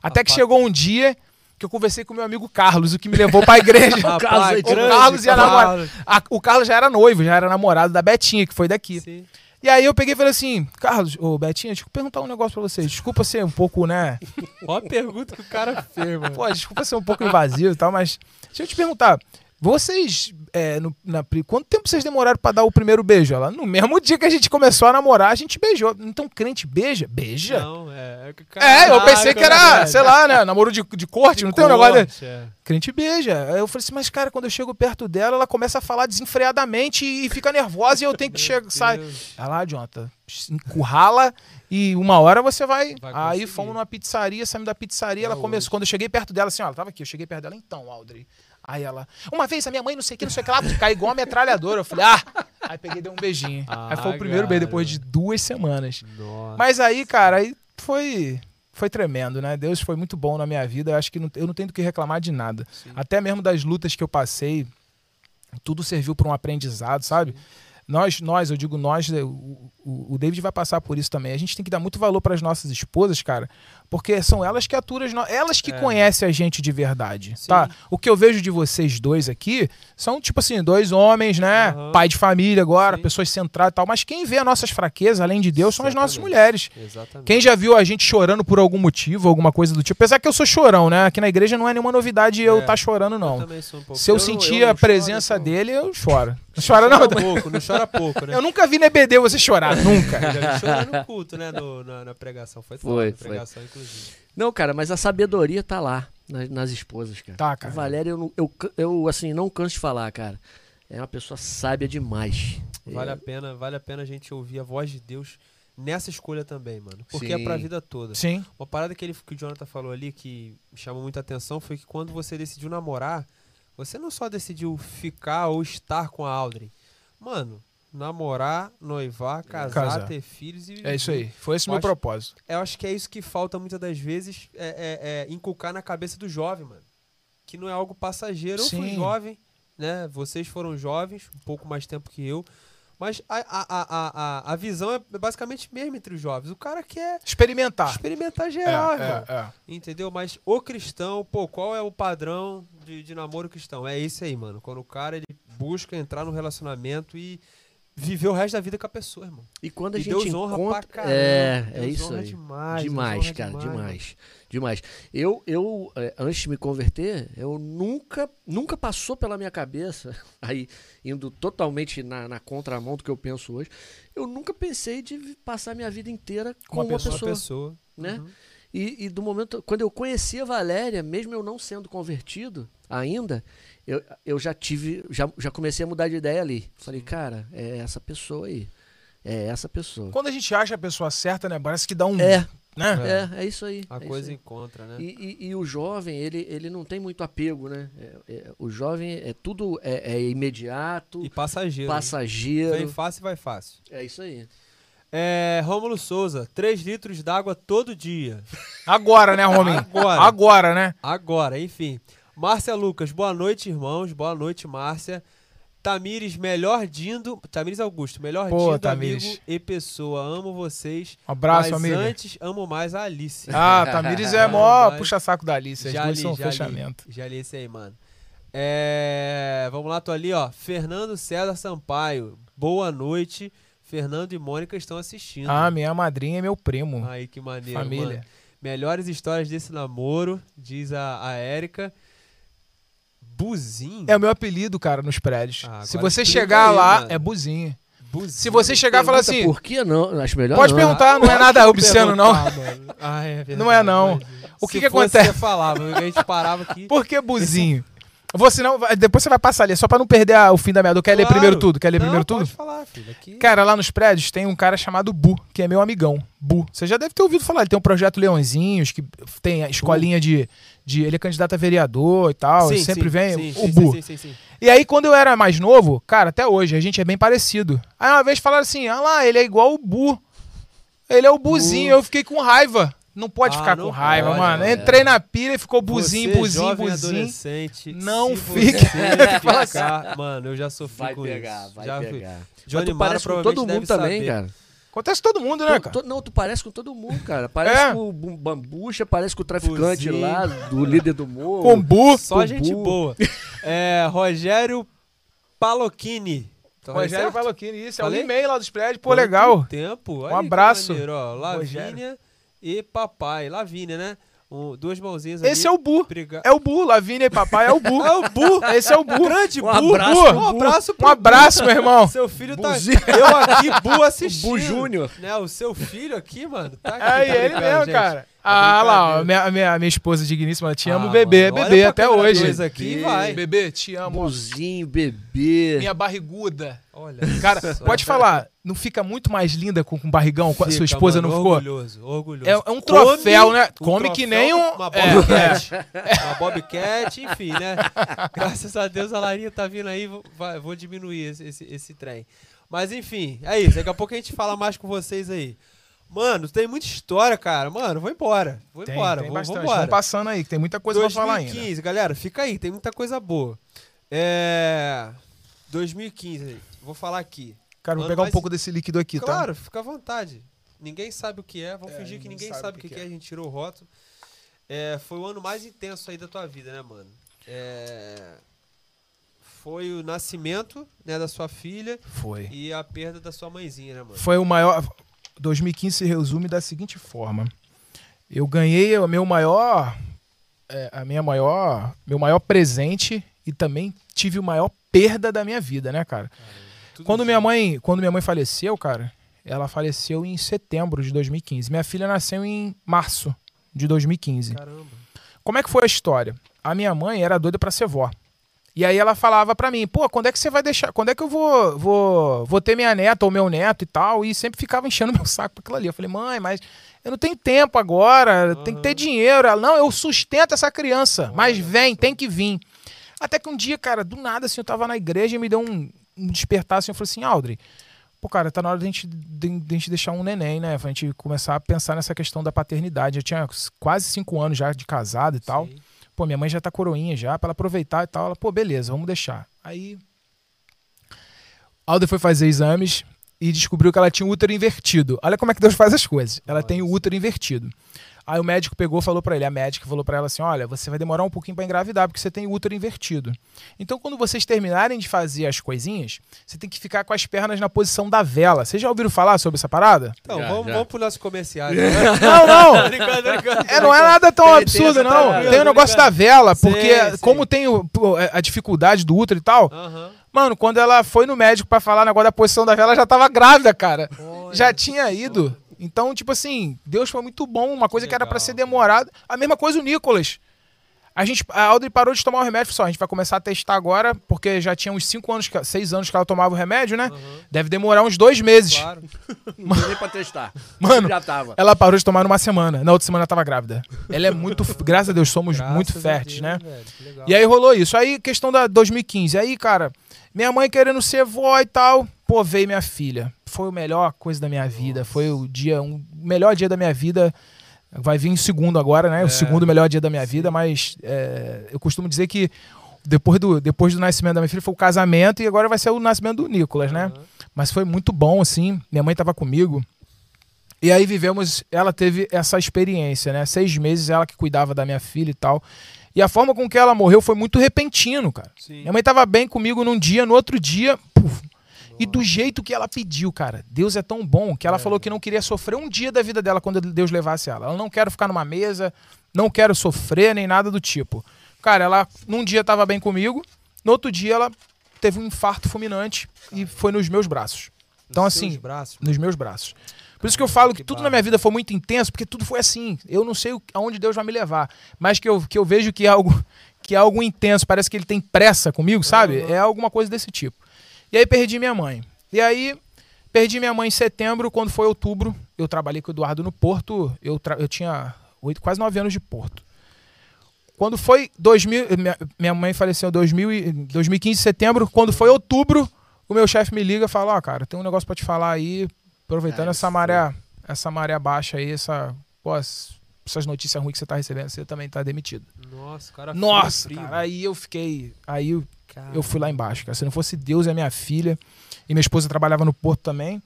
Até que chegou um dia que eu conversei com meu amigo Carlos, o que me levou pra igreja. Rapaz, o grande Carlos ia Carlos. namorar. A- o Carlos já era noivo, já era namorado da Betinha, que foi daqui. Sim. E aí eu peguei e falei assim, Carlos, ô Betinha, deixa eu perguntar um negócio pra vocês. Desculpa ser um pouco, né? Ó a pergunta que o cara fez, mano. Pô, desculpa ser um pouco invasivo e tal, mas deixa eu te perguntar. Vocês, é, no- na pri- quanto tempo vocês demoraram pra dar o primeiro beijo? Ela, no mesmo dia que a gente começou a namorar, a gente beijou. Então, crente beija? Beija. Não, é. é que- é, eu pensei Caraca, que era, sei lá, né? Namoro de, de corte, não tem um negócio? Corte, é. Crente beija. Aí eu falei assim, mas cara, quando eu chego perto dela, ela começa a falar desenfreadamente e fica nervosa e eu tenho que chegar. Sai. Ela lá, Jonathan, encurrala e uma hora você vai. Vai aí fomos numa pizzaria, saímos da pizzaria, ela É começou. hoje. Quando eu cheguei perto dela, assim, ó, ela tava aqui, eu cheguei perto dela, então, Audrey. Aí ela, uma vez a minha mãe, não sei o que, não sei o que lá, cai igual uma metralhadora. Eu falei, ah! Aí peguei e dei um beijinho. aí foi Ah, o primeiro beijo depois de duas semanas. Nossa. Mas aí, cara, aí foi. Foi tremendo, né? Deus foi muito bom na minha vida. Eu acho que não- eu não tenho do que reclamar de nada. Sim. Até mesmo das lutas que eu passei, tudo serviu para um aprendizado, sabe? Nós, nós, eu digo nós, o, o, o David vai passar por isso também. A gente tem que dar muito valor para as nossas esposas, cara, porque são elas que aturam, no- elas que É. conhecem a gente de verdade, Sim. tá? O que eu vejo de vocês dois aqui são, tipo assim, dois homens, né? Aham. Pai de família agora, Sim. pessoas centradas e tal, mas quem vê as nossas fraquezas, além de Deus, são as nossas mulheres. Exatamente. Quem já viu a gente chorando por algum motivo, alguma coisa do tipo, apesar que eu sou chorão, né? Aqui na igreja não é nenhuma novidade eu É. estar chorando, Eu não. sou um. Se eu, não- sentir não a choro, presença então- dele, eu choro. Não chora, não? Chora pouco, não chora pouco, né? Eu nunca vi na EBD você chorar, nunca. Já chorando no culto, né? No- na, na pregação. Foi, top, Foi, na foi. pregação, inclusive. Não, cara, mas a sabedoria tá lá, nas, nas esposas, cara. Tá, A cara. Valéria, eu, eu, eu, assim, não canso de falar, cara. É uma pessoa sábia demais. Vale É, a pena, vale a pena a gente ouvir a voz de Deus nessa escolha também, mano. Porque é Sim. pra vida toda. Sim. Uma parada que, ele, que o Jonathan falou ali que me chamou muita atenção foi que quando você decidiu namorar, você não só decidiu ficar ou estar com a Audrey. Mano, namorar, noivar, casar, Casar. ter filhos e É isso aí. Foi esse o Eu meu acho- propósito. Eu acho que é isso que falta muitas das vezes, é, é- é inculcar na cabeça do jovem, mano. Que não é algo passageiro. Eu fui Sim. jovem, né? Vocês foram jovens, um pouco mais tempo que eu. Mas a, a, a, a, a- visão é basicamente mesmo entre os jovens. O cara quer Experimentar. experimentar geral, é, é, é. Entendeu? Mas o cristão, pô, qual é o padrão de, de namoro cristão? É esse aí, mano. Quando o cara ele busca entrar no relacionamento e viver o resto da vida com a pessoa, irmão. E quando a e gente Deus honra encontra... pra caramba. É, é Deus isso honra aí. Demais, Demais, honra cara, demais, demais. Demais. Eu, eu é, antes de me converter, eu nunca, nunca passou pela minha cabeça, aí indo totalmente na, na contramão do que eu penso hoje, eu nunca pensei de passar minha vida inteira com Uma pessoa. Uma pessoa. né? Uhum. E, e do momento, quando eu conheci a Valéria, mesmo eu não sendo convertido ainda, eu, eu já tive, já, já comecei a mudar de ideia ali. Falei, cara, é essa pessoa aí. É essa pessoa. Quando a gente acha a pessoa certa, né? Parece que dá um. É, Né? é, é isso aí. A é coisa aí. encontra, né? E, e- e o jovem, ele, ele não tem muito apego, né? É- é- o jovem é tudo é, é imediato, E passageiro. passageiro. Vem fácil e vai fácil. É isso aí. É, Rômulo Souza, 3 litros d'água todo dia. Agora, né, Rominho? Agora. Agora, né? Agora, enfim. Márcia Lucas, boa noite, irmãos. Boa noite, Márcia. Tamires, melhor Dindo. Tamires Augusto, melhor Pô, Dindo, Tamires. amigo e pessoa. Amo vocês. Um abraço, mas amiga. antes, amo mais a Alice. Ah, Tamires é mó puxa-saco da Alice. As já duas li, são já fechamento. li. Já li esse aí, mano. É, vamos lá, tô ali, ó. Fernando César Sampaio. Boa noite. Fernando e Mônica estão assistindo. Ah, minha madrinha é meu primo. Aí, que maneiro, Família. mano. Melhores histórias desse namoro, diz a, a Érica. Buzinho? É o meu apelido, cara, nos prédios. Ah, Se você chegar aí, lá, mano. é buzinho. Buzinho. Se você chegar e falar assim, Por que não? Acho melhor Pode não. perguntar, não é nada obsceno, não. Ah, é verdade, Não é, não. O que se que fosse, acontece? Você falava, a gente parava aqui. por que buzinho? Você não, vai- depois você vai passar ali, é só pra não perder a- o fim da meada. Quer ler Claro. primeiro tudo? Quer ler Não, primeiro tudo? Pode falar, filho. Aqui. Cara, lá nos prédios tem um cara chamado Bu, que é meu amigão. Bu. Você já deve ter ouvido falar. Ele tem um projeto Leõezinhos, que tem a escolinha de, de. Ele é candidato a vereador e tal. Sim, ele sempre sim, vem. sim, o sim, Bu. sim, sim, sim. E aí, quando eu era mais novo, cara, até hoje, a gente é bem parecido. Aí uma vez falaram assim: ah lá, ele é igual o Bu. Ele é o Buzinho. Eu fiquei com raiva. Não pode Ah, ficar não com raiva, pode, mano. Entrei na pilha e ficou buzinho, Você, buzinho, jovem buzinho. adolescente, Não ficar- Mano, eu já sofri Vai com pegar, isso. vai já fui. pegar. Mas Johnny tu Mara provavelmente todo mundo deve também, saber. cara. Acontece todo mundo, né, cara? não, tu parece com todo mundo, cara. Parece É. com o Bambucha, parece com o traficante Buzinho. lá, do líder do morro. Com Bu. Só Com gente boa. É, Rogério Palocchini. Tá Rogério certo? Paloquini, isso. É o Falei? e-mail lá dos prédios. Pô, Quanto legal. tempo. Um abraço, Maneiro, ó. Lavínia Rogério. e papai. Lavínia, né? Um, duas mãozinhas Esse é ali. o Bu. Obrigado. É o Bu. Lavínia e papai é o Bu. É o Bu. Esse é o Bu. Grande Um Bu. abraço Bu. pro Um abraço pro Um abraço, meu irmão. Seu filho tá Buzinho. Eu aqui, Bu assistindo. Bu Júnior. Né? O seu filho aqui, mano, tá aqui. É tá ele mesmo, gente. cara. É Ah, lá, ó, minha, minha, minha esposa digníssima, te amo, Ah, bebê, mano, bebê até hoje. aqui vai. Bebê, te amo. Buzinho, bebê. Minha barriguda. Olha Cara, só. pode falar, não fica muito mais linda com, com barrigão? com a sua Fica, esposa mano, não ficou? Orgulhoso, orgulhoso. É, é um troféu, né? um Come que troféu, nem um. Uma é, Bobcat. Uma Bobcat, enfim, né? Graças a Deus a Larinha tá vindo aí, vou, vai- vou diminuir esse, esse, esse trem. Mas enfim, é isso. Daqui a pouco a gente fala mais com vocês aí. Mano, tem muita história, cara. Mano, vou embora. Vou Tem, embora. tem vou, bastante. Vamos passando aí, que tem muita coisa pra falar ainda. 2015, galera, fica aí, tem muita coisa boa. É. 2015, vou falar aqui. Cara, vou Ano pegar um mais- pouco desse líquido aqui, tá? Claro, fica à vontade. Ninguém sabe o que é, vamos É, fingir que ninguém sabe sabe, o que que é. é. a gente tirou o rótulo. É, foi o ano mais intenso aí da tua vida, né, mano? É, foi o nascimento né, da sua filha Foi. e a perda da sua mãezinha, né, mano? Foi o maior. 2015 se resume da seguinte forma. Eu ganhei o meu maior. é, a minha maior. Meu maior presente e também tive o maior perda da minha vida, né, cara? Quando minha mãe, quando minha mãe faleceu, cara, ela faleceu em setembro de 2015. Minha filha nasceu em março de 2015. Caramba. Como é que foi a história? A minha mãe era doida pra ser vó. E aí ela falava pra mim, pô, quando é que você vai deixar, quando é que eu vou, vou, vou ter minha neta ou meu neto e tal? E sempre ficava enchendo meu saco pra aquilo ali. Eu falei, mãe, mas eu não tenho tempo agora, tem que ter Aham. dinheiro. Ela, não, eu sustento essa criança, mas vem, tem que vir. Até que um dia, cara, do nada, assim, eu tava na igreja e me deu um, um despertar assim, eu falei assim, Aldri, pô, cara, tá na hora de a gente, de, de a gente deixar um neném, né? Pra gente começar a pensar nessa questão da paternidade. Eu tinha quase cinco anos já de casado e tal. Sim. Pô, minha mãe já tá coroinha já, pra ela aproveitar e tal. Ela, pô, beleza, vamos deixar. Aí. Alda foi fazer exames e descobriu que ela tinha o útero invertido. Olha como é que Deus faz as coisas. Ela tem o útero invertido. Aí o médico pegou e falou pra ele, a médica falou pra ela assim: "Olha, você vai demorar um pouquinho pra engravidar porque você tem o útero invertido. Então quando vocês terminarem de fazer as coisinhas, você tem que ficar com as pernas na posição da vela. Vocês já ouviram falar sobre essa parada? Então, Já, vamos, já. vamos pro nosso comercial. Não, não. brincando, brincando. É, não é nada tão Tem- tem absurdo, essa não. parada. Tem o negócio da vela, porque sim. como tem o- pô, a dificuldade do útero e tal, Aham. mano, quando ela foi no médico pra falar o negócio da posição da vela, ela já tava grávida, cara. Olha já tinha ido. Então, tipo assim, Deus foi muito bom, uma coisa que era pra Legal. ser demorada. A mesma coisa o Nicolas. A gente, a Audrey parou de tomar o remédio, só a gente vai começar a testar agora, porque já tinha uns 5 anos, que- 6 anos que ela tomava o remédio, né? Aham. Deve demorar uns dois meses. Claro. Não nem pra testar. Mano, Já tava. ela parou de tomar numa semana. Na outra semana ela tava grávida. Ela é muito, graças a Deus, somos Graças muito férteis, né? velho, legal. E aí rolou isso. Aí, questão da 2015. Aí, cara, minha mãe querendo ser vó e tal. Pô, veio minha filha. Foi a melhor coisa da minha vida. Foi o dia, um melhor dia da minha vida. Vai vir em segundo agora, né? É. O segundo melhor dia da minha vida, mas é, eu costumo dizer que depois do, depois do nascimento da minha filha foi o casamento e agora vai ser o nascimento do Nicolas, né? Mas foi muito bom, assim. Minha mãe tava comigo. E aí vivemos. Ela teve essa experiência, né? Seis meses ela que cuidava da minha filha e tal. E a forma com que ela morreu foi muito repentino, cara. Sim. Minha mãe tava bem comigo num dia, no outro dia. E do jeito que ela pediu, cara. Deus é tão bom que ela É. falou que não queria sofrer um dia da vida dela quando Deus levasse ela. Ela não quero ficar numa mesa, não quero sofrer nem nada do tipo. Cara, ela num dia tava bem comigo, no outro dia ela teve um infarto fulminante e foi nos meus braços. Então, Nos assim, braços. nos meus braços. Por isso que eu falo que, tudo na minha vida foi muito intenso, porque tudo foi assim. Eu não sei aonde Deus vai me levar, mas que eu, que eu vejo que é algo que é algo intenso, parece que ele tem pressa comigo, sabe? É alguma coisa desse tipo. E aí perdi minha mãe. E aí perdi minha mãe em setembro, quando foi outubro, eu trabalhei com o Eduardo no Porto, eu, eu tinha oito, quase nove anos de Porto. Quando foi 2000, minha, minha mãe faleceu em 2000 e- 2015, setembro, quando foi outubro, o meu chefe me liga e fala, ó, cara, tem um negócio pra te falar aí, aproveitando Ah, essa maré, essa maré baixa aí, essa, pô, essas notícias ruins que você tá recebendo, você também tá demitido. Nossa, cara. Nossa, frio, cara, aí eu fiquei, aí eu, eu fui lá embaixo, cara. Se não fosse Deus e a minha filha, e minha esposa trabalhava no Porto também.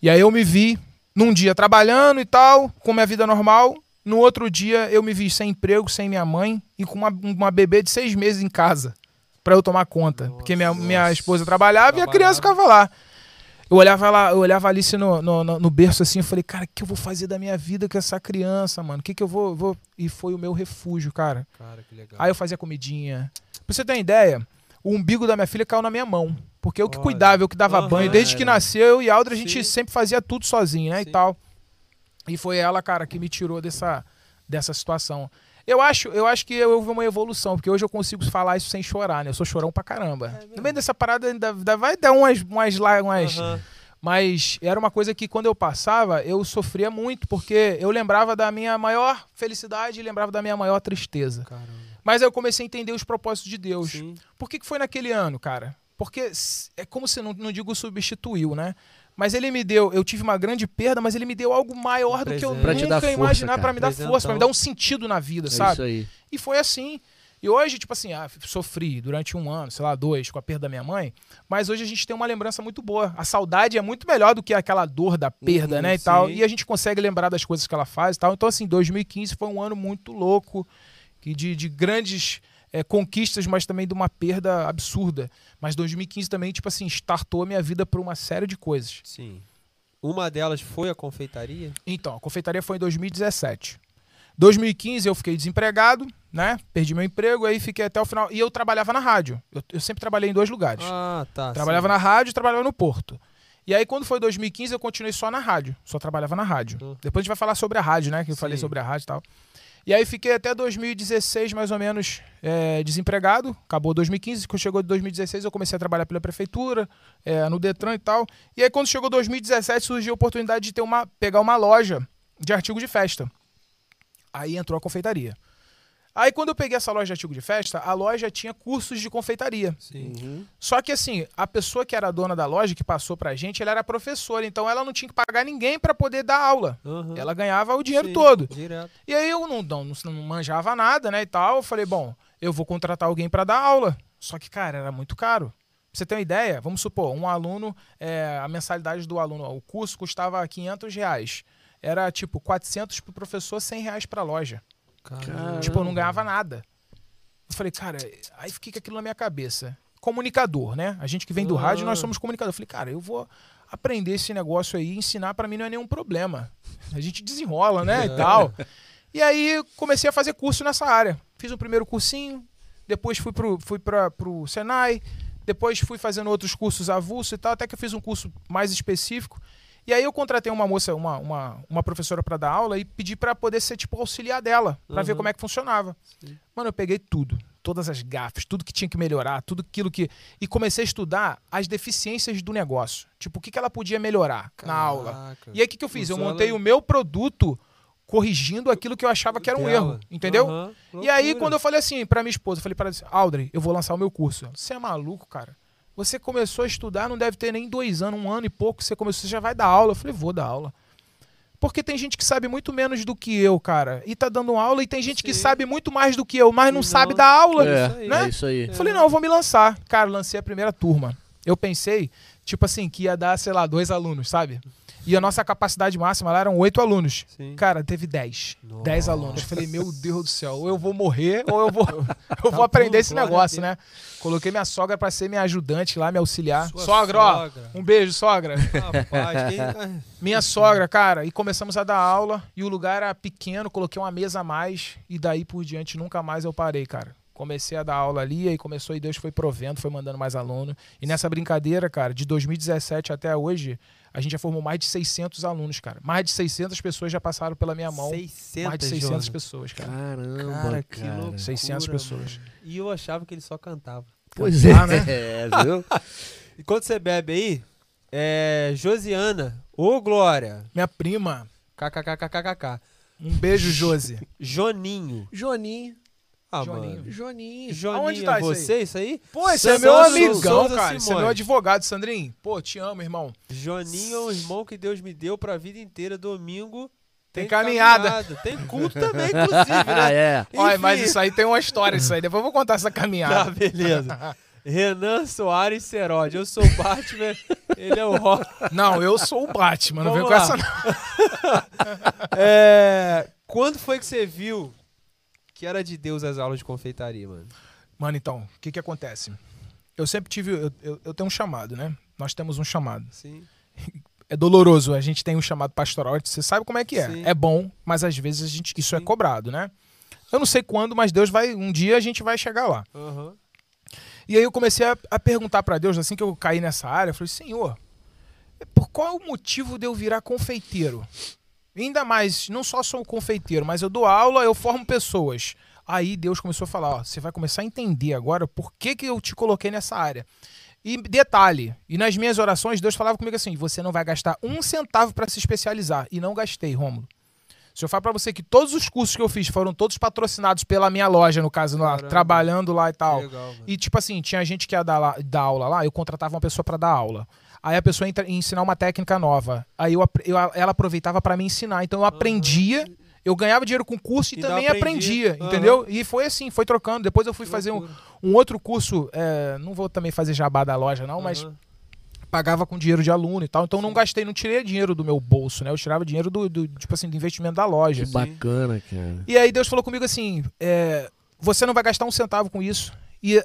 E aí eu me vi num dia trabalhando e tal, com minha vida normal. No outro dia eu me vi sem emprego, sem minha mãe e com uma, uma bebê de seis meses em casa pra eu tomar conta. Nossa, porque minha, minha esposa trabalhava, e a criança ficava lá. Eu olhava lá, eu olhava Alice no, no, no- no berço assim, eu falei, cara, o que eu vou fazer da minha vida com essa criança, mano? O que, que eu vou, vou. E foi o meu refúgio, cara. Cara, que legal. Aí eu fazia comidinha. Pra você ter uma ideia, o umbigo da minha filha caiu na minha mão. Porque eu que Olha. cuidava, eu que dava Aham. banho. Desde que nasceu, eu e a Audrey, a gente Sim. sempre fazia tudo sozinho, né? Sim. E tal. E foi ela, cara, que me tirou dessa, dessa situação. Eu acho, eu acho que houve uma evolução, porque hoje eu consigo falar isso sem chorar, né? Eu sou chorão pra caramba. É no meio dessa parada ainda, ainda vai dar umas, umas, lá- umas, Aham. mas era uma coisa que quando eu passava, eu sofria muito, porque eu lembrava da minha maior felicidade e lembrava da minha maior tristeza. Caramba. Mas aí eu comecei a entender os propósitos de Deus. Sim. Por que, que foi naquele ano, cara? Porque é como se, não, não digo substituiu, né? Mas ele me deu, eu tive uma grande perda, mas ele me deu algo maior do que eu. Pra nunca força, imaginar pra me dar Presentão. força, pra me dar um sentido na vida, É sabe? isso aí. E foi assim. E hoje, tipo assim, ah, sofri durante um ano, sei lá, dois, com a perda da minha mãe. Mas hoje a gente tem uma lembrança muito boa. A saudade é muito melhor do que aquela dor da perda, Uhum, né? E tal. E a gente consegue lembrar das coisas que ela faz e tal. Então, assim, 2015 foi um ano muito louco, que de, de grandes eh, conquistas, mas também de uma perda absurda. Mas 2015 também, tipo assim, startou a minha vida por uma série de coisas. Sim. Uma delas foi a confeitaria? Então, a confeitaria foi em 2017. 2015 eu fiquei desempregado, né? Perdi meu emprego, aí fiquei até o final. E eu trabalhava na rádio. Eu, eu sempre trabalhei em dois lugares. Ah, tá. trabalhava sim. na rádio e trabalhava no Porto. E aí, quando foi 2015, eu continuei só na rádio. Só trabalhava na rádio. Hum. Depois a gente vai falar sobre a rádio, né? Que eu falei Sim. sobre a rádio e tal. E aí fiquei até 2016, mais ou menos, é, desempregado. Acabou 2015. Quando chegou 2016, eu comecei a trabalhar pela prefeitura, é, no Detran e tal. E aí, quando chegou 2017, surgiu a oportunidade de ter uma, pegar uma loja de artigo de festa. Aí entrou a confeitaria. Aí quando eu peguei essa loja de artigo de festa, a loja tinha cursos de confeitaria. Sim. Uhum. Só que assim, a pessoa que era dona da loja, que passou pra gente, ela era professora, então ela não tinha que pagar ninguém pra poder dar aula. Aham. Ela ganhava o dinheiro Sim, todo. Direto. E aí eu não, não, não manjava nada, né, e tal. Eu falei, bom, eu vou contratar alguém pra dar aula. Só que, cara, era muito caro. Pra você ter uma ideia, vamos supor, um aluno, é, a mensalidade do aluno, ó, o curso custava 500 reais. Era tipo 400 pro professor, 100 reais pra loja. Caramba. Tipo, eu não ganhava nada. Eu falei, cara, aí fiquei com aquilo na minha cabeça. Comunicador, né? A gente que vem do Ah. rádio, nós somos comunicador. Eu falei, cara, eu vou aprender esse negócio aí, ensinar pra mim não é nenhum problema. A gente desenrola, né? E tal. E aí comecei a fazer curso nessa área. Fiz um primeiro cursinho, depois fui pro, fui pra, pro Senai, depois fui fazendo outros cursos avulso e tal, até que eu fiz um curso mais específico. E aí eu contratei uma moça, uma, uma, uma professora pra dar aula e pedi pra poder ser tipo auxiliar dela, ver Uhum. como é que funcionava. Sim. Mano, eu peguei tudo, todas as gafes, tudo que tinha que melhorar, tudo aquilo que e comecei a estudar as deficiências do negócio. Tipo, o que que ela podia melhorar na aula. Caraca. E aí o que que eu fiz? Eu montei ela- o meu produto corrigindo aquilo que eu achava que era um Dela. erro, entendeu? Aham. E aí, quando eu falei assim pra minha esposa, eu falei para ela assim, Audrey, eu vou lançar o meu curso. Você é maluco, cara? Você começou a estudar, não deve ter nem dois anos, um ano e pouco, você começou, você já vai dar aula. Eu falei, vou dar aula. Porque tem gente que sabe muito menos do que eu, cara, e tá dando aula, e tem gente que Sim. sabe muito mais do que eu, mas não, não- sabe dar aula. É, isso aí. né? é isso aí. Eu falei, não, eu vou me lançar. Cara, lancei a primeira turma. Eu pensei, tipo assim, que ia dar, sei lá, dois alunos, sabe? E a nossa capacidade máxima lá eram oito alunos. Sim. Cara, teve dez. Nossa. Dez alunos. Eu falei, meu Deus do céu, ou eu vou morrer ou eu vou, eu vou aprender esse Tá glória negócio, né? Coloquei minha sogra pra ser minha ajudante lá, me auxiliar. Sua sogra, ó. Um beijo, sogra. Rapaz, quem... Minha sogra, cara, e começamos a dar aula e o lugar era pequeno, coloquei uma mesa a mais e daí por diante nunca mais eu parei, cara. Comecei a dar aula ali, aí começou e Deus foi provendo, foi mandando mais aluno. E nessa brincadeira, cara, de 2017 até hoje, a gente já formou mais de 600 alunos, cara. Mais de 600 pessoas já passaram pela minha mão. 600, mais de 600 Jonas. pessoas, cara. Caramba, Cara, cara. que loucura, 600 pessoas. mano. E eu achava que ele só cantava. Pois é, né? é, viu? E quando você bebe aí, é Josiana, ô Glória, Minha prima. kkkkkkk, Um beijo, Josi. Joninho. Joninho. Ah, Joninho. mano. Joninho. Joninho, Aonde tá é isso aí? você, isso aí? Pô, esse é Souza- meu Souza amigão, cara. Esse é meu advogado, Sandrinho. Pô, te amo, irmão. Joninho é um irmão que Deus me deu pra vida inteira. Domingo Tem caminhada. caminhada. Tem culto também, inclusive, Ah, né? é. Olha, mas isso aí tem uma história, isso aí. Depois eu vou contar essa Tá, caminhada. beleza. Renan Soares Serode. Eu sou o Batman, ele é o Rock. Não, eu sou o Batman, não vem Vamos com essa não. É, quando foi que você viu que era de Deus as aulas de confeitaria, mano? Mano, então, o que que acontece? Eu sempre tive, eu, eu, eu tenho um chamado, né? Nós temos um chamado. Sim. É doloroso, a gente tem um chamado pastoral, você sabe como é que é. Sim. É bom, mas às vezes a gente, isso é Sim. cobrado, né? Eu não sei quando, mas Deus vai, um dia a gente vai chegar lá. Aham. E aí eu comecei a, a perguntar pra Deus, assim que eu caí nessa área, eu falei, Senhor, por qual o motivo de eu virar confeiteiro? Ainda mais, não só sou confeiteiro, mas eu dou aula, eu formo pessoas. Aí Deus começou a falar, ó, você vai começar a entender agora por que, que eu te coloquei nessa área. E detalhe, e nas minhas orações Deus falava comigo assim, você não vai gastar um centavo pra se especializar. E não gastei, Rômulo. Se eu falar pra você que todos os cursos que eu fiz foram todos patrocinados pela minha loja, no caso, lá, trabalhando lá e tal. Legal. E, tipo assim, tinha gente que ia dar, lá- dar aula lá, eu contratava uma pessoa pra dar aula. Aí a pessoa entra, ia ensinar uma técnica nova. Aí eu, eu- ela aproveitava pra me ensinar. Então eu aprendia, eu ganhava dinheiro com o curso e, Ainda também aprendia. aprendia, Aham. entendeu? E foi assim, foi trocando. Depois eu fui fazer um, um outro curso, é, não vou também fazer jabá da loja não, mas Aham. pagava com dinheiro de aluno e tal. Então eu não gastei, não tirei dinheiro do meu bolso, né? Eu tirava dinheiro do, do, tipo assim, do investimento da loja. Que bacana, cara. E aí Deus falou comigo assim: é, você não vai gastar um centavo com isso. E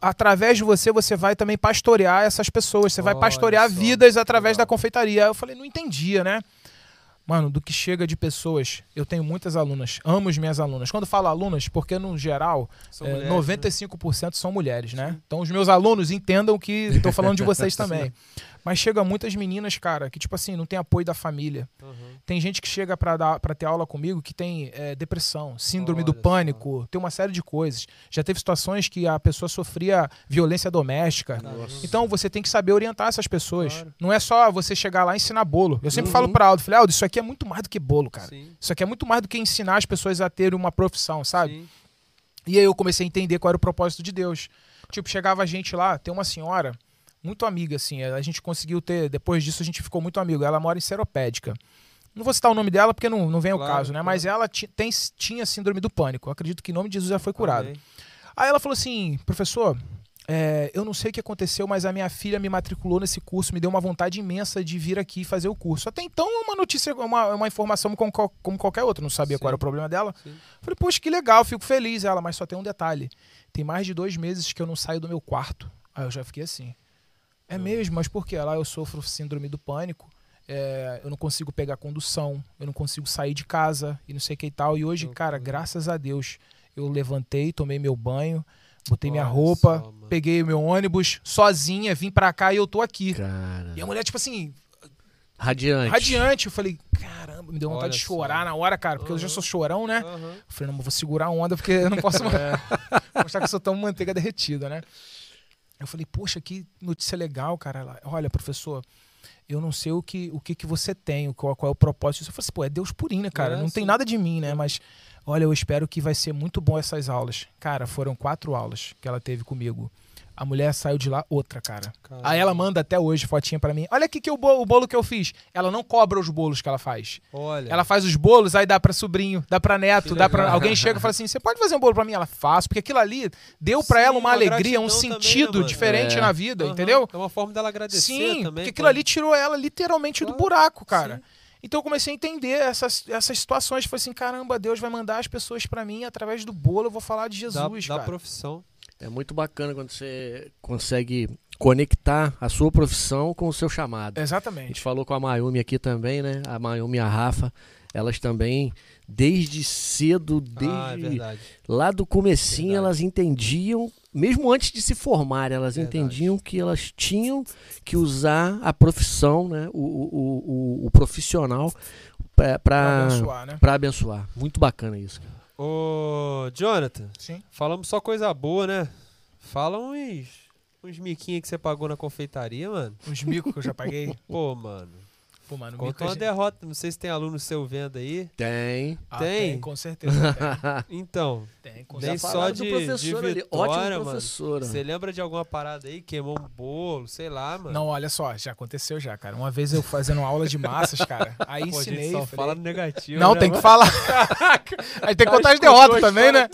através de você, você vai também pastorear essas pessoas. Você vai Olha pastorear só, vidas através legal. da confeitaria. Aí eu falei, não entendia, né? Mano, do que chega de pessoas, eu tenho muitas alunas, amo as minhas alunas. Quando falo alunas, porque no geral, São é, mulheres, né? 95% são mulheres, né? Então os meus alunos entendam que estou falando de vocês também. Mas chega muitas meninas, cara, que tipo assim, não tem apoio da família. Aham. Tem gente que chega pra dar para ter aula comigo que tem é, depressão, síndrome do Olha pânico, tem uma série de coisas. Já teve situações que a pessoa sofria violência doméstica. Caramba. Então você tem que saber orientar essas pessoas. Claro. Não é só você chegar lá e ensinar bolo. Eu sempre Uhum. falo pra Aldo, falei, Aldo, isso aqui é muito mais do que bolo, cara. Sim, Isso aqui é muito mais do que ensinar as pessoas a terem uma profissão, sabe? sim. E aí eu comecei a entender qual era o propósito de Deus. Tipo, chegava a gente lá, tem uma senhora, muito amiga, assim, a gente conseguiu ter, depois disso a gente ficou muito amigo. Ela mora em Seropédica. Não vou citar o nome dela porque não, não vem Claro, ao caso, né? claro. Mas ela tem, tinha síndrome do pânico. Eu acredito que em nome de Jesus já foi curada. Amém. Aí ela falou assim, professor, é, eu não sei o que aconteceu, mas a minha filha me matriculou nesse curso, me deu uma vontade imensa de vir aqui fazer o curso. Até então, uma notícia, uma, uma informação como, qual- como qualquer outra, não sabia qual Sim. era o problema dela. Sim. Falei, poxa, que legal, fico feliz. Ela, mas só tem um detalhe: tem mais de dois meses que eu não saio do meu quarto. Aí eu já fiquei assim. É mesmo, mas por quê? Lá eu sofro síndrome do pânico. é, eu não consigo pegar condução, eu não consigo sair de casa e não sei o que e tal. E hoje, cara, graças a Deus, eu levantei, tomei meu banho, botei minha roupa, só, peguei o meu ônibus sozinha, vim pra cá e eu tô aqui. Cara. E a mulher, tipo assim, Radiante. radiante. Eu falei, caramba, me deu vontade Olha de só. chorar na hora, cara, porque eu já sou chorão, né? Aham. Eu falei, não, vou segurar a onda porque eu não posso mostrar que eu sou tão manteiga derretida, né? Eu falei, poxa, que notícia legal, cara. Ela, Olha, professor, eu não sei o que, o que, que você tem, qual, qual é o propósito. Eu falei assim, pô, é Deus purinho, né, cara? É, não tem sim. nada de mim, né? Mas, olha, eu espero que vai ser muito bom essas aulas. Cara, foram quatro aulas que ela teve comigo. A mulher saiu de lá outra, cara. Caramba. Aí ela manda até hoje fotinha pra mim. Olha aqui que o bolo, o bolo que eu fiz. Ela não cobra os bolos que ela faz. Olha. Ela faz os bolos, aí dá pra sobrinho, dá pra neto, dá pra. legal. Alguém chega e fala assim: você pode fazer um bolo pra mim? Ela faz, porque aquilo ali deu pra Sim, ela uma uma alegria, um gratidão também, sentido né, diferente É. na vida, Aham. entendeu? É uma forma dela agradecer Sim, também. porque aquilo ali tirou ela literalmente do Claro. buraco, cara. Sim. Então eu comecei a entender essas, essas situações. Foi assim: caramba, Deus vai mandar as pessoas pra mim através do bolo, eu vou falar de da, Jesus, da cara. profissão. É muito bacana quando você consegue conectar a sua profissão com o seu chamado. A Exatamente. gente falou com a Mayumi aqui também, né? A Mayumi e a Rafa, elas também, desde cedo, Ah, é desde lá do comecinho, Verdade. elas entendiam, mesmo antes de se formar, elas Verdade. entendiam que elas tinham que usar a profissão, né? O, o, o, o- profissional para abençoar, né? abençoar. Muito bacana isso. cara. Ô, Jonathan, Sim. falamos só coisa boa, né? Fala uns, uns miquinhos que você pagou na confeitaria, mano. Os micos que eu já paguei. Pô, mano. Pô, mano, a uma gente- derrota. Não sei se tem aluno seu vendo aí. Tem. Ah, Tem? tem, com certeza. Tem, Então, tem com Nem certeza. só de- do professor de ali. vitória, Ótimo mano. professor. você lembra de alguma parada aí? Queimou um bolo, sei lá, mano. Não, olha só, já aconteceu já, cara. Uma vez eu fazendo aula de massas, cara, aí Pô, ensinei. só falei- fala no negativo. Não, né, tem que mano? falar. aí tem que contar as derrotas também, né?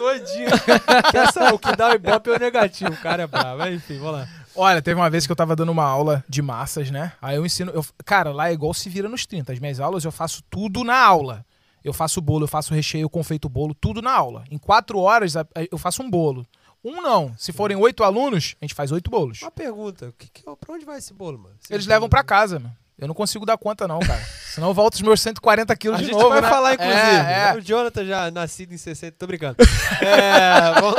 Que essa- o que dá o ibope é o negativo. O cara é bravo. Enfim, vamos lá. Olha, teve uma vez que eu tava dando uma aula de massas, né? Aí eu ensino. eu- cara, lá é igual se vira nos 30. As minhas aulas eu faço tudo na aula. Eu faço bolo, eu faço recheio, eu confeito bolo, tudo na aula. Em quatro horas eu faço um bolo. Um não. Se forem oito alunos, a gente faz oito bolos. Uma pergunta. Que, que, pra onde vai esse bolo, mano? Eles levam pra casa, mano. Eu não consigo dar conta, não, cara. Senão eu volto os meus 140 quilos A de gente novo. vai né? falar, inclusive. É, é. O Jonathan já nascido em 60. Tô brincando. É, vamos.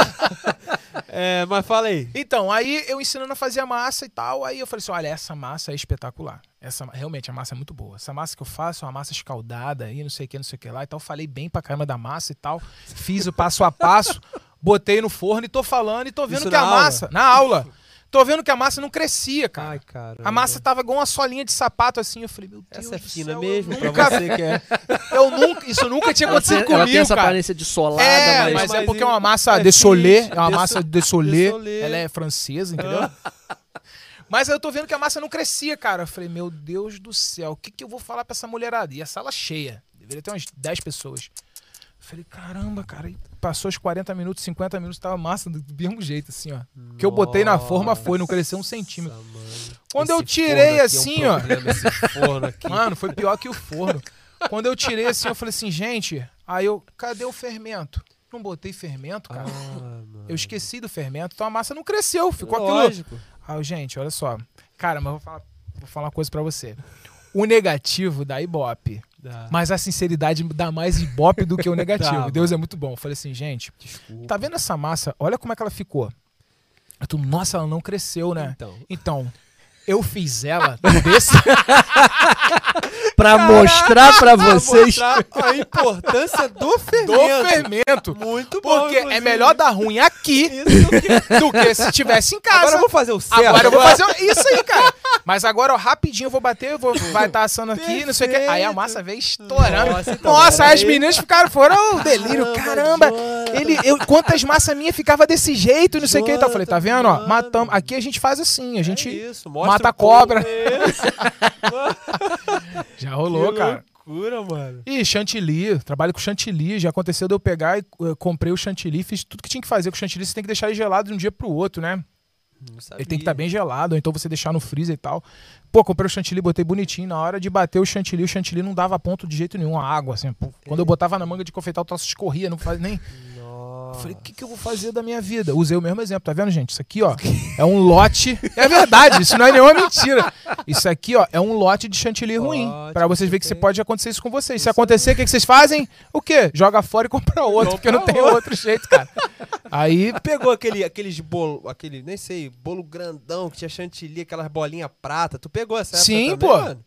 É, mas fala aí. Então, aí eu ensinando a fazer a massa e tal, aí eu falei assim, olha, essa massa é espetacular. Essa, realmente, a massa é muito boa. Essa massa que eu faço é uma massa escaldada aí, não sei o que, não sei o que lá. Então, eu falei bem pra caramba da massa e tal. Fiz o passo a passo, botei no forno e tô falando e tô vendo Isso que a aula? massa... Na aula. Tô vendo que a massa não crescia, cara. Ai, cara. a massa tava igual uma solinha de sapato assim. Eu falei, meu Deus Essa é do fina céu, mesmo eu pra nunca, você que é. eu nunca, Isso nunca tinha Ela tem, acontecido ela tem comigo, essa cara. aparência de solada, É, mas, mas, é mas porque é uma massa é de é uma massa de ela é francesa, entendeu? Mas aí eu tô vendo que a massa não crescia, cara. Eu falei, meu Deus do céu, o que, que eu vou falar pra essa mulherada? E a sala cheia, deveria ter umas 10 pessoas. Eu falei, caramba, cara, e passou os 40 minutos, 50 minutos, tava massa do mesmo jeito, assim, ó. O que eu botei na forma foi, não cresceu um centímetro. Nossa, mano. Quando eu Esse tirei forno aqui é um assim, ó. Mano, foi pior que o forno. Quando eu tirei assim, eu falei assim, gente, aí eu, cadê o fermento? Não botei fermento, cara. Ah. Eu esqueci do fermento, então a massa não cresceu, ficou aquilo. Lógico. Ah, gente, olha só. Cara, mas eu vou falar, vou falar uma coisa pra você. O negativo dá ibope, Dá. mas a sinceridade dá mais ibope do que o negativo. Dá, Deus é muito bom. Eu falei assim, gente, Desculpa. tá vendo essa massa? Olha como é que ela ficou. Eu tô, nossa, ela não cresceu, né? Então. Então, eu fiz ela desse. pra mostrar pra vocês. Mostrar a importância do do fermento. fermento. Muito bom, Porque é inclusive. melhor dar ruim aqui que- do que se tivesse em casa. Agora eu vou fazer o certo. Agora eu vou fazer isso aí, cara. Mas agora, ó, rapidinho eu vou bater, eu vou, vai estar assando aqui, não sei o que. Aí a massa veio estourando. Nossa, Nossa, então, aí as meninas ficaram, foram um delírio. Caramba. Ele, eu, quantas massas minha ficava desse jeito não sei o que. Então eu falei, tá vendo? Ó, matamos. Aqui a gente faz assim, a gente É isso, mata a cobra. Já Que rolou, cara. loucura, mano. E chantilly, trabalho com chantilly. Já aconteceu de eu pegar e eh, comprei o chantilly, fiz tudo que tinha que fazer com o chantilly. Você tem que deixar ele gelado de um dia pro outro, né? Não Ele tem que estar sabia. bem gelado, ou então você deixar no freezer e tal. Pô, comprei o chantilly, botei bonitinho. Na hora de bater o chantilly, o chantilly não dava ponto de jeito nenhum, a água, assim. pô. Quando eu botava na manga de confeitar, o troço escorria, não faz nem. Eu falei, o que, que eu vou fazer da minha vida? Usei o mesmo exemplo, tá vendo, gente? Isso aqui, ó, é um lote. É verdade, isso não é nenhuma mentira. Isso aqui, ó, é um lote de chantilly ruim. Pra vocês verem que se pode acontecer isso com vocês. Se acontecer, o que, que vocês fazem? O quê? Joga fora e compra outro, porque não Compra tem outro. outro jeito, cara. Aí pegou aquele, aqueles bolo, aquele, nem sei, bolo grandão que tinha chantilly, aquelas bolinhas prata. Tu pegou essa época Sim, também, pô. mano?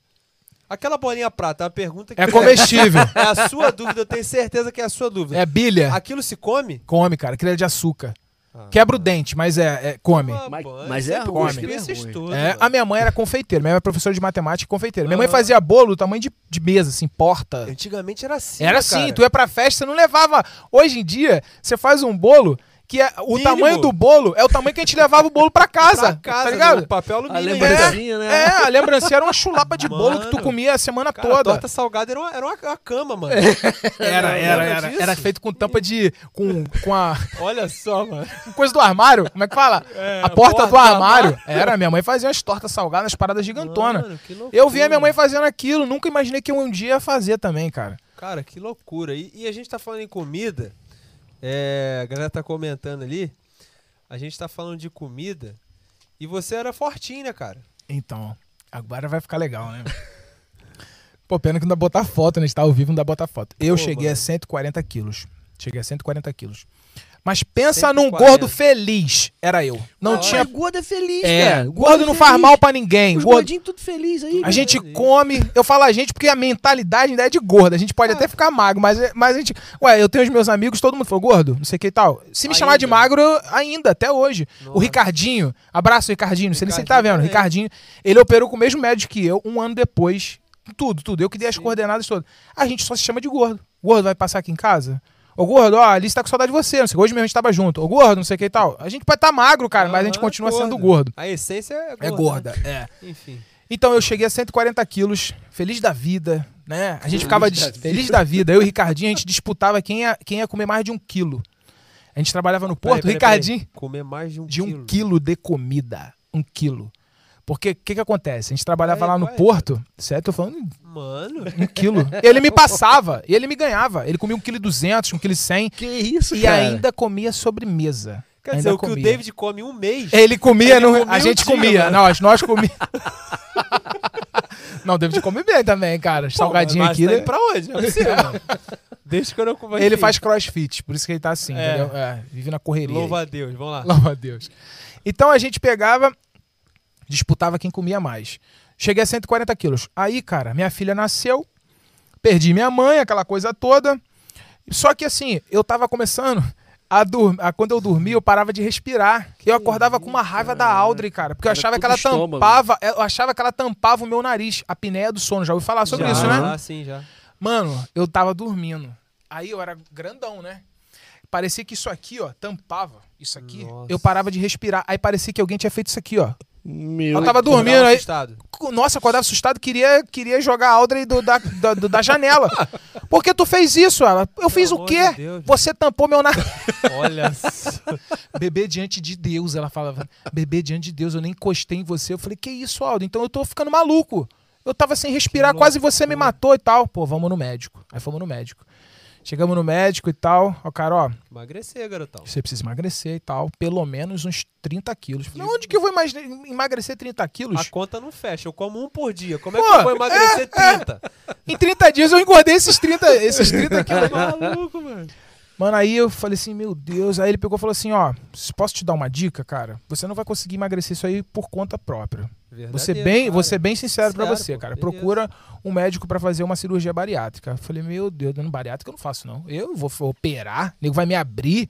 Aquela bolinha prata, é uma pergunta que é comestível. é a sua dúvida, eu tenho certeza que é a sua dúvida. É bilha. Aquilo se come? Come, cara. Aquilo é de açúcar. Ah. Quebra o dente, mas é, é- come. Ah, Mas- mas é ruim, gostei é ruim. É, mano. a minha mãe era confeiteira, minha mãe é professora de matemática e confeiteira. Minha mãe Aham. fazia bolo do tamanho de, de mesa, assim, porta. Antigamente era assim, Era né, assim, cara? tu ia pra festa, você não levava. Hoje em dia, você faz um bolo que é, o Mínimo. tamanho do bolo é o tamanho que a gente levava o bolo pra casa. Pra casa, tá ligado? no papel A alumínio. ainda. lembrancinha, né? É, a lembrancinha era uma chulapa de bolo que tu Mano. comia a semana Cara, toda. a torta salgada era uma, era uma, uma cama, mano. Era, Lembra era, era. disso? Era feito com tampa de. com, com a. Olha só, mano. com coisa do armário. Como é que fala? É, a porta porta do armário. Era, minha mãe fazia umas tortas salgadas, paradas gigantonas. Mano, que loucura. Eu via minha mãe fazendo aquilo, nunca imaginei que eu um dia ia fazer também, cara. Cara, que loucura. E, e a gente tá falando em comida. É, a galera tá comentando ali. A gente tá falando de comida. E você era fortinho, né, cara? Então, agora vai ficar legal, né? Pô, pena que não dá botar foto, né? A gente tá ao vivo, não dá botar foto. Eu Pô, cheguei a mano. 140 quilos. Cheguei a 140 quilos. Mas pensa num 140. gordo feliz. Era eu. Não Ah, tinha. Mas gordo é feliz, É, cara. gordo é não faz feliz. mal pra ninguém. Os Gordo, gordinhos tudo feliz aí. a cara. gente feliz. come. Eu falo a gente porque a mentalidade ainda é de gordo. A gente pode até ficar magro, mas, mas a gente. Ué, eu tenho os meus amigos, todo mundo falou gordo, não sei o que e tal. Se me Ainda. chamar de magro, eu- ainda, até hoje. O Nossa. Ricardinho, abraço, Ricardinho. Não sei nem se tá Ricardinho vendo. também. Ricardinho, ele operou com o mesmo médico que eu, um ano depois. Tudo, tudo. Eu que dei as Sim. coordenadas todas. A gente só se chama de gordo. Gordo vai passar aqui em casa? Ô, gordo, ó, a Alice tá com saudade de você. Não sei, hoje mesmo a gente tava junto. Ô, gordo, não sei o que e tal. A gente pode estar magro, cara, mas a gente continua gordo. sendo gordo. A essência é gorda. É gorda, é. Enfim. Então eu cheguei a 140 quilos, feliz da vida, né? A gente Feliz ficava da vida. feliz da vida. Eu e o Ricardinho, a gente disputava quem ia, quem ia comer mais de um quilo. A gente trabalhava no Porto, Peraí, peraí, Ricardinho, peraí. Comer mais de um de um quilo. quilo de comida. Um quilo. Porque o que, que acontece? A gente trabalhava é, lá no é, Porto, certo? Tô falando Mano. um quilo. Ele me passava, e ele me ganhava. Ele comia um quilo e duzentos, um quilo e cem, Que isso, e cara? ainda comia sobremesa. Quer Ainda dizer, o que o comia. David come um mês. Ele comia, Ele no- comia a gente dia, comia. mano. Nós, nós comíamos. não, David come bem também, cara. Salgadinho Pô, mas aqui. Tá né? pra onde? Não é possível, mano. Deixa que eu não como Ele faz crossfit, por isso que ele tá assim, É. entendeu? É, vive na correria. aí. Louva a Deus. Vamos lá. Louva a Deus. Então a gente pegava, disputava quem comia mais. Cheguei a 140 quilos. Aí, cara, minha filha nasceu, perdi minha mãe, aquela coisa toda. Só que assim, eu tava começando a dormir. Quando eu dormia, eu parava de respirar. eu acordava com uma raiva da Audrey, cara. Porque eu achava que ela estômago. tampava. Eu achava que ela tampava o meu nariz, a apneia do sono. Já ouviu falar sobre já, isso, né? Já, sim, já. Mano, eu tava dormindo. Aí eu era grandão, né? Parecia que isso aqui, ó, tampava. Isso aqui. Nossa. Eu parava de respirar. Aí parecia que alguém tinha feito isso aqui, ó. Meu Eu tava dormindo aí. assustado. Nossa, acordava assustado, queria, queria jogar a Audrey do, da, da, do- da janela. Por que tu fez isso? Ela, eu fiz o quê? de Deus. Você tampou meu nariz. Olha só. Bebê diante de Deus, ela falava. Bebê diante de Deus, eu nem encostei em você. Eu falei, que isso, Aldo? Então eu tô ficando maluco. Eu tava sem respirar, quase você me matou e tal. Pô, vamos no médico. Aí fomos no médico. Chegamos no médico e tal. Ó, cara, ó, Emagrecer, garotão. você precisa emagrecer e tal. Pelo menos uns 30 quilos. Falei, onde que eu vou emagrecer 30 A quilos? conta não fecha. Eu como um por dia. Como é que Pô, eu vou emagrecer 30? Em 30 dias eu engordei esses 30, esses 30 quilos. Maluco, mano. Mano, aí eu falei assim, meu Deus. Aí ele pegou e falou assim, ó, posso te dar uma dica, cara? Você não vai conseguir emagrecer isso aí por conta própria. Verdadeiro, bem, cara. ser bem sincero pra Sincero, você, pô, cara. beleza. Procura um médico pra fazer uma cirurgia bariátrica. Eu falei, meu Deus, dando bariátrica eu não faço, não. Eu vou operar, o nego vai me abrir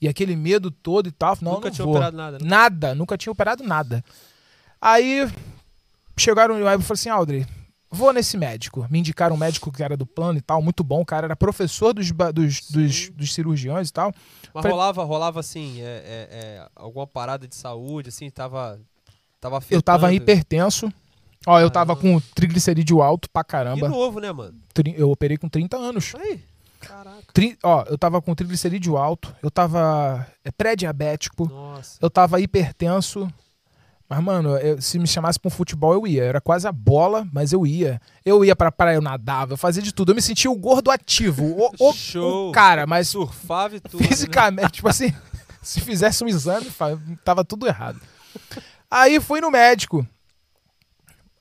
e aquele medo todo e tal. Não, Nunca não tinha vou. operado nada, né? Nada, nunca tinha operado nada. Aí chegaram, aí eu falei assim, Audrey, vou nesse médico. Me indicaram um médico que era do plano e tal, muito bom. O cara era professor dos, dos, dos, dos cirurgiões e tal. Mas Falei- rolava, rolava assim, é, é, é, alguma parada de saúde, assim, tava. Tava afetando. Eu tava hipertenso. Ó, eu tava com triglicerídeo alto pra caramba. novo, né, mano? Eu operei com 30 anos. Aí. Caraca. Tri- Ó, eu tava com triglicerídeo alto. Eu tava é, pré-diabético. Eu tava hipertenso. Mas, mano, eu- se me chamasse pra um futebol, eu ia. Era quase a bola, mas eu ia. Eu ia pra praia, eu nadava, eu fazia de tudo. Eu me sentia o gordo ativo. O, o- Show. o cara, mas Surfava e tudo. né? fisicamente, tipo assim, se fizesse um exame, tava tudo errado. Aí fui no médico.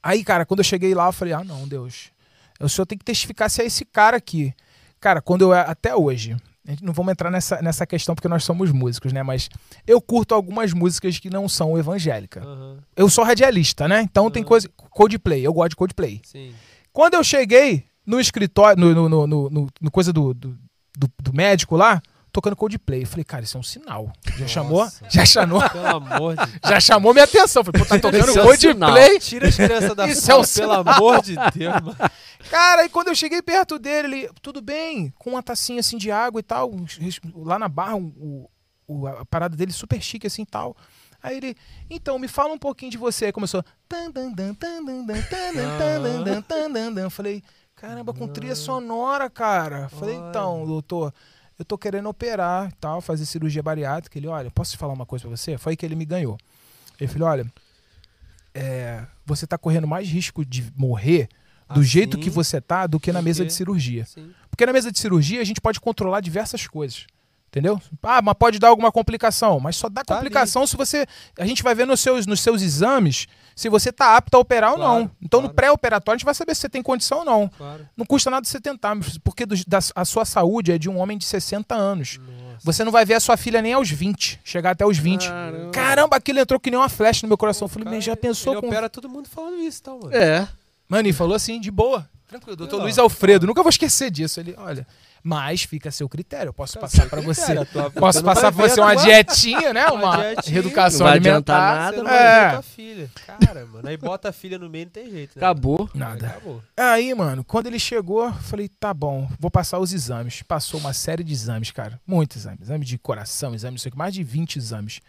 Aí, cara, quando eu cheguei lá, eu falei: ah, não, Deus. O senhor tem que testificar se é esse cara aqui. Cara, quando eu. Até hoje. Não vamos entrar nessa, nessa questão porque nós somos músicos, né? Mas eu curto algumas músicas que não são evangélicas. Aham, Eu sou radialista, né? Então tem Aham. coisa. Coldplay, eu gosto de Coldplay. sim. Quando eu cheguei no escritório, no, no, no, no- no- no coisa do, do, do- do médico lá, tocando Coldplay. Eu falei, cara, isso é um sinal. Já Nossa. chamou? Já chamou? Pelo amor de Deus. Já chamou minha atenção. Falei, pô, tá tocando Esse é um Coldplay. Tira as crianças da Isso é um sala, pelo amor de Deus, mano. Cara, e quando eu cheguei perto dele, ele, tudo bem, com uma tacinha assim de água e tal, lá na barra, o, o- a parada dele super chique assim e tal. Aí ele, então, me fala um pouquinho de você. Aí começou. Eu Falei, caramba, com trilha sonora, cara. Eu Falei, então, doutor, eu tô querendo operar e tal, fazer cirurgia bariátrica. Ele, olha, posso te falar uma coisa pra você? Foi aí que ele me ganhou. Ele falou, olha, é, você tá correndo mais risco de morrer do Assim, jeito que você tá do que na mesa que- de cirurgia. Sim. Porque na mesa de cirurgia a gente pode controlar diversas coisas. Entendeu? Ah, mas pode dar alguma complicação. Mas só dá Tá complicação se você. A gente vai ver nos seus, nos seus exames se você tá apto a operar ou Claro, não. Então, no claro. pré-operatório, a gente vai saber se você tem condição ou não. Claro. Não custa nada você tentar, porque do- da- a sua saúde é de um homem de 60 anos. Nossa. Você não vai ver a sua filha nem aos 20, chegar até os 20. Caramba. Caramba, aquilo entrou que nem uma flecha no meu coração. Eu falei, Cara, mas já pensou ele com. opera todo mundo falando isso, tá, mano? É. Mano, e falou assim, de boa. Tranquilo, doutor Luiz Alfredo, nunca vou esquecer disso. Ele, olha, mas fica a seu critério. Eu posso passar critério, você. tua- Posso passar ver você uma dietinha, né? Uma Uma dietinha. reeducação Não alimentar. nada. Não É. tua filha. Cara, mano. Aí bota a filha no meio, não tem jeito, né? Acabou. Nada. Acabou. Aí, mano, quando ele chegou, eu falei, tá bom, vou passar os exames. Passou uma série de exames, cara. Muitos exames. Exame de coração, exame, não sei o que, mais de 20 exames.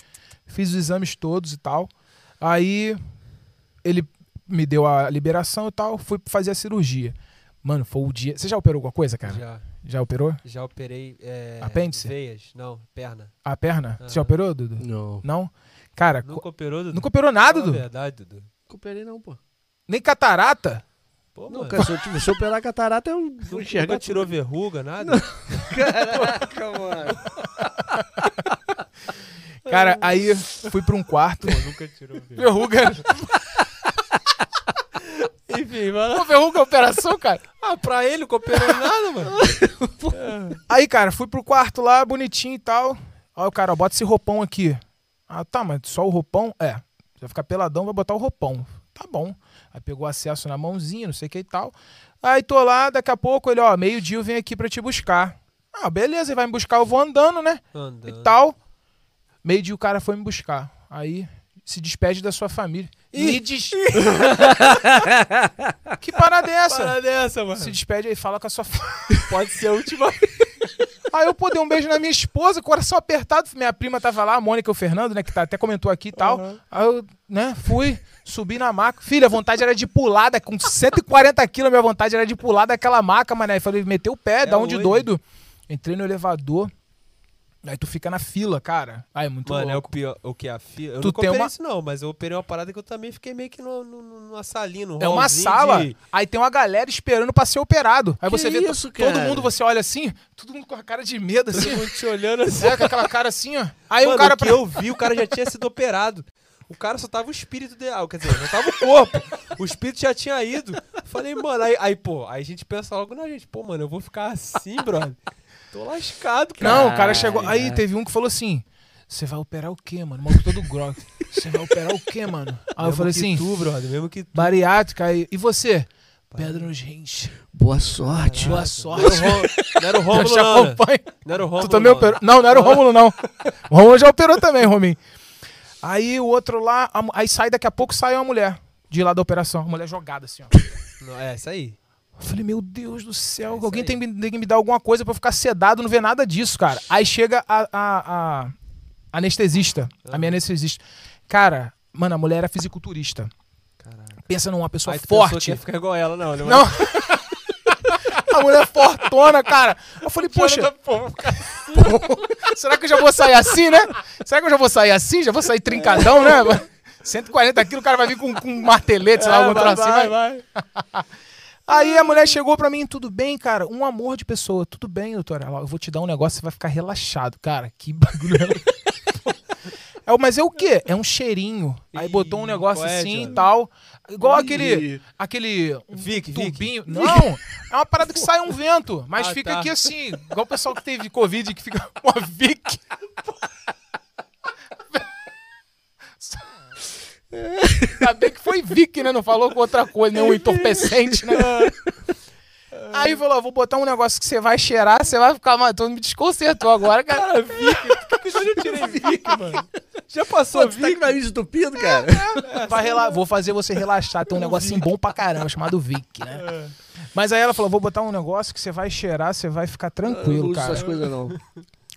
Fiz os exames todos e tal. Aí ele me deu a liberação e tal, fui fazer a cirurgia. Mano, foi o dia. Você já operou alguma coisa, cara? Já, Já operou? já operei. É, Apêndice? Veias. Não, perna. A perna? Você já operou, Dudu? Não. Não? Cara, co- Nunca operou, Dudu? nunca operou nada, Dudu? verdade, Dudu. Cooperei não, pô. Nem catarata? Pô, Não, mano. cara, se eu, tive- se eu operar catarata, eu não Nunca, enxergo. nunca tirou verruga, nada? Caraca, mano. Cara, aí fui pra um quarto. Pô, nunca tirou verruga. Verruga. Enfim, mano. Pô, verruga é operação, cara. Ah, pra ele nunca operou nada, mano. Aí, cara, fui pro quarto lá, bonitinho e tal. Aí o cara, ó, bota esse roupão aqui. Ah, tá, mas só o roupão? É. Você vai ficar peladão, vai botar o roupão. Tá bom. Aí pegou acesso na mãozinha, não sei o que e tal. Aí tô lá, daqui a pouco ele, ó, meio-dia eu venho aqui pra te buscar. Ah, beleza, ele vai me buscar, eu vou andando, né? Andando. E tal. Meio-dia o cara foi me buscar. Aí se despede da sua família. Me des... que parada é essa? Para dessa, mano. Se despede aí, fala com a sua família. Pode ser a última Aí eu pô, dei um beijo na minha esposa, coração apertado. Minha prima tava lá, a Mônica e o Fernando, né? Que tá, até comentou aqui e tal. Uhum. Aí eu, né, fui, subi na maca. Filha, a vontade era de pular, da- com 140 quilos, a minha vontade era de pular daquela maca, mané. Falei, meteu o pé, dá um de doido. Entrei no elevador. Aí tu fica na fila, cara. Aí é muito Mano, é o louco. pior. O que? A fila? Eu Tu nunca tem operei uma- isso, não, mas eu operei uma parada que eu também fiquei meio que no, no- no- numa salinha, num É uma sala, de- aí tem uma galera esperando pra ser operado. Aí Que você vê isso, todo mundo, você olha assim, todo mundo com a cara de medo, assim. Todo mundo te olhando assim. é, com aquela cara assim, ó. Aí Mano, o cara que eu vi, o cara já tinha sido operado. O cara só tava o espírito dele. Ah, quer dizer, não tava o corpo. O espírito já tinha ido. Falei, mano, aí, aí, pô, aí a gente pensa logo na gente, pô, mano, eu vou ficar assim, brother. Tô lascado, cara. Não, o cara chegou. Aí teve um que falou assim: Você vai operar o quê, mano? O maluco todo grog. Você vai operar o quê, mano? Aí eu Mesmo falei que assim: tu, brother, mesmo que tu. Bariátrica. Aí, e você? Pedra nos rins. Boa sorte. Boa Não sorte. era o Rom- não era o Eu Rômulo, te não, né? acompanho. Não era o Rômulo, Tu também não, operou? Não, não era o Rômulo, não. O Rômulo já operou também, Rominho. Aí o outro lá, a mu- aí sai daqui a pouco sai uma mulher de lá da operação. A mulher jogada assim, ó. Não, é isso aí. Eu falei, meu Deus do céu, É alguém tem, que- tem que me dar alguma coisa pra eu ficar sedado, não ver nada disso, cara. Aí chega a, a- a anestesista, a minha anestesista. Cara, mano, a mulher era fisiculturista. Caraca. Pensa numa pessoa Aí forte. ia ficar igual ela, não. Não. Não. a mulher fortona, cara. Eu falei, poxa, pô, será que eu já vou sair assim, né? Será que eu já vou sair assim? Já vou sair trincadão, né? 140 quilos, o cara vai vir com, com um martelete, sei lá, algum troço assim, vai. Aí a mulher chegou pra mim, tudo bem, cara? Um amor de pessoa, tudo bem, doutora. Eu vou te dar um negócio, você vai ficar relaxado. Cara, que bagulho. É, mas é o quê? É um cheirinho. Aí Ih, botou um negócio qual é, assim e tal. Igual Ih. aquele. Aquele. um Vic, Vic. tubinho. Não, é uma parada que sai um vento. Mas Ah, fica tá. aqui assim. Igual o pessoal que teve Covid, que fica com a Vic. Ainda bem que foi Vic, né? Não falou com outra coisa, nenhum entorpecente, né? Aí falou: vou botar um negócio que você vai cheirar, você vai ficar. Mano, tu me desconcertou agora, cara. Por que eu tirei Vic, mano? Já passou Pô, tu tá com o nariz entupido, cara? Vai rela- Vou fazer você relaxar. Tem um negocinho bom pra caramba, chamado Vic, né? Mas aí ela falou: vou botar um negócio que você vai cheirar, você vai ficar Eu não tranquilo, uso cara. essas coisas, não.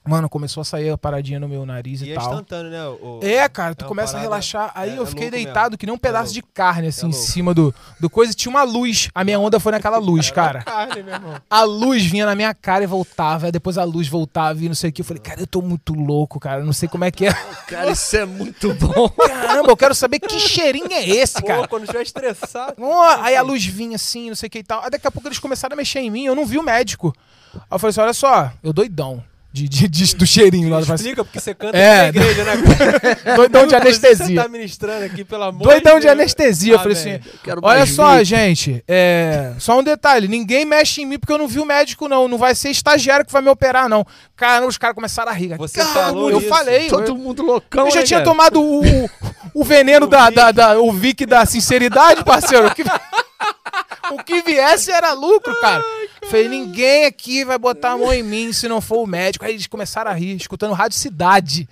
Mano, começou a sair a paradinha no meu nariz E e é tal. instantâneo, né? o- É, cara, tu é começa a parada- relaxar. Aí é- eu é fiquei deitado que nem um pedaço louco. de carne, assim, É em cima do, do coisa. E tinha uma luz. A minha onda foi naquela luz, cara. Carne, meu irmão. A luz vinha na minha cara e voltava. Aí depois a luz voltava e não sei o que. Eu falei, cara, eu tô muito louco, cara. Não sei como é que é. Cara, isso é muito bom. Caramba, eu quero saber que cheirinho é esse, cara. Pô, quando estiver estressado. Aí a luz vinha assim, não sei o que e tal. Aí daqui a pouco eles começaram a mexer em mim, eu não vi o médico. Aí eu falei assim: olha só, eu doidão. De, de, de- do cheirinho lá. Eu falei assim, Explica porque você canta É. na igreja, né? doidão de Você anestesia. tá ministrando aqui, pelo amor Doidão de Deus. anestesia. Eu Ah, falei velho. assim: Quero olha só, gente, é, só um detalhe: ninguém mexe em mim porque eu não vi o médico, não. Não vai ser estagiário que vai me operar, não. Cara, os caras começaram a rir. Você Cara, falou eu isso. falei. Todo eu, mundo loucão, eu já né, tinha cara? tomado o, o, o veneno da, da, da- o Vic da sinceridade, parceiro. O que, o que viesse era lucro, cara. Falei, ninguém aqui vai botar a mão em mim se não for o médico. Aí eles começaram a rir, escutando Rádio Cidade.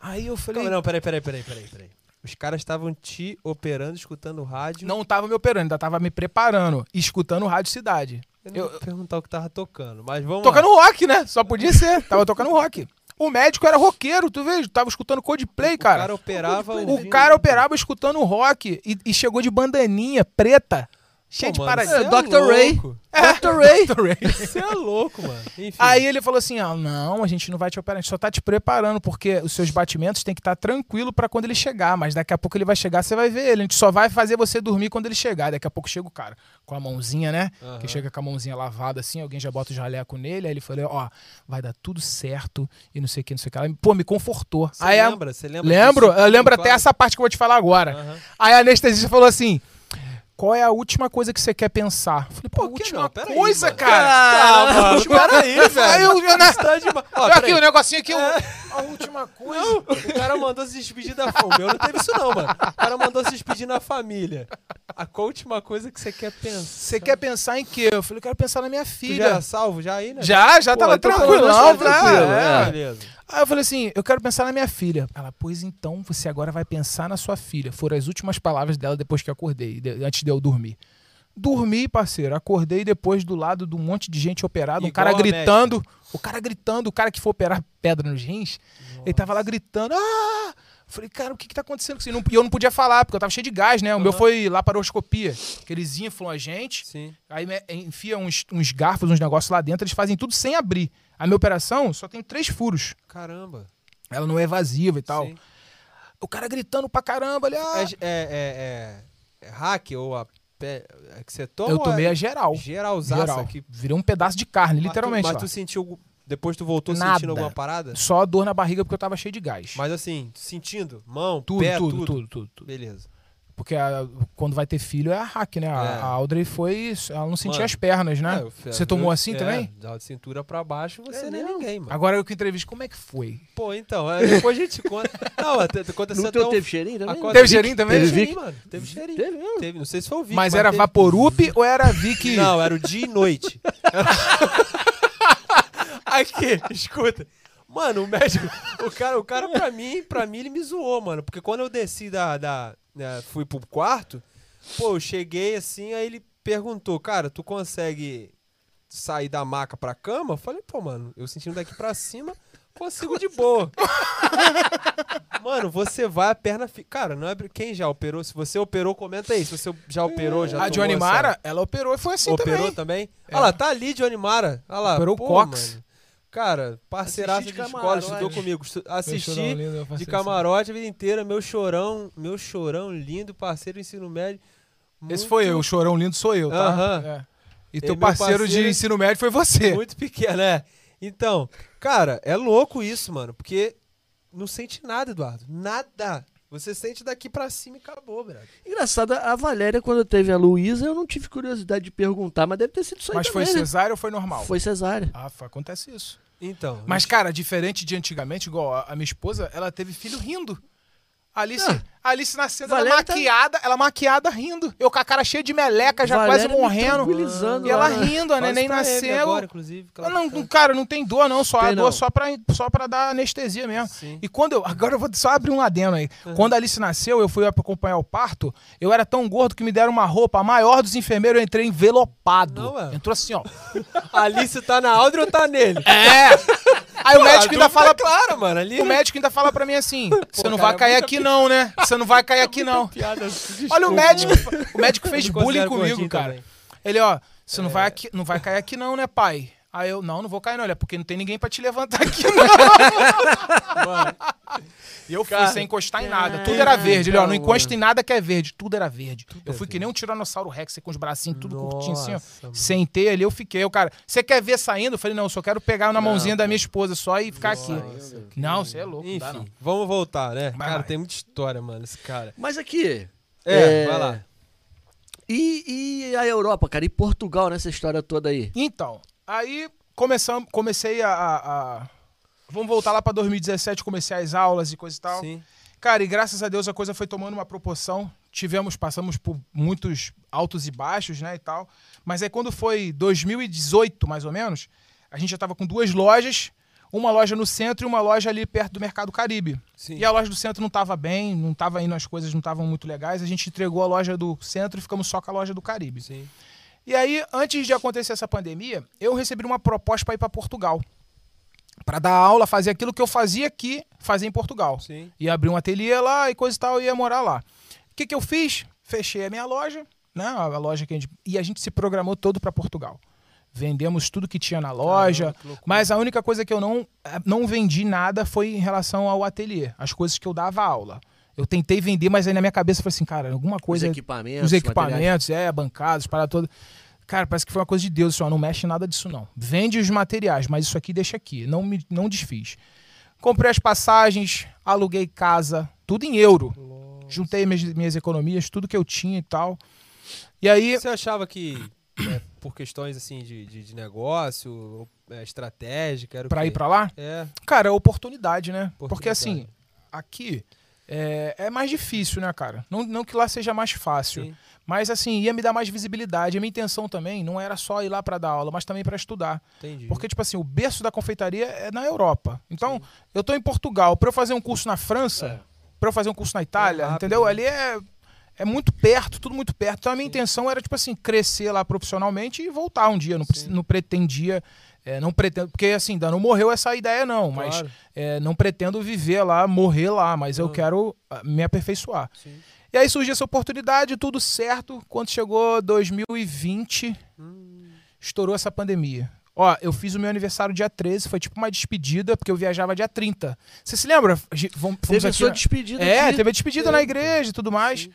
Aí eu falei, Calma, não, peraí, peraí, peraí, peraí, peraí. Os caras estavam te operando, escutando o rádio. não tava me operando, ainda tava me preparando, escutando Rádio Cidade. Eu não eu- vou perguntar o que tava tocando, mas vamos Tocando lá. rock, né? Só podia ser. Tava tocando rock. O médico era roqueiro, tu vê? Tava escutando Coldplay, O cara. cara operava O ouvindo- cara operava escutando rock e, e chegou de bandaninha preta, cheia Pô, de paradinha. é Dr. Ray. louco. Dr. Ray. Dr. Ray. Você é louco, mano. Enfim. Aí ele falou assim: ah, não, a gente não vai te operar, a gente só tá te preparando, porque os seus batimentos tem que estar tranquilo pra quando ele chegar. Mas daqui a pouco ele vai chegar, você vai ver ele. A gente só vai fazer você dormir quando ele chegar. Daqui a pouco chega o cara com a mãozinha, né? Aham. Que chega com a mãozinha lavada assim, alguém já bota o jaleco nele. Aí ele falou: ó, vai dar tudo certo e não sei o que, não sei o que. Pô, me confortou. Você lembra? Você lembra? Lembro, disso? eu lembro até Claro. essa parte que eu vou te falar agora. Aham. Aí a anestesista falou assim: qual é a última coisa que você quer pensar? Eu falei, pô, Por que última não? Pera aí, coisa, mano. cara. Ah, mano, Última- peraí, velho. Aí eu, eu, né? Tá. Ó, aqui o negocinho aqui, o- É. a última coisa. Não, o cara mandou se despedir da família. Não teve isso, não, mano. O cara mandou se despedir na família. A qual última coisa que você quer pensar? Você quer pensar em quê? Eu falei, eu quero pensar na minha Tu já filha. era salvo já aí, né? Já, já Pô, tava tranquilão, tá né? tranquilo, É. é. Beleza. Aí eu falei assim, eu quero pensar na minha filha. Ela, pois então, você agora vai pensar na sua filha. Foram as últimas palavras dela depois que acordei, de- antes de eu dormir. Dormi, parceiro. Acordei depois do lado de um monte de gente operada, um cara gritando. O cara gritando, o cara que foi operar pedra nos rins, ele tava lá gritando. Ah! Falei, cara, o que que tá acontecendo? com isso? E eu não podia falar, porque eu tava cheio de gás, né? O meu Aham. foi laparoscopia. Que eles inflam a gente, Sim. aí enfia uns, uns garfos, uns negócios lá dentro, eles fazem tudo sem abrir. A minha operação só tem três furos. Caramba. Ela não é evasiva e tal. Sim. O cara gritando pra caramba, ali, ah, É, é, é, é, é hack ou a pé é que você toma? eu tomei é a geral. geralzaça geral. aqui. Virei um pedaço de carne, literalmente. Mas tu, lá. mas tu sentiu depois tu voltou Nada. sentindo alguma parada? Só dor na barriga porque eu tava cheio de gás. Mas assim, sentindo, mão, tudo, pé, tudo, tudo, tudo, tudo, tudo. Beleza. Porque a- quando vai ter filho é a hack, né? A, É. a Audrey foi. Ela não sentia Mano, as pernas, né? É, eu- Você tomou eu- assim é, também? Da cintura pra baixo você É nem ninguém, mano. Agora eu que entrevisto, como é que foi? Pô, então, é, depois a gente conta. Não, aconteceu até um- teve cheirinho também? Aconteceu- Teve cheirinho também? Teve cheirinho, mano. Teve cheirinho. Teve mesmo? Teve, não sei se foi o Vic. Mas era teve- Vaporup ou era Vic? Não, era o dia e noite. Aqui, escuta. Mano, o médico, o cara, o cara pra mim, pra mim ele me zoou, mano, porque quando eu desci da, da né, fui pro quarto, pô, eu cheguei assim, aí ele perguntou, cara, tu consegue sair da maca pra cama? Eu falei, pô, mano, eu sentindo daqui pra cima, consigo de boa. mano, você vai, a perna fica. Cara, não é. Quem já operou? Se você operou, comenta aí. Se você já operou, já A Johnny Mara, ela operou e foi assim operou também. também? É. Olha lá, tá ali, Johnny Mara. Olha lá. Operou pô, Cox. mano. Cara, parceiraça Assisti de de escola, estudou comigo. Assisti lindo, de isso. camarote a vida inteira, meu chorão, meu chorão lindo, parceiro do ensino médio. Esse muito- foi eu, o chorão lindo sou eu, tá? Aham. É. E É, teu meu parceiro, de parceiro- ensino médio foi você. Muito pequeno, né? Então, cara, é louco isso, mano, porque não sente nada, Eduardo. Nada. Você sente daqui pra cima e acabou, brother. Engraçado, a Valéria, quando teve a Luísa, eu não tive curiosidade de perguntar, mas deve ter sido isso aí Mas foi né? cesárea ou foi normal? Foi cesárea. Ah, acontece isso. Então. Mas, cara, diferente de antigamente, igual a, a minha esposa, ela teve filho rindo. A Alice, Ah. a Alice nascendo, ela Valéria tá- maquiada, ela maquiada rindo. Eu com a cara cheia de meleca, já Valéria quase morrendo. E ela lá, né? rindo, a neném nasceu. Agora, inclusive, não, tá- não- cara, não tem dor, não, só a Tem dor não. só pra, só pra dar anestesia mesmo. Sim. E quando eu. Agora eu vou só abrir um adeno aí. Quando a Alice nasceu, eu fui acompanhar o parto. Eu era tão gordo que me deram uma roupa a maior dos enfermeiros. Eu entrei envelopado. Não, é. Entrou assim, ó. A Alice tá na Audrey ou tá nele? É! Aí o médico ainda fala. Claro, mano. Ali O médico ainda fala pra mim assim: você não cara, vai cair aqui, não, né? Você não vai cair aqui, não. Piada, Olha o médico. O médico fez bullying comigo, cara. também. Ele, ó, você não, vai aqui, não vai cair aqui, não, né, pai? Aí eu, não, não vou cair, não. Ele é porque não tem ninguém pra te levantar aqui, não. Mano, E eu fui Cara, sem encostar em nada. Tudo era verde. Ele, ó, não mano. encosta em nada que é verde. Tudo era verde. eu é fui que nem um tiranossauro rex com os bracinhos tudo curtinho assim, ó. Nossa, mano. Sentei ali, eu fiquei. Eu, cara, você quer ver saindo? Eu falei, não, eu só quero pegar na mãozinha da minha esposa só e ficar aqui. Não, você é louco, não dá não. Enfim, vamos voltar, né? Vai, cara, vai. tem muita história, mano, esse cara. Mas aqui. É, vai lá. E, e a Europa, cara? E Portugal nessa história toda aí? Então, aí começamos, comecei a, a- a- Vamos voltar lá pra 2017, comecei as aulas e coisa e tal. Sim. Cara, e graças a Deus a coisa foi tomando uma proporção. Tivemos, passamos por muitos altos e baixos, né, e tal. Mas aí quando foi 2018, mais ou menos, a gente já tava com duas lojas, uma loja no centro e uma loja ali perto do Mercado Caribe. Sim. E a loja do centro não tava bem, não tava indo, as coisas não estavam muito legais. A gente entregou a loja do centro e ficamos só com a loja do Caribe. Sim. E aí, antes de acontecer essa pandemia, eu recebi uma proposta para ir para Portugal. Para dar aula, fazer aquilo que eu fazia aqui, fazer em Portugal. Sim. Ia abrir um ateliê lá e coisa e tal, ia morar lá. O que, que eu fiz? Fechei a minha loja, né? A loja que a gente. E a gente se programou todo para Portugal. Vendemos tudo que tinha na loja. Caramba, mas a única coisa que eu não, eh, não vendi nada foi em relação ao ateliê, as coisas que eu dava aula. Eu tentei vender, mas aí na minha cabeça eu falei assim, cara, alguma coisa. Os equipamentos. Os materiais. equipamentos, é, bancadas, para toda. Cara, parece que foi uma coisa de Deus, só não mexe em nada disso não. Vende os materiais, mas isso aqui deixa aqui, não me não desfiz. Comprei as passagens, aluguei casa, tudo em euro. Juntei minhas, minhas economias, tudo que eu tinha e tal. E aí, Você achava que, é, por questões assim de, de, de negócio, é, estratégica, era quê? ir pra lá, É, cara, é oportunidade, né? Porque Oportunidade. assim, aqui é, é mais difícil, né, cara? Não, não que lá seja mais fácil. sim. Mas assim, ia me dar mais visibilidade. A minha intenção também não era só ir lá pra dar aula, mas também pra estudar. Entendi. Porque, tipo assim, o berço da confeitaria é na Europa. Então, eu tô em Portugal. Pra eu fazer um curso na França, pra eu fazer um curso na Itália, É entendeu? né? Ali é, é muito perto, tudo muito perto. Então, a minha intenção era, tipo assim, crescer lá profissionalmente e voltar um dia. Não, não pretendia. É, não pretendo. Porque, assim, ainda não morreu essa ideia, não. Mas Claro. é, não pretendo viver lá, morrer lá. Mas eu Ah. quero ah, me aperfeiçoar. Sim. E aí surgiu essa oportunidade, tudo certo. Quando chegou 2020, Hum. estourou essa pandemia. Ó, eu fiz o meu aniversário dia 13, foi tipo uma despedida, porque eu viajava dia 30. Você se lembra? Vamos, Teve a aqui sua despedida É, aqui. teve a despedida na igreja e tudo mais.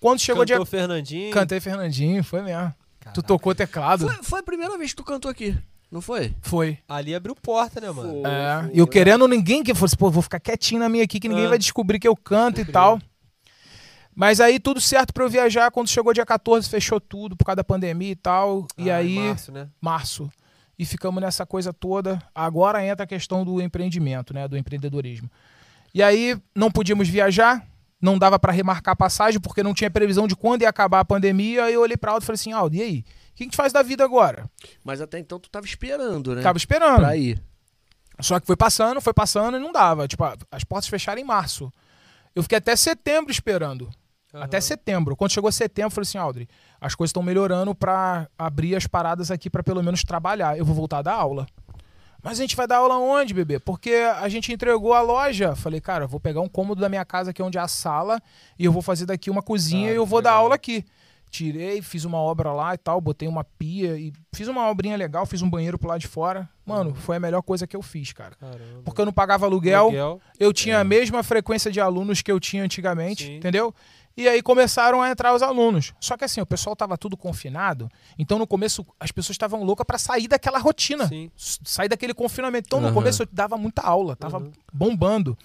Quando chegou Cantou dia. Fernandinho. Cantei Fernandinho, foi mesmo. Tu Caraca. tocou teclado? Foi, foi a primeira vez que tu cantou aqui, não foi? Foi. Ali abriu porta, né, mano? Foi. É, e eu querendo ninguém que fosse, pô, vou ficar quietinho na minha aqui, que ninguém Ah. vai descobrir que eu canto e tal. Mas aí tudo certo pra eu viajar. Quando chegou dia 14, fechou tudo por causa da pandemia e tal. e Ah, em aí. Março, né? março. E ficamos nessa coisa toda. Agora entra a questão do empreendimento, né? Do empreendedorismo. E aí não podíamos viajar, não dava para remarcar a passagem, porque não tinha previsão de quando ia acabar a pandemia. Aí eu olhei para Aldo e falei assim: Aldo, e aí? O que a gente faz da vida agora? Mas até então tu tava esperando, né? Ficava esperando. Pra ir. Só que foi passando, foi passando e não dava. Tipo, as portas fecharam em março. Eu fiquei até setembro esperando. Até setembro. Quando chegou setembro, eu falei assim, Aldri, as coisas estão melhorando pra abrir as paradas aqui pra pelo menos trabalhar. Eu vou voltar a dar aula. Mas a gente vai dar aula onde, bebê? Porque a gente entregou a loja. Falei, cara, vou pegar um cômodo da minha casa aqui onde é a sala e eu vou fazer daqui uma cozinha Ah, e eu vou dar legal. aula aqui. Tirei, fiz uma obra lá e tal, botei uma pia e fiz uma obrinha legal, fiz um banheiro pro lado de fora. Mano, foi a melhor coisa que eu fiz, cara. Caramba. Porque eu não pagava aluguel, Aluguel. eu tinha a mesma frequência de alunos que eu tinha antigamente, Sim. entendeu? E aí começaram a entrar os alunos. Só que assim, o pessoal tava tudo confinado, então no começo as pessoas estavam loucas para sair daquela rotina, Sim. sair daquele confinamento. Então no começo eu dava muita aula, tava Uhum. bombando.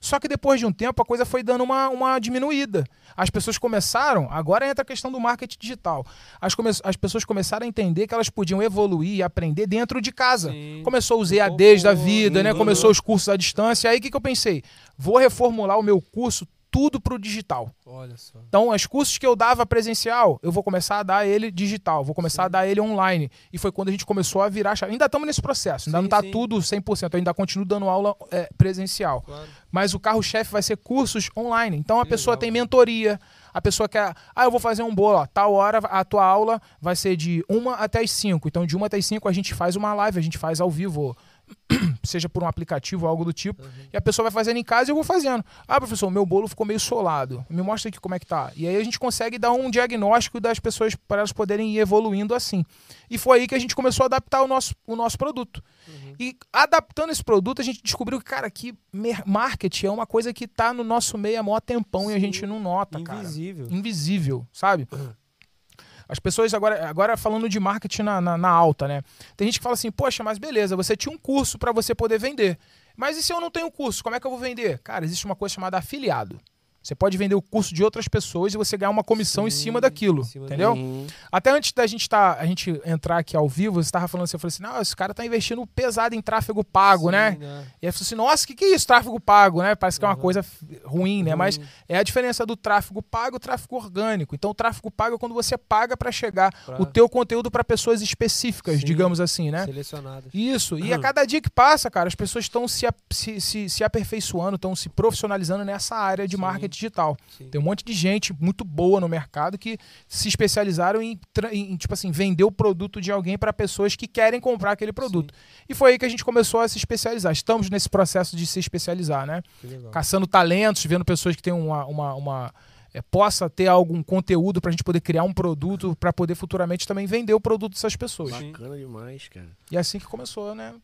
Só que depois de um tempo a coisa foi dando uma, uma diminuída. As pessoas começaram, agora entra a questão do marketing digital. As, come- as pessoas começaram a entender que elas podiam evoluir e aprender dentro de casa. Sim. Começou os EADs da vida, né? Começou os cursos à distância. Aí o que, que eu pensei? Vou reformular o meu curso tudo pro digital. Olha só. Então, os cursos que eu dava presencial, eu vou começar a dar ele digital, vou começar a dar ele online. E foi quando a gente começou a virar chave. Ainda estamos nesse processo, ainda Sim, não está sim. tudo 100%, eu ainda continuo dando aula é, presencial. Claro. Mas o carro-chefe vai ser cursos online. Então a Que pessoa legal. tem mentoria. A pessoa quer, ah, eu vou fazer um bolo, ó, tal hora a tua aula vai ser de uma até as 5. Então de uma até as 5 a gente faz uma live, a gente faz ao vivo, seja por um aplicativo ou algo do tipo. Uhum. E a pessoa vai fazendo em casa e eu vou fazendo. Ah, professor, meu bolo ficou meio solado. Me mostra aqui como é que tá. E aí a gente consegue dar um diagnóstico das pessoas para elas poderem ir evoluindo assim. E foi aí que a gente começou a adaptar o nosso, o nosso produto. Uhum. E adaptando esse produto, a gente descobriu que, cara, que marketing é uma coisa que tá no nosso meio há maior tempão e a Sim. gente não nota, cara. Invisível. Invisível, sabe? As pessoas agora, agora falando de marketing na, na, na alta, né? Tem gente que fala assim, poxa, mas beleza, você tinha um curso para você poder vender. Mas e se eu não tenho curso, como é que eu vou vender? Cara, existe uma coisa chamada afiliado. Você pode vender o curso de outras pessoas e você ganhar uma comissão em Sim, cima daquilo, em cima entendeu? Uhum. Até antes da gente, tá, a gente entrar aqui ao vivo, você estava falando assim, eu falei assim, não, esse cara tá investindo pesado em tráfego pago, Sim, né? E aí eu falei assim, nossa, o que, que é isso, tráfego pago, né? Parece que é uma Uhum. coisa ruim, né? Mas Ruim. é a diferença do tráfego pago e o tráfego orgânico. Então, o tráfego pago é quando você paga para chegar Pra- o teu conteúdo para pessoas específicas, Sim. digamos assim, né? Selecionadas. Isso. E a Uhum. cada dia que passa, cara, as pessoas estão se, se, se, se aperfeiçoando, estão se profissionalizando nessa área de Sim. Marketing digital. Sim. Tem um monte de gente muito boa no mercado que se especializaram em, em, tipo assim, vender o produto de alguém para pessoas que querem comprar aquele produto. E foi aí que a gente começou a se especializar. Estamos nesse processo de se especializar, né? Que legal. Caçando talentos, vendo pessoas que têm uma. uma, uma é, possa ter algum conteúdo para a gente poder criar um produto para poder futuramente também vender o produto dessas pessoas. Sim. Bacana demais, cara. E é assim que começou, né?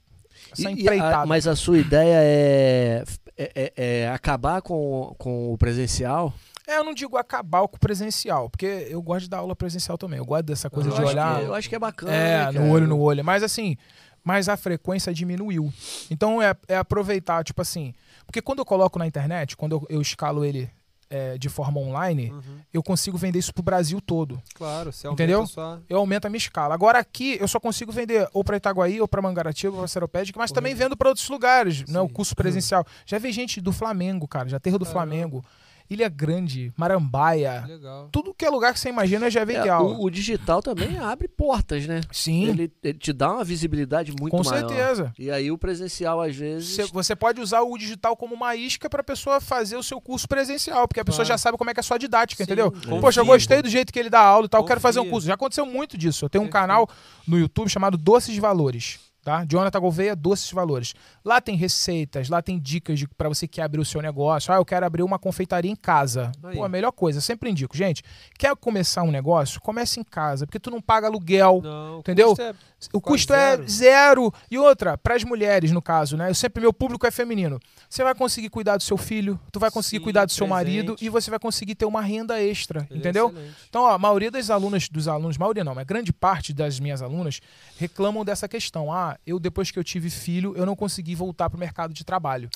Essa E- e empreitada. mas a sua ideia é, é- é- é acabar com, com o presencial? É, eu não digo acabar com o presencial, porque eu gosto de dar aula presencial também. Eu gosto dessa coisa eu de olhar. Que, eu acho que é bacana. É, né, no olho no olho. Mas assim, mas a frequência diminuiu. Então é, é aproveitar, tipo assim. Porque quando eu coloco na internet, quando eu, eu escalo ele é, de forma online, Uhum. eu consigo vender isso pro Brasil todo. Claro, você Entendeu? sua- Eu aumento a minha escala. Agora aqui eu só consigo vender ou para Itaguaí, ou para Mangaratiba, ou para Seropédica, mas também vendo para outros lugares, né? O Sim. curso presencial. Já vi gente do Flamengo, cara, já terra do Caramba. Flamengo, Ilha Grande, Marambaia. Legal. Tudo que é lugar que você imagina já veio É, de aula. o, o digital também abre portas, né? Sim, Ele, ele te dá uma visibilidade muito com maior. certeza. E aí o presencial, às vezes. Você, você pode usar o digital como uma isca para a pessoa fazer o seu curso presencial, porque a pessoa Claro. já sabe como é que é a sua didática, Sim, entendeu? confia. Poxa, eu gostei do jeito que ele dá aula e tal, eu quero fazer um Confia. curso. Já aconteceu muito disso. Eu tenho um canal no YouTube chamado Doces de Valores. Tá? Jonathan Gouveia, Doces Valores. Lá tem receitas, lá tem dicas de, para você que abrir o seu negócio. Ah, eu quero abrir uma confeitaria em casa. Aí. Pô, a melhor coisa, eu sempre indico. Gente, quer começar um negócio? Comece em casa, porque tu não paga aluguel, Não, Entendeu? é- o Quase custo é zero. zero. E outra, para as mulheres, no caso, né? Eu sempre, meu público é feminino. Você vai conseguir cuidar do seu filho, tu vai conseguir Sim, cuidar do seu presente. marido e você vai conseguir ter uma renda extra, Ele é entendeu? Então, ó, a maioria das alunas, dos alunos, maioria não, mas grande parte das minhas alunas reclamam dessa questão. Ah, eu depois que eu tive filho, eu não consegui voltar pro mercado de trabalho,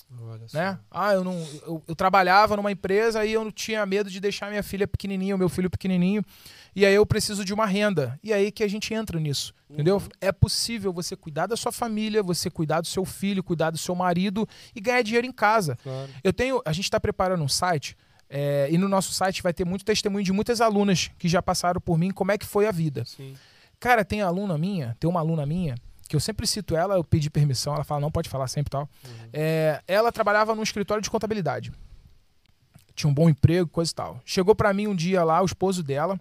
né? Ah, eu não, eu, eu trabalhava numa empresa e eu não tinha medo de deixar minha filha pequenininha, o meu filho pequenininho, e aí eu preciso de uma renda. E aí que a gente entra nisso, entendeu? É possível você cuidar da sua família, você cuidar do seu filho, cuidar do seu marido e ganhar dinheiro em casa. Claro. Eu tenho, a gente está preparando um site é, e no nosso site vai ter muito testemunho de muitas alunas que já passaram por mim, como é que foi a vida. Sim. Cara, tem aluna minha, tem uma aluna minha, que eu sempre cito ela, eu pedi permissão, ela fala, não pode falar sempre tal. Uhum. É, ela trabalhava num escritório de contabilidade. tinha um bom emprego, coisa e tal. Chegou pra mim um dia lá, o esposo dela,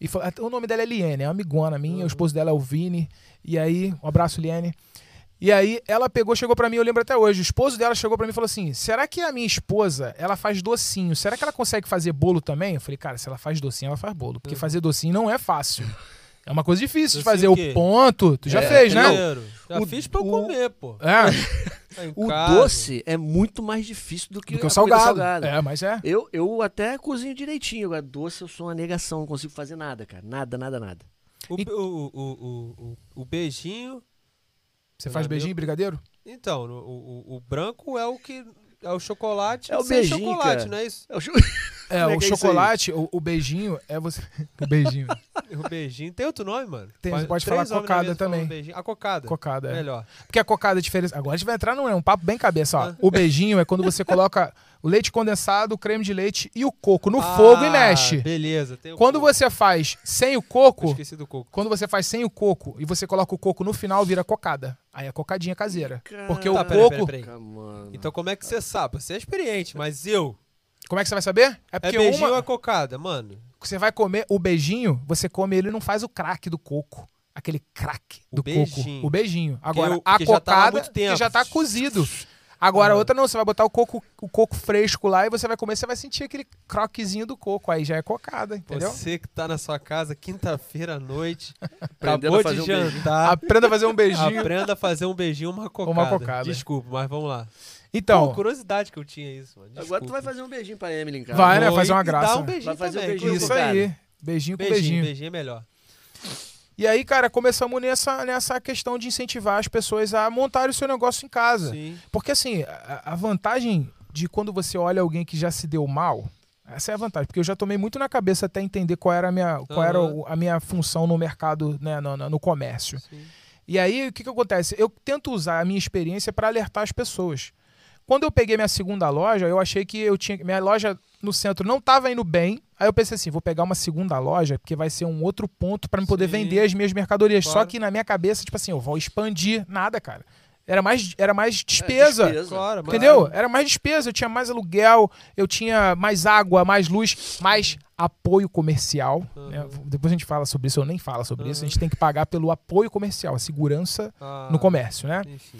e falou, o nome dela é Liene, é uma amigona minha, Uhum. o esposo dela é o Vini, e aí, um abraço, Liene. E aí ela pegou, chegou pra mim, eu lembro até hoje, o esposo dela chegou pra mim e falou assim: "Será que a minha esposa, ela faz docinho? Será que ela consegue fazer bolo também?" Eu falei: "Cara, se ela faz docinho, ela faz bolo, porque Uhum. fazer docinho não é fácil. É uma coisa difícil de Docinho fazer o o ponto. Tu já É, fez, né? Primeiro, Já O- fiz pra eu o- comer, pô. É, Tá O casa. doce é muito mais difícil do que, do que o salgado. salgada. É, mas é. Eu, eu até cozinho direitinho, agora doce eu sou uma negação, não consigo fazer nada, cara. Nada, nada, nada. O, o, o, o, o, o beijinho. Você faz beijinho e brigadeiro? Então, o, o, o branco é o que. É o chocolate. É o sem beijinho, chocolate, cara. não é isso? É o É, é o é chocolate, o, o beijinho é você. O beijinho. O beijinho. Tem outro nome, mano? Tem, Pode- pode falar cocada também. A cocada. Cocada, é. Melhor. Porque a cocada é diferente. Agora a gente vai entrar num é um papo bem cabeça, ó. O beijinho é quando você coloca o leite condensado, o creme de leite e o coco no fogo e Ah, mexe. Beleza. Tem o Quando coco. você faz sem o coco, Esqueci do coco. quando você faz sem o coco e você coloca o coco no final, vira cocada. Aí é cocadinha caseira. Porque o Tá, peraí, coco. Caraca, mano. Então como é que você sabe? Você é experiente, mas eu. Como é que você vai saber? É É porque beijinho ou uma, é cocada, mano? você vai comer o beijinho, você come ele não faz o craque do coco. Aquele craque O do beijinho. coco. O beijinho. Agora, eu- a que já tá cocada, que já tá cozido. Agora, Aham. outra não, você vai botar o coco, o coco fresco lá e você vai comer, você vai sentir aquele croquezinho do coco. Aí já é cocada, entendeu? Você que tá na sua casa quinta-feira à noite, acabou de um jantar, Aprenda a fazer um beijinho. aprenda a fazer um beijinho uma cocada. Uma cocada. Desculpa, mas vamos lá. Então, Pô, curiosidade que eu tinha isso, mano. Agora tu vai Desculpa. fazer um beijinho pra Emily em casa. Vai, né? Fazer uma e graça. Dá um beijinho Vai fazer um também, beijinho isso aí. Beijinho com Beijinho, beijinho. beijinho é melhor. E aí, cara, começamos nessa, nessa questão de incentivar as pessoas a montarem o seu negócio em casa. Sim. Porque assim, a, a vantagem de quando você olha alguém que já se deu mal, essa é a vantagem. Porque eu já tomei muito na cabeça até entender qual era a minha, qual era a minha função no mercado, né, no, no- no comércio. sim. E aí, o que, que acontece? Eu tento usar a minha experiência para alertar as pessoas. Quando eu peguei minha segunda loja, eu achei que eu tinha. Minha loja no centro não estava indo bem. Aí eu pensei assim: vou pegar uma segunda loja, porque vai ser um outro ponto para me poder Sim. vender as minhas mercadorias. Só Claro. que na minha cabeça, tipo assim, eu vou expandir. Nada, cara. Era mais, era mais despesa. Claro, mas- Entendeu? Era mais despesa, eu tinha mais aluguel, eu tinha mais água, mais luz, mais apoio comercial. né? Uhum. Depois a gente fala sobre isso, eu nem falo sobre isso. A Uhum. gente tem que pagar pelo apoio comercial, a segurança Ah, no comércio, né? Enfim.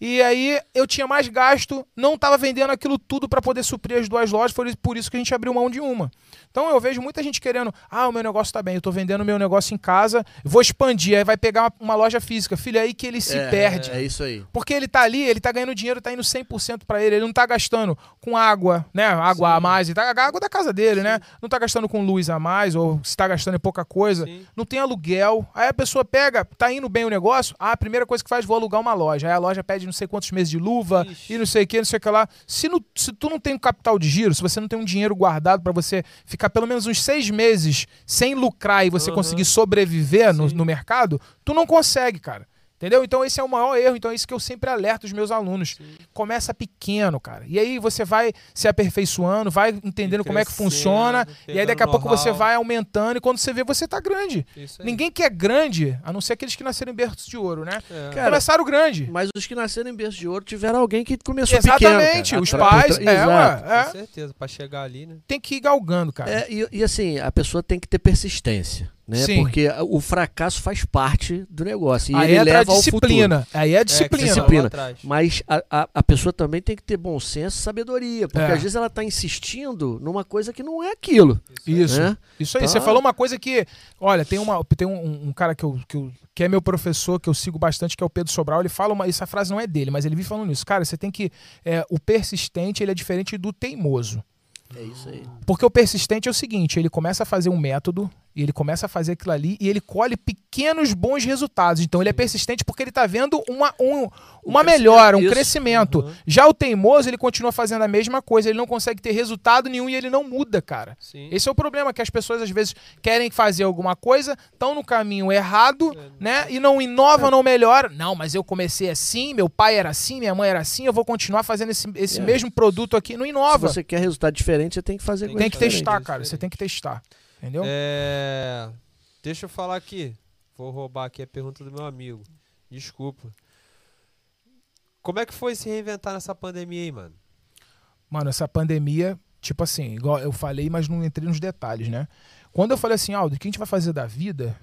E aí eu tinha mais gasto, não estava vendendo aquilo tudo para poder suprir as duas lojas, foi por isso que a gente abriu mão de uma. Então eu vejo muita gente querendo, ah, o meu negócio tá bem, eu tô vendendo o meu negócio em casa, vou expandir, aí vai pegar uma, uma loja física. Filho, é aí que ele se é, perde. É isso aí. Porque ele tá ali, ele tá ganhando dinheiro, tá indo 100% para ele, ele não tá gastando com água, né? Água Sim. a mais, tá, água da casa dele, né? Não tá gastando com luz a mais, ou se tá gastando em pouca coisa. Sim. Não tem aluguel. Aí a pessoa pega, tá indo bem o negócio, ah, a primeira coisa que faz, vou alugar uma loja. Aí a loja pede não sei quantos meses de luva Ixi. e não sei o que, não sei o que lá. Se, não- se tu não tem um capital de giro, se você não tem um dinheiro guardado para você ficar pelo menos uns seis meses sem lucrar e você Aham. conseguir sobreviver no, no mercado, tu não consegue, cara. Entendeu? Então esse é o maior erro. Então é isso que eu sempre alerto os meus alunos. Começa pequeno, cara. E aí você vai se aperfeiçoando, vai entendendo como é que funciona. E aí daqui a pouco você vai aumentando e quando você vê, você tá grande. Ninguém que é grande, a não ser aqueles que nasceram em berços de ouro, né? É. Cara, Começaram grande. Mas os que nasceram em berço de ouro tiveram alguém que começou pequeno. Exatamente, os pais. É, Exato. ué, é. Com certeza, pra chegar ali, né? Tem que ir galgando, cara. É, e, e assim, a pessoa tem que ter persistência, né? Sim. Porque o fracasso faz parte do negócio. E aí ele entra a leva ao futuro. disciplina. Aí é a É, disciplina. falou Disciplina. Mas a, a, a pessoa também tem que ter bom senso e sabedoria. Porque É. às vezes ela está insistindo numa coisa que não é aquilo. Isso. Né? Isso aí, Tá. você falou uma coisa que. Olha, tem, uma, tem um, um cara que, eu, que, eu- que é meu professor, que eu sigo bastante, que é o Pedro Sobral. Ele fala uma. Essa frase não é dele, mas ele vive falando isso. Cara, você tem que. é, o persistente ele é diferente do teimoso. É isso aí. Porque o persistente é o seguinte: ele começa a fazer um método, e ele começa a fazer aquilo ali, e ele colhe pequenos bons resultados. Então ele é persistente porque ele tá vendo uma, um, uma melhora, um isso. crescimento. Uhum. Já o teimoso, ele continua fazendo a mesma coisa, ele não consegue ter resultado nenhum e ele não muda, cara. Sim. Esse é o problema, que as pessoas às vezes querem fazer alguma coisa, estão no caminho errado, É. né? E não inovam, não melhoram. Não, mas eu comecei assim, meu pai era assim, minha mãe era assim, eu vou continuar fazendo esse, esse É. mesmo produto aqui. Não Se inova. você quer resultado diferente, você tem que fazer Tem Tem que testar, diferente, cara. Você tem que testar. Entendeu? É, Deixa eu falar aqui. Vou roubar aqui a pergunta do meu amigo. Desculpa. Como é que foi se reinventar nessa pandemia aí, mano? Mano, essa pandemia tipo assim, igual eu falei, mas não entrei nos detalhes, né? Quando eu falei assim, Aldo, o que a gente vai fazer da vida?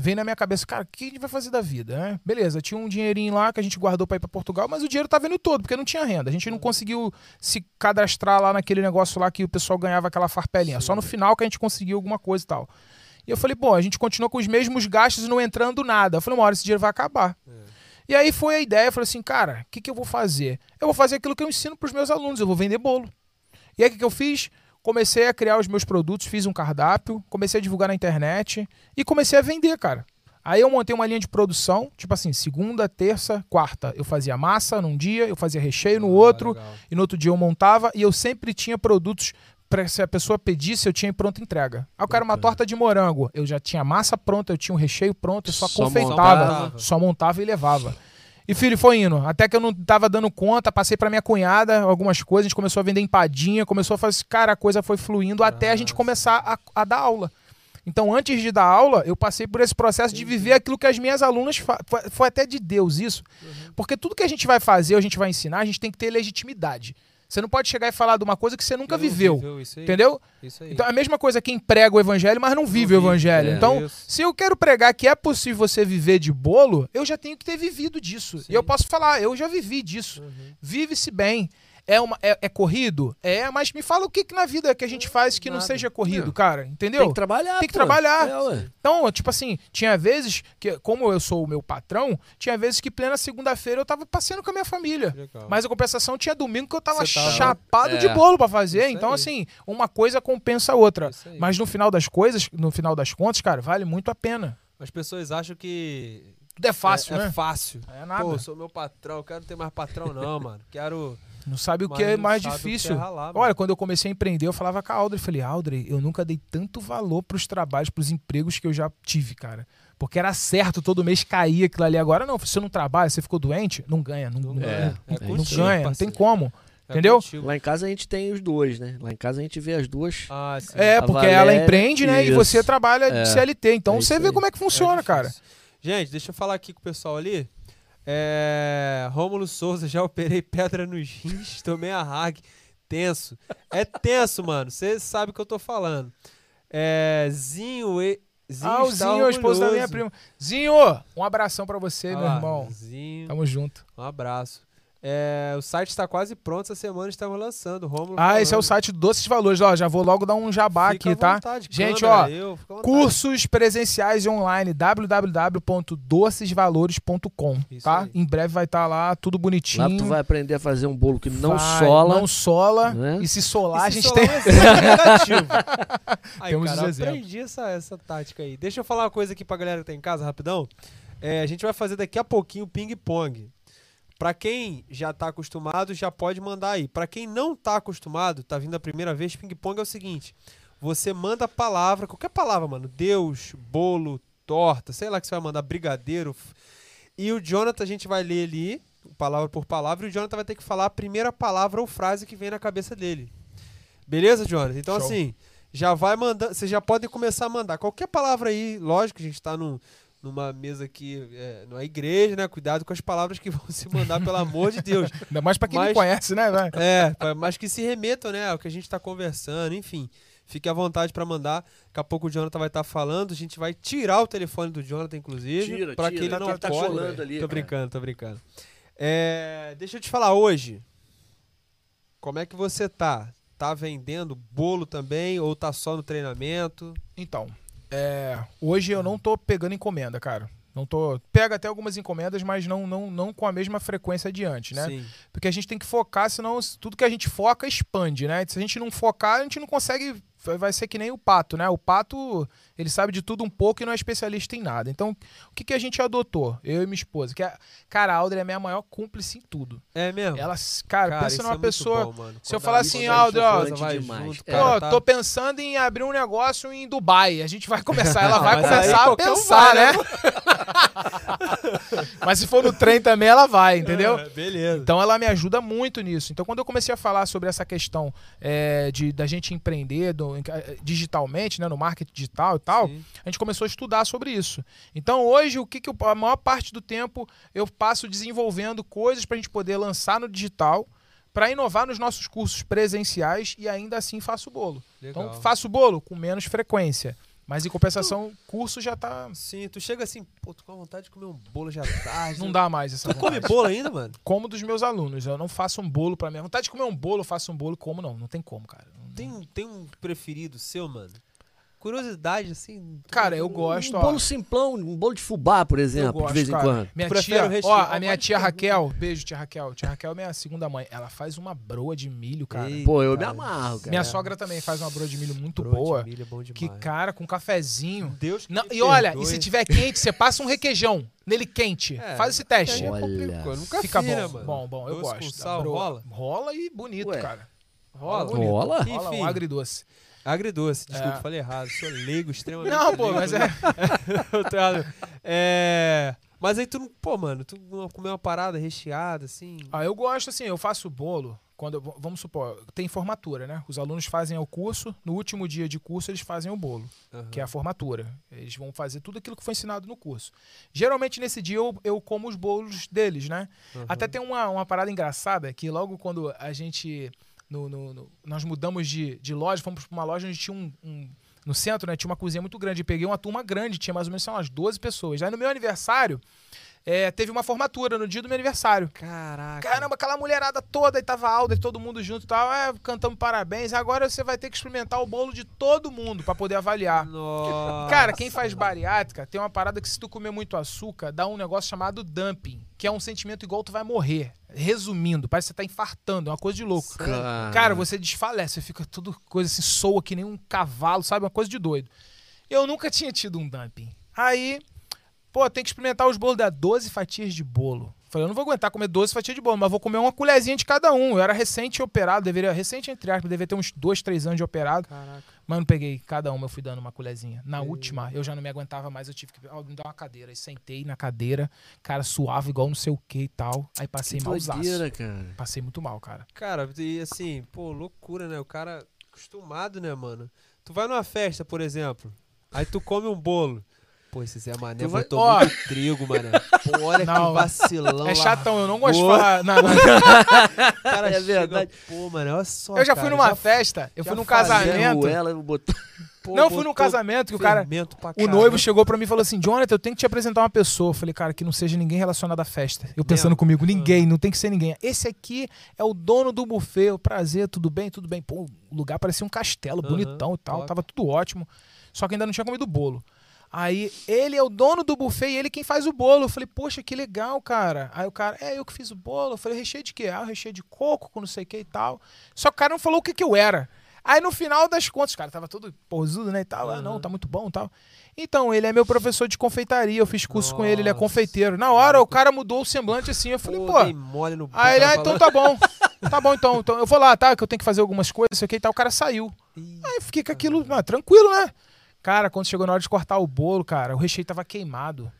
Vem na minha cabeça, cara, o que a gente vai fazer da vida, né? Beleza, tinha um dinheirinho lá que a gente guardou para ir para Portugal, mas o dinheiro tá vindo todo, porque não tinha renda. A gente não conseguiu se cadastrar lá naquele negócio lá que o pessoal ganhava aquela farpelinha. Só no final que a gente conseguiu alguma coisa e tal. E eu falei, pô, a gente continua com os mesmos gastos e não entrando nada. Eu falei, uma hora esse dinheiro vai acabar. E aí foi a ideia, eu falei assim, cara, o que, que eu vou fazer? Eu vou fazer aquilo que eu ensino pros meus alunos, eu vou vender bolo. E aí o que, que eu fiz? Comecei a criar os meus produtos, fiz um cardápio, comecei a divulgar na internet e comecei a vender, cara. Aí eu montei uma linha de produção, tipo assim, segunda, terça, quarta. Eu fazia massa num dia, eu fazia recheio no outro, legal. e no outro dia eu montava, e eu sempre tinha produtos para se a pessoa pedisse, eu tinha em pronta entrega. Ah, eu quero uma torta de morango. Eu já tinha massa pronta, eu tinha um recheio pronto, eu só, Só confeitava, montava. só montava e levava. E filho, foi indo. Até que eu não tava dando conta, passei pra minha cunhada algumas coisas, a gente começou a vender empadinha, começou a fazer. Cara, a coisa foi fluindo até a gente Nossa. começar a, a dar aula. Então, antes de dar aula, eu passei por esse processo de viver aquilo que as minhas alunas. Fa... Foi, até de Deus isso. Porque tudo que a gente vai fazer, a gente vai ensinar, a gente tem que ter legitimidade. Você não pode chegar e falar de uma coisa que você nunca Não viveu. isso aí, Entendeu? Isso aí. Então, a mesma coisa quem prega o evangelho, mas não vive o vive, evangelho. é. Então, Isso. se eu quero pregar que é possível você viver de bolo, eu já tenho que ter vivido disso. Sim. E eu posso falar, eu já vivi disso. Uhum. Vive-se bem. É, uma, é, é corrido? É, mas me fala o que, que na vida que a gente faz que não Nada. seja corrido, É. cara. Entendeu? Tem que trabalhar, Tem que pô. trabalhar. É. Então, tipo assim, tinha vezes que, como eu sou o meu patrão, tinha vezes que plena segunda-feira eu tava passeando com a minha família. Legal. Mas a compensação tinha domingo que eu tava, tava- chapado É. de bolo pra fazer. Isso então, aí. assim, uma coisa compensa a outra. Mas no final das coisas, no final das contas, cara, vale muito a pena. As pessoas acham que Tudo é fácil, é, né? é fácil. É nada. Pô, sou meu patrão, quero ter mais patrão não, mano. Quero Não sabe o que é não mais é difícil. ralar, mano. Olha, quando eu comecei a empreender, eu falava com a Audrey, falei, Audrey, eu nunca dei tanto valor pros trabalhos, pros empregos que eu já tive, cara. Porque era certo, todo mês caía aquilo ali. Agora não, se você não trabalha, você ficou doente, não ganha, não, Não não- ganha. É não contigo, ganha, não tem como. É Entendeu? Lá em casa a gente tem os dois, né? Lá em casa a gente vê as duas. Ah, sim. É, A porque ela Valéria, empreende, né? E isso. você trabalha É, de CLT. Então é você vê aí. como é que funciona, É cara. Gente, deixa eu falar aqui com o pessoal ali. É... Rômulo Souza, já operei pedra nos rins, tomei a rag. Tenso. É tenso, mano. Você sabe o que eu tô falando. É... Zinho, e... Zinho ah, o Zinho, a esposa da minha prima. Zinho, um abração pra você, Ah meu irmão. Zinho, Tamo junto. um abraço. É, o site está quase pronto, essa semana estamos lançando. Rômulo Ah, esse é o falando. site do Doces Valores. Ó, já vou logo dar um jabá Fica aqui, à tá? Gente, ó, eu. Cursos presenciais e online, www.docesvalores.com, tá? aí. Em breve vai estar lá, tudo bonitinho. Lá tu vai aprender a fazer um bolo que não Vai, sola. Não sola. né? E se solar, a E se gente solar tem... um exemplo negativo. Aí, Temos cara, exemplos. aprendi essa, essa tática aí. Deixa eu falar uma coisa aqui pra galera que tá em casa, rapidão. É, a gente vai fazer daqui a pouquinho o ping-pong. Pra quem já tá acostumado, já pode mandar aí. Pra quem não tá acostumado, tá vindo a primeira vez, ping-pong é o seguinte. Você manda a palavra, qualquer palavra, mano. Deus, bolo, torta, sei lá que você vai mandar, brigadeiro. E o Jonathan, a gente vai ler ali, palavra por palavra, e o Jonathan vai ter que falar a primeira palavra ou frase que vem na cabeça dele. Beleza, Jonathan? Então, Show. assim, já vai mandando. Vocês já podem começar a mandar qualquer palavra aí. Lógico que a gente tá num, numa mesa aqui, é, numa igreja, né? Cuidado com as palavras que vão se mandar, pelo amor de Deus. Ainda mais pra quem me Mas- conhece, né, velho? É, mas que se remetam, né? Ao que a gente tá conversando, enfim. Fique à vontade pra mandar. Daqui a pouco o Jonathan vai estar falando. A gente vai tirar o telefone do Jonathan, inclusive. Tira. que ele Tá- não tá pode. colando ali, tô cara. brincando, tô brincando. É, deixa eu te falar hoje. Como é que você tá? Tá vendendo bolo também ou tá só no treinamento? Então, é, hoje eu não tô pegando encomenda, cara. Não tô. Pega até algumas encomendas, mas não, não, não com a mesma frequência adiante, né? Sim. Porque a gente tem que focar, senão tudo que a gente foca expande, né? Se a gente não focar, a gente não consegue. Vai- ser que nem o pato, né? O pato, ele sabe de tudo um pouco e não é especialista em nada. Então, o que, que a gente adotou? Eu e minha esposa. Que a, cara, a Audrey é a minha maior cúmplice em tudo. É mesmo? Ela, cara, Cara, pensa numa é pessoa. bom, se eu falar assim, quando a Aldo, ó, junto, É. Pô, cara, tá- tô pensando em abrir um negócio em Dubai. A gente vai começar, ela Não, vai aí começar a um pensar, vai, né? mas se for no trem também, ela vai, entendeu? É, beleza. Então ela me ajuda muito nisso. Então quando eu comecei a falar sobre essa questão é, de da gente empreender do- digitalmente, né, no marketing digital e tal, Sim. a gente começou a estudar sobre isso. Então hoje o que, que eu, a maior parte do tempo eu passo desenvolvendo coisas para a gente poder lançar no digital para inovar nos nossos cursos presenciais e ainda assim faço bolo. Legal. Então, faço bolo com menos frequência. Mas em compensação, curso já tá. Sim, tu chega assim, pô, tô com vontade de comer um bolo já tarde. Não dá mais essa Tu come vontade. bolo ainda, mano? Como dos meus alunos. Eu não faço um bolo pra mim. Vontade de comer um bolo, eu faço um bolo como não. Não tem como, cara. Não- Tem, tem um preferido seu, mano? Curiosidade, assim. Cara, eu Um gosto, ó. bolo simplão, um bolo de fubá, por exemplo, gosto, de vez em cara. quando. Minha tia, ó, a minha tia. Raquel, beijo tia Raquel. Tia Raquel é minha segunda mãe. Ela faz uma broa de milho, cara. Ei, Pô, eu me cara. amarro, cara. Minha sogra também faz uma broa de milho muito Broa de boa. milho é bom Que demais. cara, com cafezinho. Deus que Não, me e olha, e se tiver quente, você passa um requeijão nele quente. É, Faz esse teste. É Olha. nunca Fica fiz, bom. né, mano? bom, bom, eu Doce gosto. sal, rola? Rola e bonito, Ué. cara. Rola? bonito. Rola? Rola Enfim. um agridoce. Agridoce, desculpa, É. falei errado. Sou leigo, extremamente Não, pô, mas é. Eu tô errado. É... Mas aí tu não... Pô, mano, tu não comeu uma parada recheada, assim... Ah, eu gosto assim, eu faço bolo. Quando vamos supor, tem formatura, né? Os alunos fazem o curso, no último dia de curso eles fazem o bolo, Aham. que é a formatura. Eles vão fazer tudo aquilo que foi ensinado no curso. Geralmente nesse dia eu, eu como os bolos deles, né? Aham. Até tem uma, uma parada engraçada que logo quando a gente. No- no- no- nós mudamos de, de loja, fomos pra uma loja onde tinha um. um- no centro, né? Tinha uma cozinha muito grande. Eu peguei uma turma grande, tinha mais ou menos sei lá, umas 12 pessoas. Aí no meu aniversário, é, teve uma formatura no dia do meu aniversário. Caraca. Caramba, aquela mulherada toda, e tava Alda e todo mundo junto e tal. É, cantamos parabéns. Agora você vai ter que experimentar o bolo de todo mundo pra poder avaliar. Nossa. Cara, quem faz bariátrica tem uma parada que se tu comer muito açúcar, dá um negócio chamado dumping, que é um sentimento igual tu vai morrer. Resumindo, parece que você tá infartando, é uma coisa de louco. Cara. Cara, você desfalece, você fica tudo coisa assim, soa que nem um cavalo, sabe? Uma coisa de doido. Eu nunca tinha tido um dumping. Aí, pô, tem que experimentar os bolos, dá 12 fatias de bolo. Falei, eu não vou aguentar comer 12 fatias de bolo, mas vou comer uma colherzinha de cada um. Eu era recente operado, deveria, recente entre aspas, deveria ter uns 2, 3 anos de operado. Caraca. Mas não peguei cada uma, eu fui dando uma colherzinha. Na última, eu já não me aguentava mais, eu tive que ó, me dar uma cadeira. Aí sentei na cadeira, cara, suave igual não sei o que e tal. Aí passei doideira, cara. Passei muito mal, cara. Cara, e assim, pô, loucura, né? O cara acostumado, né, mano? Tu vai numa festa, por exemplo, aí tu come um bolo. Pô, esse Zé Mané Tu vai- botou Ó. muito trigo, mano. Pô, olha Não, que vacilão. é chatão, eu não gosto de falar. não, não. O cara É chega, verdade. Pô, mano, olha só. Eu já cara, fui numa já festa, eu fui num casamento. Ela botou... pô, Não, eu fui num casamento que o cara. O noivo chegou pra mim e falou assim: Jonathan, eu tenho que te apresentar uma pessoa. Eu falei, cara, que não seja ninguém relacionado à festa. Eu pensando comigo, ninguém, não tem que ser ninguém. Esse aqui é o dono do buffet. O prazer, tudo bem, tudo bem. Pô, o lugar parecia um castelo, bonitão e tal. top. Tava tudo ótimo. Só que ainda não tinha comido bolo. Aí ele é o dono do buffet e ele quem faz o bolo. Eu falei, poxa, que legal, cara. Aí o cara, é eu que fiz o bolo. Eu falei, recheio de quê? Ah, recheio de coco, com não sei o que e tal. Só que o cara não falou o que, que eu era. Aí no final das contas, cara, tava todo posudo, né, e tal. Ah, não, Aham. tá muito bom e tal. Então, ele é meu professor de confeitaria. Eu fiz curso com ele, ele é Nossa. confeiteiro. Na hora, o cara mudou o semblante assim. Eu falei, Pô, pô. mole no Aí ele, cara ah, então tá bom. Tá bom, então. então. Eu vou lá, tá? Que eu tenho que fazer algumas coisas, sei o que e tal. O cara saiu. Aí fiquei com aquilo, ah, tranquilo, né? Cara, quando chegou na hora de cortar o bolo, cara, o recheio tava queimado.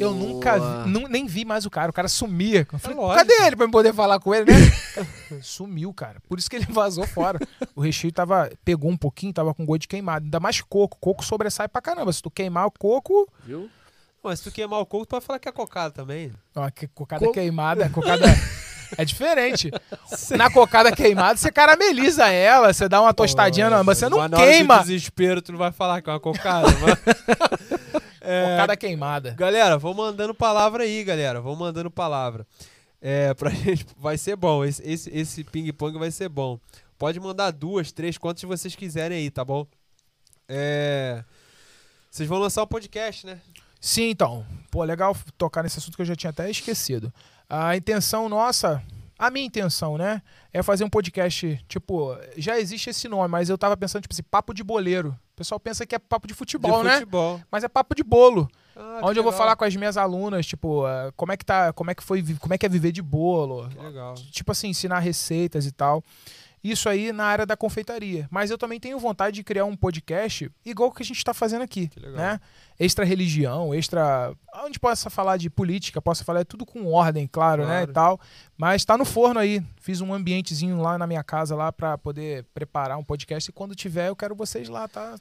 Eu nunca vi, nu- nem vi mais o cara. O cara sumia. Eu falei, É lógico. cadê ele pra eu poder falar com ele, né? Sumiu, cara. Por isso que ele vazou fora. O recheio tava. Pegou um pouquinho, tava com gosto de queimado. Ainda mais coco. Coco sobressai pra caramba. Se tu queimar o coco. Viu? Mas se tu queimar o coco, tu vai falar que é cocada também. Ó, que cocada Como? queimada. Cocada. É diferente. Na cocada queimada, você carameliza ela, você dá uma tostadinha, não, mas você não queima. desespero, tu não vai falar que é uma cocada. mas- É, Cocada queimada. Galera, vão mandando palavra aí, galera. Vão mandando palavra. É, pra gente. Vai ser bom. Esse, esse, esse ping-pong vai ser bom. Pode mandar duas, três, quantas vocês quiserem aí, tá bom? É. Vocês vão lançar o podcast, né? Sim, então. Pô, legal tocar nesse assunto que eu já tinha até esquecido. A intenção nossa, a minha intenção, né, é fazer um podcast, tipo, já existe esse nome, mas eu tava pensando, tipo assim, papo de boleiro. O pessoal pensa que é papo de futebol, de né? futebol. Mas é papo de bolo. Ah, onde eu vou falar com as minhas alunas, tipo, eh, como é que tá, como é que foi, como é que é viver de bolo. Que legal. Tipo assim, ensinar receitas e tal. isso aí na área da confeitaria. Mas eu também tenho vontade de criar um podcast igual que a gente está fazendo aqui, Que legal. né? Extra religião, extra onde possa falar de política, possa falar é tudo com ordem, claro, né, Claro. e tal. Mas tá no forno aí. Fiz um ambientezinho lá na minha casa lá para poder preparar um podcast e quando tiver eu quero vocês lá, tá?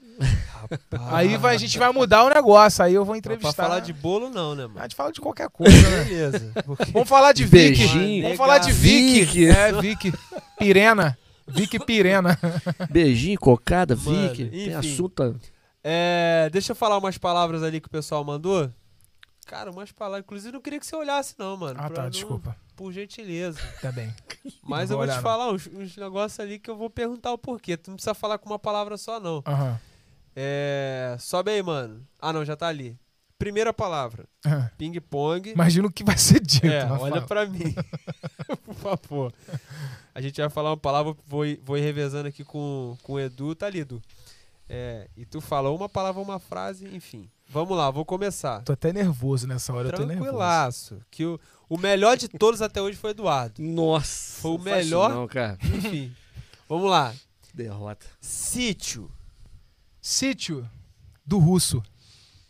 Aí vai, a gente vai mudar o negócio, aí eu vou Pra entrevistar. falar de bolo, não, né, A mano? gente fala de qualquer coisa, né? Beleza. Porque- Vamos falar de Vicky. Beijinho. Vamos falar de Vicky. Vicky. É, Vicky. Pirena. Vicky Pirena. Beijinho, cocada, Mano, Vicky. Tem assunto. É, deixa eu falar umas palavras ali que o pessoal mandou. Cara, umas palavras. Inclusive, não queria que você olhasse, não, mano. Ah, pra tá, não- desculpa. Por gentileza. Tá bem. Mas Não eu vou vou te olhar, não. falar uns, uns negócios ali que eu vou perguntar o porquê. Tu não precisa falar com uma palavra só, não. Aham. É. Sobe aí, mano. Ah, não, já tá ali. Primeira palavra: Aham. ping-pong. Imagina o que vai ser dito. É, olha fala. pra mim. Por favor. A gente vai falar uma palavra, vou, ir- vou ir revezando aqui com, com o Edu. Tá ali, Edu. É, e tu falou uma palavra, uma frase, enfim. Vamos lá, vou começar. Tô até nervoso nessa hora, eu tô nervoso. Tranquilaço. Que o, o melhor de todos até hoje foi o Eduardo. Nossa. Foi o melhor. Não, cara. Enfim. Vamos lá. Derrota. Sítio. Sítio do russo.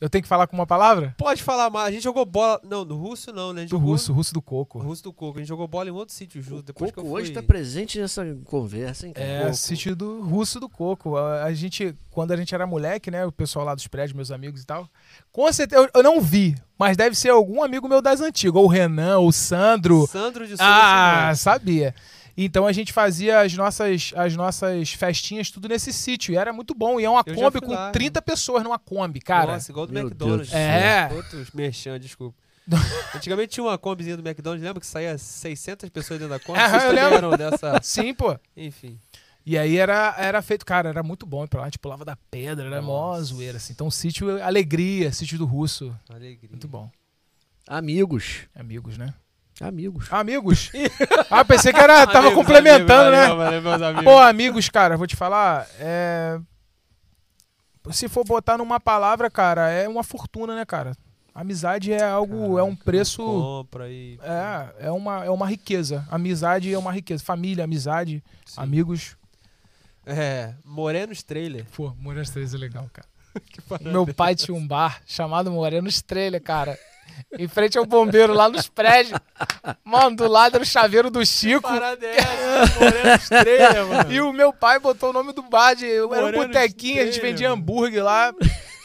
Eu tenho que falar com uma palavra? Pode falar mais. A gente jogou bola. Não, do russo não, né? A gente Do jogou- russo, russo do O coco. russo do Coco. A gente jogou bola em outro sítio junto. Depois que eu Coco fui... hoje tá presente nessa conversa, hein, cara? É, Coco. sítio do russo do coco. A, a gente, quando a gente era moleque, né? O pessoal lá dos prédios, meus amigos e tal. Com certeza, eu, eu não vi, mas deve ser algum amigo meu das antigas. Ou o Renan, ou o Sandro. Sandro de Souza Ah, sabia. Então a gente fazia as nossas, as nossas festinhas tudo nesse sítio. E era muito bom. E é uma Eu Kombi com lá. 30 pessoas numa Kombi, cara. Nossa, igual do Meu McDonald's. Deus céu. Outros merchan, desculpa. Antigamente tinha uma Kombizinha do McDonald's, lembra que saía 600 pessoas dentro da Kombi? Aham, Vocês dessa... Sim, pô. Enfim. E aí era, era feito, cara, era muito bom ir pra lá, a gente pulava da pedra, era mó Nossa. zoeira, assim. Então, sítio Alegria, sítio do Russo, Alegria. muito bom. Amigos. Amigos, né? Amigos. Amigos. ah, pensei que era, tava Amigos, complementando, amigos, né? valeu, valeu, meus amigos. Pô, amigos, cara, vou te falar, é... Se for botar numa palavra, cara, é uma fortuna, né, cara? Amizade é algo, é um Caraca, preço... Compra aí. É, é uma, é uma riqueza. Amizade é uma riqueza. Família, amizade, Sim. amigos. É, Morenos Trailer. Pô, Morenos Três é legal, cara. Meu pai tinha um bar chamado Morenos Trailer, cara. Em frente ao bombeiro, lá nos prédios. Mano, do lado era o chaveiro do Chico. parada é Trailer, mano. E o meu pai botou o nome do bar de. Era um botequinho, a gente vendia mano. hambúrguer lá.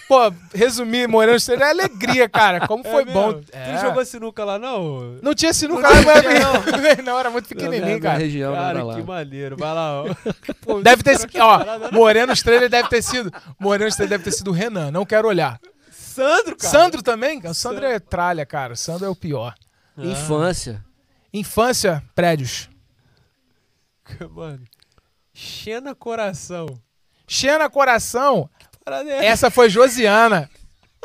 Pô, resumir, Morenos Trailer é alegria, cara. Como foi É bom. mesmo? É. Tu jogou sinuca lá, não? Não tinha sinuca Não lá, mas não, era muito pequenininho, minha cara. região, não Cara, que maneiro. Vai lá, ó. Pô, Deve ter sido. Ó, parada- Morenos Trailer deve ter sido. Morenos Trailer deve ter sido o Renan. Não quero olhar. Sandro, cara. Sandro também? O Sandro é tralha, cara. Sandro é o pior. Ah, Infância. Infância, prédios. Mano. Xena Coração. Xena Coração, é essa foi Josiana.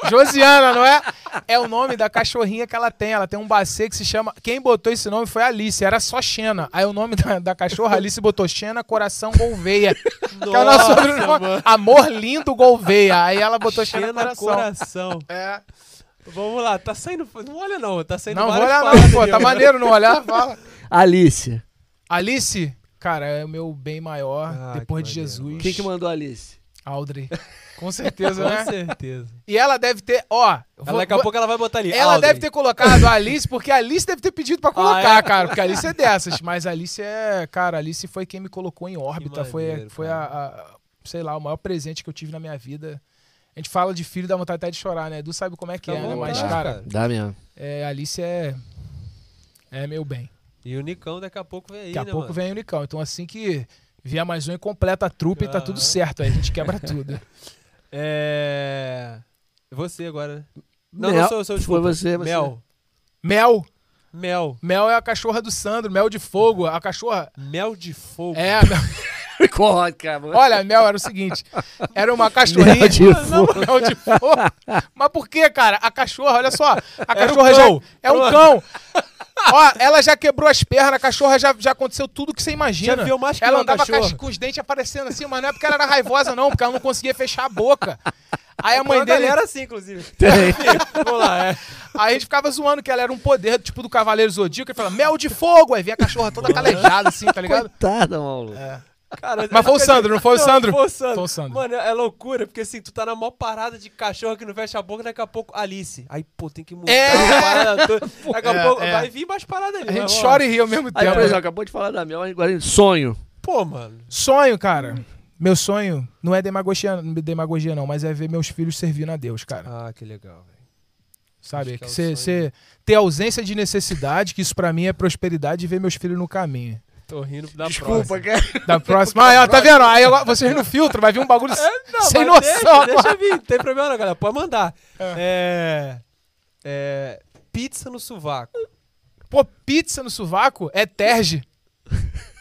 Josiana, não é? É o nome da cachorrinha que ela tem. Ela tem um bacê que se chama. Quem botou esse nome foi a Alice. Era só Xena. Aí o nome da, da cachorra, Alice botou Xena Coração Gouveia. que é o nosso outro nome. mano. Amor lindo Gouveia. Aí ela botou Xena, Xena Coração. Coração. É. Vamos lá, tá saindo. Não olha, não. Tá saindo Não vou olhar, não, pô. Tá maneiro não olhar? Fala. Alice. Alice, cara, é o meu bem maior Ah, depois de maneiro, Jesus. Quem que mandou Alice? Audrey. Com certeza, Com né? certeza. E ela deve ter, ó. Ela, daqui a vou- pouco ela vai botar ali. ela Aldrin. deve ter colocado a Alice, porque a Alice deve ter pedido pra colocar, Ah, é? cara. Porque a Alice é dessas. Mas a Alice é. Cara, a Alice foi quem me colocou em órbita. foi maneiro, foi a, a- Sei lá, o maior presente que eu tive na minha vida. A gente fala de filho, dá vontade até de chorar, né? Edu sabe como é que Tá é, né? bom, Mas, tá, cara. Dá mesmo. é, a Alice é. É meu bem. E o Nicão daqui a pouco vem aí, Daqui a né, pouco mano? vem o Unicão. Então, assim que vier mais um e completa a trupe, tá tudo certo. Aí a gente quebra tudo. É... Você agora, né? Não, Mel, não sou, sou Foi desculpa. você, você. Mel. Mel. Mel. Mel é a cachorra do Sandro, Mel de Fogo. A cachorra. Mel de fogo. É, a Mel- olha, a Mel era o seguinte: era uma cachorrinha. Mel de fogo. Mel de fogo. Mas por que, cara? A cachorra, olha só. A Era um cachorra já. cão. É um cão. Ó, ela já quebrou as pernas, a cachorra já, já aconteceu tudo que você imagina. Já viu mais que ela andava com, as- cachorra? com os dentes aparecendo assim, mas não é porque ela era raivosa, não, porque ela não conseguia fechar a boca. Aí a mãe Uma dele. galera assim, inclusive. Tem. Vamos lá, é. Aí a gente ficava zoando que ela era um poder, tipo do Cavaleiro Zodíaco, ele falava, mel de fogo! Aí vinha a cachorra toda calejada, assim, tá ligado? Coitada, maluco. É. Cara, Mas foi o Sandro, não foi o Sandro? Foi o Sandro. Foi o Sandro. Mano, é loucura, porque assim, tu tá na maior parada de cachorro que não fecha a boca, daqui a pouco Alice. Aí, pô, tem que mudar É. a parada toda. Daqui a É, pouco é. vai vir mais parada ali. A gente chora e ri ao mesmo Aí, tempo. por exemplo, acabou de falar da minha, agora sonho. Pô, mano. Sonho, cara. Meu sonho não é demagogia, demagogia não, mas é ver meus filhos servindo a Deus, cara. Ah, que legal, velho. Sabe? acho que é o Você você ter ausência de necessidade, que isso pra mim é prosperidade e ver meus filhos no caminho. Tô rindo da Desculpa, próxima. cara. Da próxima. Ah, ó, tá vendo? Aí vocês no filtro, vai vir um bagulho Não, sem noção. Deixa, deixa vir, não tem problema não, galera. Pode mandar. É. é, pizza no sovaco. Pô, pizza no sovaco é terge.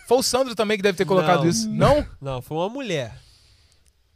Foi o Sandro também que deve ter colocado Não. isso. Não? Não, foi uma mulher.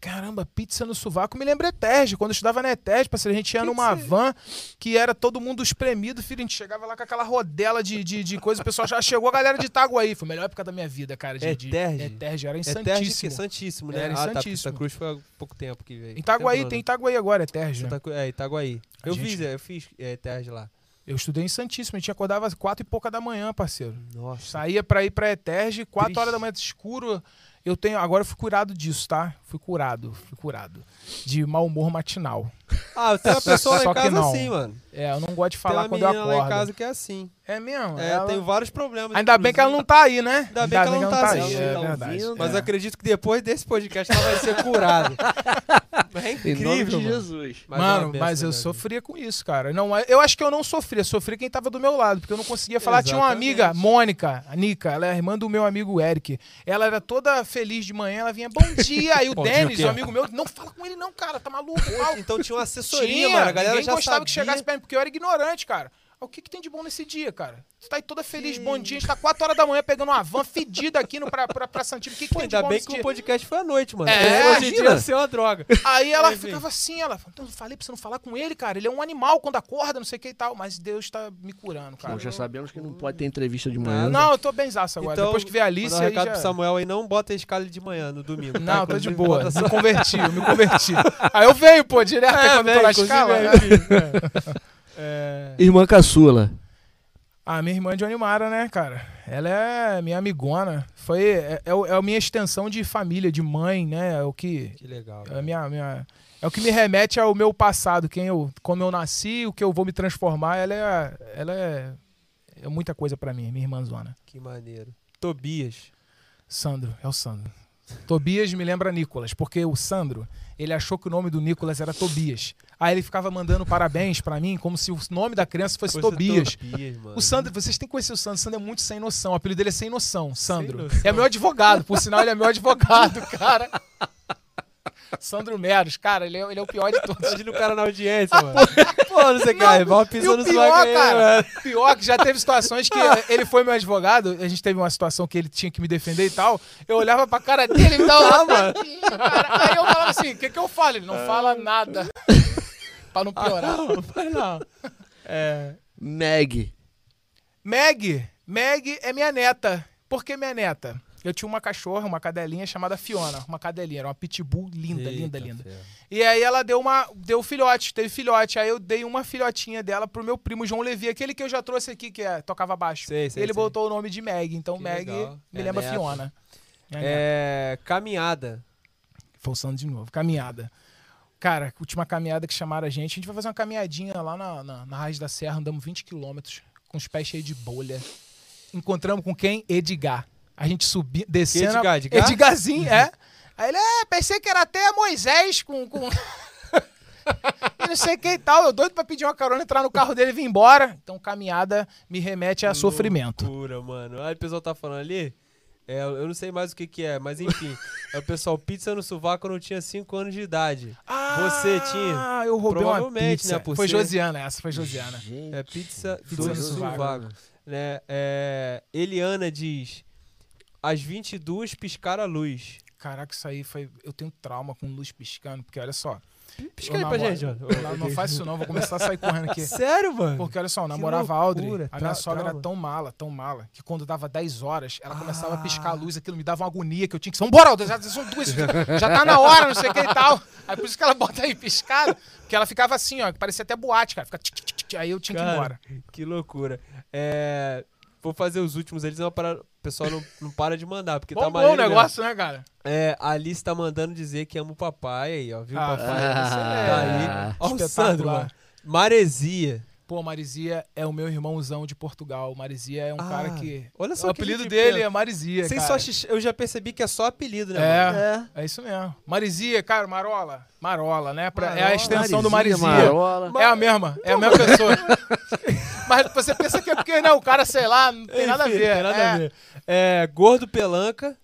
Caramba, pizza no sovaco me lembra Eterge. Quando eu estudava na Eterge, parceiro, a gente ia Que numa que van que era todo mundo espremido, filho. A gente chegava lá com aquela rodela de, de, de coisa. O pessoal já chegou a galera de Itaguaí. Foi a melhor época da minha vida, cara. De, de- Eterge? Eterge, era em É terra de Santíssimo. que? Santíssimo, né? Era em ah, tá. Santa Cruz foi há pouco tempo que veio. Em Itaguaí, tem Itaguaí agora, Eterge. né? É, Itaguaí. Eu gente- fiz, é, eu fiz é, de lá. Eu estudei em Santíssimo. A gente acordava às quatro e pouca da manhã, parceiro. Nossa. Saía pra ir pra Eterge, quatro Triste. horas da manhã escuro. Eu tenho. Agora eu fui curado disso, tá? Fui curado, fui curado. De mau humor matinal. Ah, eu tenho uma pessoa lá em que casa não. assim, mano. É, eu não gosto de Tem falar uma quando eu acordo. lá em casa que é assim. É mesmo? É, Ela- tenho vários problemas. Ainda bem que ela não tá aí, né? Ainda bem que ela não tá aí, assistindo, é tá verdade. ouvindo. Mas É. acredito que depois desse podcast ela vai ser curada. É Em nome incrível, de mano. Jesus. Mas é uma Mano, mas eu né, sofria com isso, cara. Não, eu acho que eu não sofria, sofria quem tava do meu lado, porque eu não conseguia falar. Tinha uma Exatamente. amiga, Mônica, a Nica, ela é a irmã do meu amigo Eric. Ela era toda feliz de manhã, ela vinha, bom dia. Aí o Bom dia, Denis, um amigo meu, não fala com ele não, cara, tá maluco. Então tinha uma assessoria, Tinha, mano. A galera ninguém já gostava sabia. que chegasse perto, porque eu era ignorante, cara. Ah, O que, que tem de bom nesse dia, cara? Você tá aí toda feliz, bom dia, a gente tá 4 horas da manhã pegando uma van fedida aqui no, pra, pra, pra Santinho. O que, que Pô, tem de ainda bom bem nesse que dia? o podcast foi à noite, mano. É, Hoje em dia ia ser uma droga. Aí ela Enfim. ficava assim, ela falou, então eu falei pra você não falar com ele, cara. Ele é um animal quando acorda, não sei o que e tal. Mas Deus tá me curando, cara. Nós já sabemos que não pode ter entrevista de manhã. Não, eu tô benzaço agora. Então, Depois que vê a Alice, Mandar um aí recado já... pro Samuel aí, não bota a escala de manhã no domingo. tá? Não, tô de boa. só- Me converti, eu me converti. Aí eu venho, pô, direto É, quando tô velho, na escala. é. É. Irmã caçula. A minha irmã de Animara, né, cara? Ela é minha amigona. Foi, é, é, o- é a minha extensão de família, de mãe, né? É o que... Que legal. É, minha, minha, é o que me remete ao meu passado, quem eu, como eu nasci, o que eu vou me transformar. Ela é, ela é, é muita coisa pra mim, minha irmãzona. Que maneiro. Tobias. Sandro, é o Sandro. Tobias me lembra Nicolas, porque o Sandro, ele achou que o nome do Nicolas era Tobias. Aí ele ficava mandando parabéns pra mim, como se o nome da criança fosse Fosse Tobias. Tobias. O Sandro, vocês têm que conhecer o Sandro. O Sandro é muito sem noção. O apelido dele é sem noção. Sandro. noção. É meu advogado. Por sinal, ele é meu advogado, cara. Sandro Meros, cara, ele é, ele é o pior de todos. Imagina o cara na audiência, mano. Pô, não sei o que, aí, mal E pisando o no pior, aí, cara, mano. pior que já teve situações que ele foi meu advogado, a gente teve uma situação que ele tinha que me defender e tal. Eu olhava pra cara dele e me dava Tá, uma cara. Aí eu falava assim: o que, que eu falo? Ele não fala nada. Pra não piorar. Não, vai não. É. Meg. Meg, Meg é minha neta. Por que minha neta? Eu tinha uma cachorra, uma cadelinha chamada Fiona. Uma cadelinha, era uma pitbull linda, linda, Eita, linda. ferro. E aí ela deu uma. Deu filhote, teve filhote. Aí eu dei uma filhotinha dela pro meu primo João Levi, aquele que eu já trouxe aqui, que é, tocava baixo. Sei, sei, ele sei. botou o nome de Meg. Então Que Meg legal. me É lembra neta. Fiona. Neta. É. Caminhada. Forçando de novo. Caminhada. Cara, última caminhada que chamaram a gente. A gente vai fazer uma caminhadinha lá na, na, na Raiz da Serra, andamos 20 quilômetros, com os pés cheios de bolha. Encontramos com quem? Edgar. A gente subiu, descendo. Edgar? Edgar? Edgarzinho, é. Aí ele, é, pensei que era até Moisés com. com... não sei quem e tal. Eu doido pra pedir uma carona, entrar no carro dele e vir embora. Então, caminhada me remete a sofrimento. Loucura, mano. Aí o pessoal tá falando ali. É, eu não sei mais o que que é, mas enfim. é o pessoal, pizza no sovaco quando eu tinha 5 anos de idade. Você tinha? Ah, eu roubei uma Provavelmente, pizza. né, por Foi ser- Josiana, essa foi Josiana. Gente. É pizza, Pizza do no sovaco. sovaco. Né? É, Eliana diz: às 22 piscar a luz. Caraca, isso aí foi. Eu tenho trauma com luz piscando, porque olha só. Pisca aí pra gente, mano. Não, não faz isso não, vou começar a sair correndo aqui. Sério, mano? Porque olha só, eu namorava a Audrey, a minha sogra era tão mala, tão mala, que quando dava 10 horas, ela começava a piscar a Ah. luz, aquilo me dava uma agonia que eu tinha que. Vambora, Audrey, já são duas, já tá na hora, não sei o que e tal. Aí por isso que ela bota aí piscado, porque ela ficava assim, ó, que parecia até boate, cara. Fica aí eu tinha que ir embora. Que loucura. É, vou fazer os últimos eles, é uma parada, o pessoal não, não para de mandar, porque tá Bom, bom maneiro o mesmo. negócio, né, cara? É, a Alice tá mandando dizer que ama o papai aí, ó. Viu, Ah, papai? ah, tá aí. Ó, o. Sandro, mano. Maresia. Pô, Marizia é o meu irmãozão de Portugal. Marizia é um Ah, cara que. Olha só o que apelido dele pena. é Marizia. Sem cara. só eu já percebi que é só apelido, né? É. mano? É. É isso mesmo. Marizia, cara, Marola. Marola, né? Pra- é Marola. a extensão do Marizia, Marizia. Marola. É a mesma, é a mesma pessoa. Mas você pensa que é porque, não, o cara, sei lá, não tem nada a Enfim, ver. Nada é. a ver. É, Gordo Pelanca,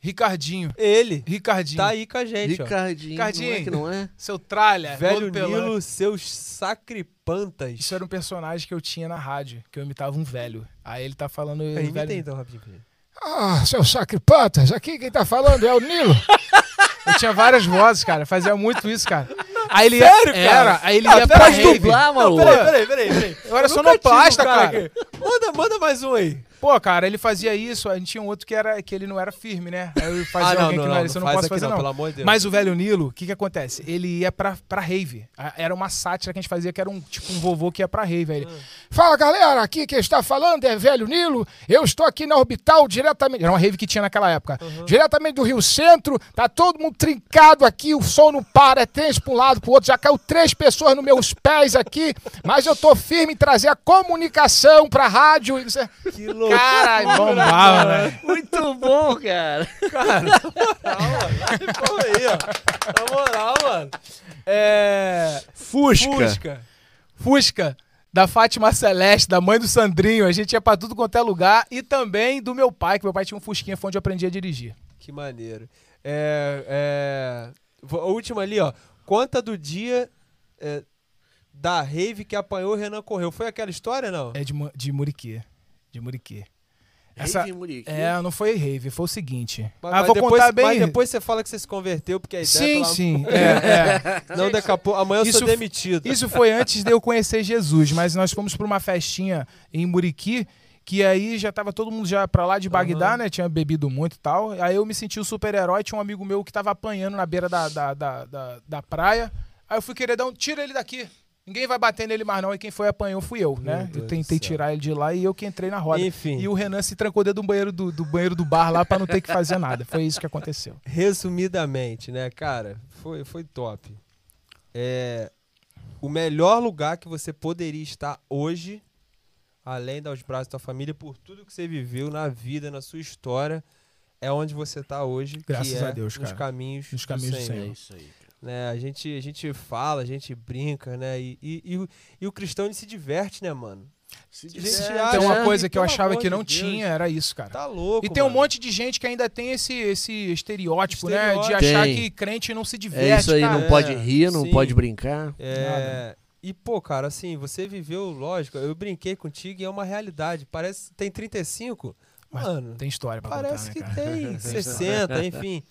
Ricardinho. ele. Ricardinho. Tá aí com a gente, ó. Ricardinho, Ricardinho. não é que não é? Seu tralha. Velho. Nilo, seus sacripantas. Isso era um personagem que eu tinha na rádio, que eu imitava um velho. Aí ele tá falando. Imita velho- aí, então, rapidinho. Ah, seu sacripantas, aqui quem tá falando é o Nilo. eu tinha várias vozes, cara, fazia muito isso, cara. Aí ele Sério, ia, cara? Era, aí ele Ah, ia pra rave. dublar, Não, peraí, peraí, peraí, peraí. Eu era nunca sonoplasta, tive cara. que- Manda, manda mais um aí. Pô, cara, ele fazia isso, a gente tinha um outro que, era, que ele não era firme, né? Aí eu fazia ah, não, alguém não, que não, não era, isso eu não faz posso fazer não, não. pelo amor de Deus. Mas o velho Nilo, o que que acontece? Ele ia pra, pra rave. Era uma sátira que a gente fazia, que era um tipo um vovô que ia pra rave. Aí ele, Fala galera, aqui quem está falando é velho Nilo. Eu estou aqui na Orbital diretamente. Era uma rave que tinha naquela época. Diretamente do Rio Centro. Tá todo mundo trincado aqui, o som não para, é três pra um lado pro outro. Já caiu três pessoas nos meus pés aqui. Mas eu tô firme em trazer a comunicação pra rádio. E você- Que louco. Caralho, bombava, né? Muito bom, cara. Porra aí, ó. Na moral, mano. É. Fusca. Fusca. Fusca da Fátima Celeste, da mãe do Sandrinho. A gente ia pra tudo quanto é lugar. E também do meu pai, que meu pai tinha um Fusquinha, foi onde eu aprendi a dirigir. Que maneiro. É, é, a última ali, ó. Conta do dia é, da rave que apanhou o Renan correu. Foi aquela história, não? É de, de Muriquê. De Muriquê. Essa, Rave Muriqui. é, não foi rave, foi o seguinte. Mas, ah, mas vou depois, contar bem. Mas depois você fala que você se converteu, porque a ideia sim, pela- sim. É, é. Não, daqui a pouco. Amanhã eu Isso sou f- demitido. Isso foi antes de eu conhecer Jesus, mas nós fomos pra uma festinha em Muriqui, que aí já tava todo mundo já pra lá de Bagdá, Aham. né? Tinha bebido muito e tal. Aí eu me senti o super-herói, tinha um amigo meu que tava apanhando na beira da, da, da, da, da praia. Aí eu fui querer dar um. Tira ele daqui. Ninguém vai bater nele mais, não. E quem foi apanhou fui eu, né? Eu tentei tirar ele de lá e eu que entrei na roda. Enfim. E o Renan se trancou dentro do banheiro do, do banheiro do bar lá pra não ter que fazer nada. Foi isso que aconteceu. Resumidamente, né, cara? Foi, foi top. É, o melhor lugar que você poderia estar hoje, além dos braços da tua família, por tudo que você viveu na vida, na sua história, é onde você está hoje. que Graças é a Deus, nos cara. caminhos, Nos caminhos do Senhor. Senhor. É isso aí. né? A gente, a gente fala, a gente brinca, né? E, e, e o- e o cristão ele se diverte, né, mano? Se disser, acha- Tem uma É, coisa que eu achava que de não Deus. tinha, era isso, cara. Tá louco. E tem um mano. monte de gente que ainda tem esse, esse estereótipo, né? De Estereótipo. achar Tem. que crente não se diverte. É isso aí, cara. não pode É, rir, não sim. pode brincar. É, e, pô, cara, assim, você viveu, lógico, eu brinquei contigo e é uma realidade. Parece tem 35. Mas Mano, Tem história pra parece contar, que né, cara? tem 60, enfim.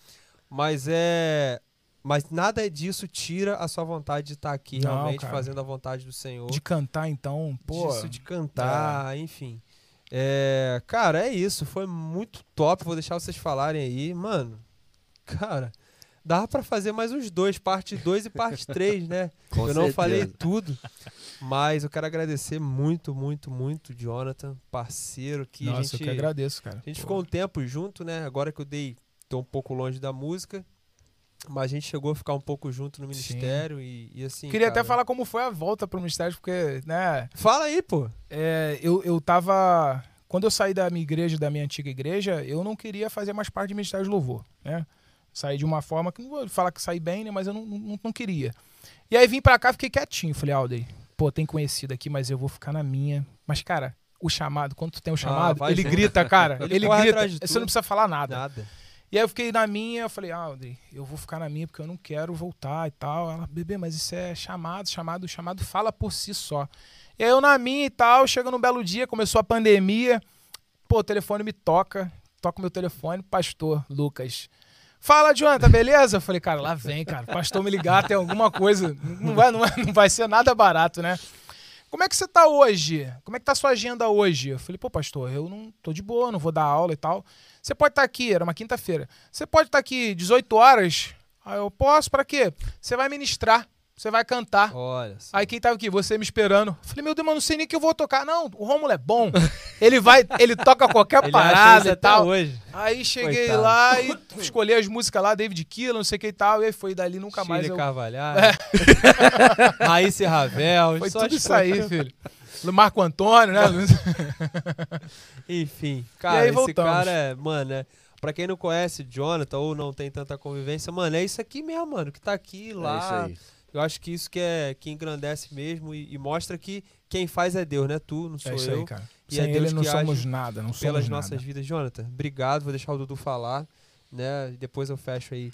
Mas é. Mas nada disso tira a sua vontade de estar aqui Não, realmente cara. fazendo a vontade do Senhor. De cantar, então, pô. disso de cantar, enfim. É, cara, é isso. Foi muito top. Vou deixar vocês falarem aí. Mano, cara, dá pra fazer mais uns dois, parte 2 e parte 3, né? Com eu não certeza. falei tudo, mas eu quero agradecer muito, muito, muito, Jonathan, parceiro que a Nossa, gente, eu que agradeço, cara. a gente Pô. ficou um tempo junto, né? Agora que eu dei, tô um pouco longe da música, mas a gente chegou a ficar um pouco junto no ministério e, e assim. Queria cara, até falar como foi a volta pro ministério, porque, né, Fala aí, pô. é, eu, eu tava. Quando eu saí da minha igreja, da minha antiga igreja, eu não queria fazer mais parte do Ministério de Louvor, né? Saí de uma forma que não vou falar que saí bem, né? Mas eu não, não, não queria. E aí vim pra cá, fiquei quietinho. Falei, Alder, pô, tem conhecido aqui, mas eu vou ficar na minha. Mas, cara, o chamado, quando tu tem o chamado, vai ele grita, cara. Ele ele grita. Você não precisa falar nada. Nada. E aí eu fiquei na minha, eu falei, ah, Alder, eu vou ficar na minha porque eu não quero voltar e tal. Ela, bebê, mas isso é chamado, chamado, chamado fala por si só. E aí eu na minha e tal, chega num belo dia, começou a pandemia, pô, o telefone me toca, toca o meu telefone, pastor Lucas. Fala, Jonathan, beleza? Eu falei, cara, lá vem, cara. Pastor me ligar, tem alguma coisa. Não vai, não vai, não vai ser nada barato, né? Como é que você tá hoje? Como é que tá a sua agenda hoje? Eu falei, pô, pastor, eu não tô de boa, não vou dar aula e tal. Você pode estar aqui, era uma quinta-feira. Você pode estar aqui 18 horas? Aí eu posso, pra quê? Você vai ministrar. Você vai cantar. Olha só. Aí quem tava aqui? Você me esperando. Falei, meu Deus, mas não sei nem que eu vou tocar. Não, o Rômulo é bom. Ele vai, ele toca qualquer Ele parada e até tal. hoje. Aí cheguei Coitado. lá e escolhi as músicas lá, David Killa, não sei o que e tal. E aí foi dali nunca mais. Chile Eu... Carvalhar. Raíssa e Ravel. Foi só tudo isso aí, filho. Marco Antônio, né? Enfim, cara, aí esse voltamos. cara é, mano, é, pra quem não conhece Jonathan ou não tem tanta convivência, mano, é isso aqui mesmo, mano, que tá aqui, lá. É isso aí. Eu acho que isso que é que engrandece mesmo e, e mostra que quem faz é Deus, né? Tu, não sou É isso eu. aí, cara. E Sem é Deus ele não somos nada, não somos Pelas nada. nossas vidas. Jonathan, obrigado. Vou deixar o Dudu falar, né? Depois eu fecho aí,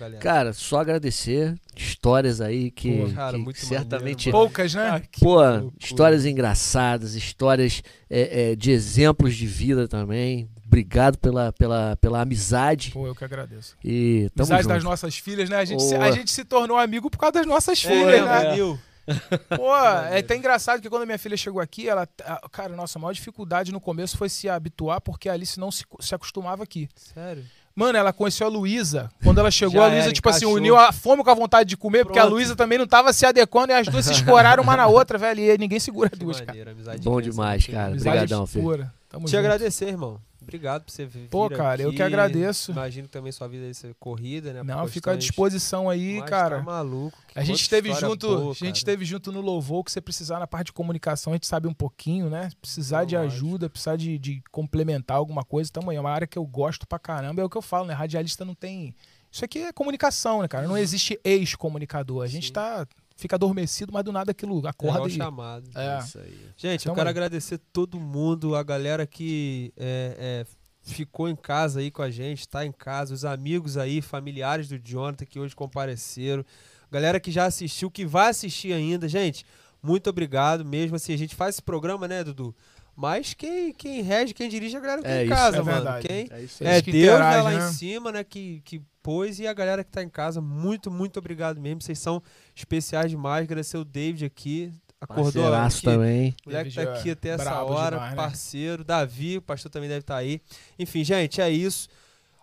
galera. Cara, só agradecer. Histórias aí que, Pô, cara, que muito certamente. maneiro, Poucas, né? Ah, Pô, histórias engraçadas, histórias é, é, de exemplos de vida também. Obrigado pela, pela, pela amizade. Pô, eu que agradeço. E tamo Amizade junto. das nossas filhas, né? A gente, se, a gente se tornou amigo por causa das nossas É, filhas, né? Danil. Pô, é até engraçado que quando a minha filha chegou aqui, ela. a- Cara, nossa, a maior dificuldade no começo foi se habituar, porque a Alice não se, se acostumava aqui. Sério? Mano, ela conheceu a Luísa. Quando ela chegou, Já a Luísa, tipo assim, encaixou. uniu a fome com a vontade de comer, porque a Pronto. Luísa também não tava se adequando e as duas se escoraram uma na outra, velho. E ninguém segura Que duas, cara. maneiro, amizade Bom demais, né? cara. Obrigadão, filho. Tamo Te junto. agradecer, irmão. Obrigado por você vir Pô, cara, eu aqui. que agradeço. Imagino que também sua vida ser corrida, né? Não, fica à disposição aí, Mas cara. Tá maluco. A gente esteve junto, boa, a gente esteve junto no louvor que você precisar na parte de comunicação, a gente sabe um pouquinho, né? Precisar Não, de ajuda, precisar de, de complementar alguma coisa, tamo aí. É uma área que eu gosto pra caramba, é o que eu falo, né? Radialista não tem. Isso aqui é comunicação, né, cara? Não existe ex-comunicador. A gente Sim. tá. Fica adormecido, mas do nada aquilo É acorda igual e. chamado. É. Isso aí. Gente, eu Tamo quero aí. agradecer todo mundo, a galera que é, é, ficou em casa aí com a gente, tá em casa, os amigos aí, familiares do Jonathan que hoje compareceram, galera que já assistiu, que vai assistir ainda. Gente, muito obrigado mesmo. Assim, a gente faz esse programa, né, Dudu? Mas quem, quem rege, quem dirige é a galera que tá É em isso, casa, é mano. verdade. Quem, É isso aí. é Deus né, interagem, lá né? em cima, né, que, que pôs e a galera que tá em casa, muito, muito obrigado mesmo. Vocês são especiais demais. Agradecer o David aqui, acordou Parceiraço aqui. também. O moleque tá aqui é até essa hora, demais, né? parceiro. Davi, o pastor também deve estar aí. Enfim, gente, é isso.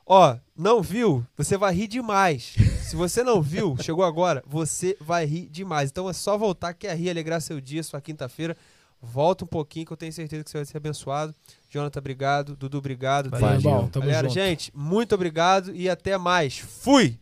Ó, não viu? Você vai rir demais. Se você não viu, chegou agora, você vai rir demais. Então é só voltar, quer rir, alegrar seu dia, sua quinta-feira. Volta um pouquinho que eu tenho certeza que você vai ser abençoado. Jonathan, obrigado. Dudu, obrigado. Valeu, Valeu. Galera, junto. gente, muito obrigado e até mais. Fui!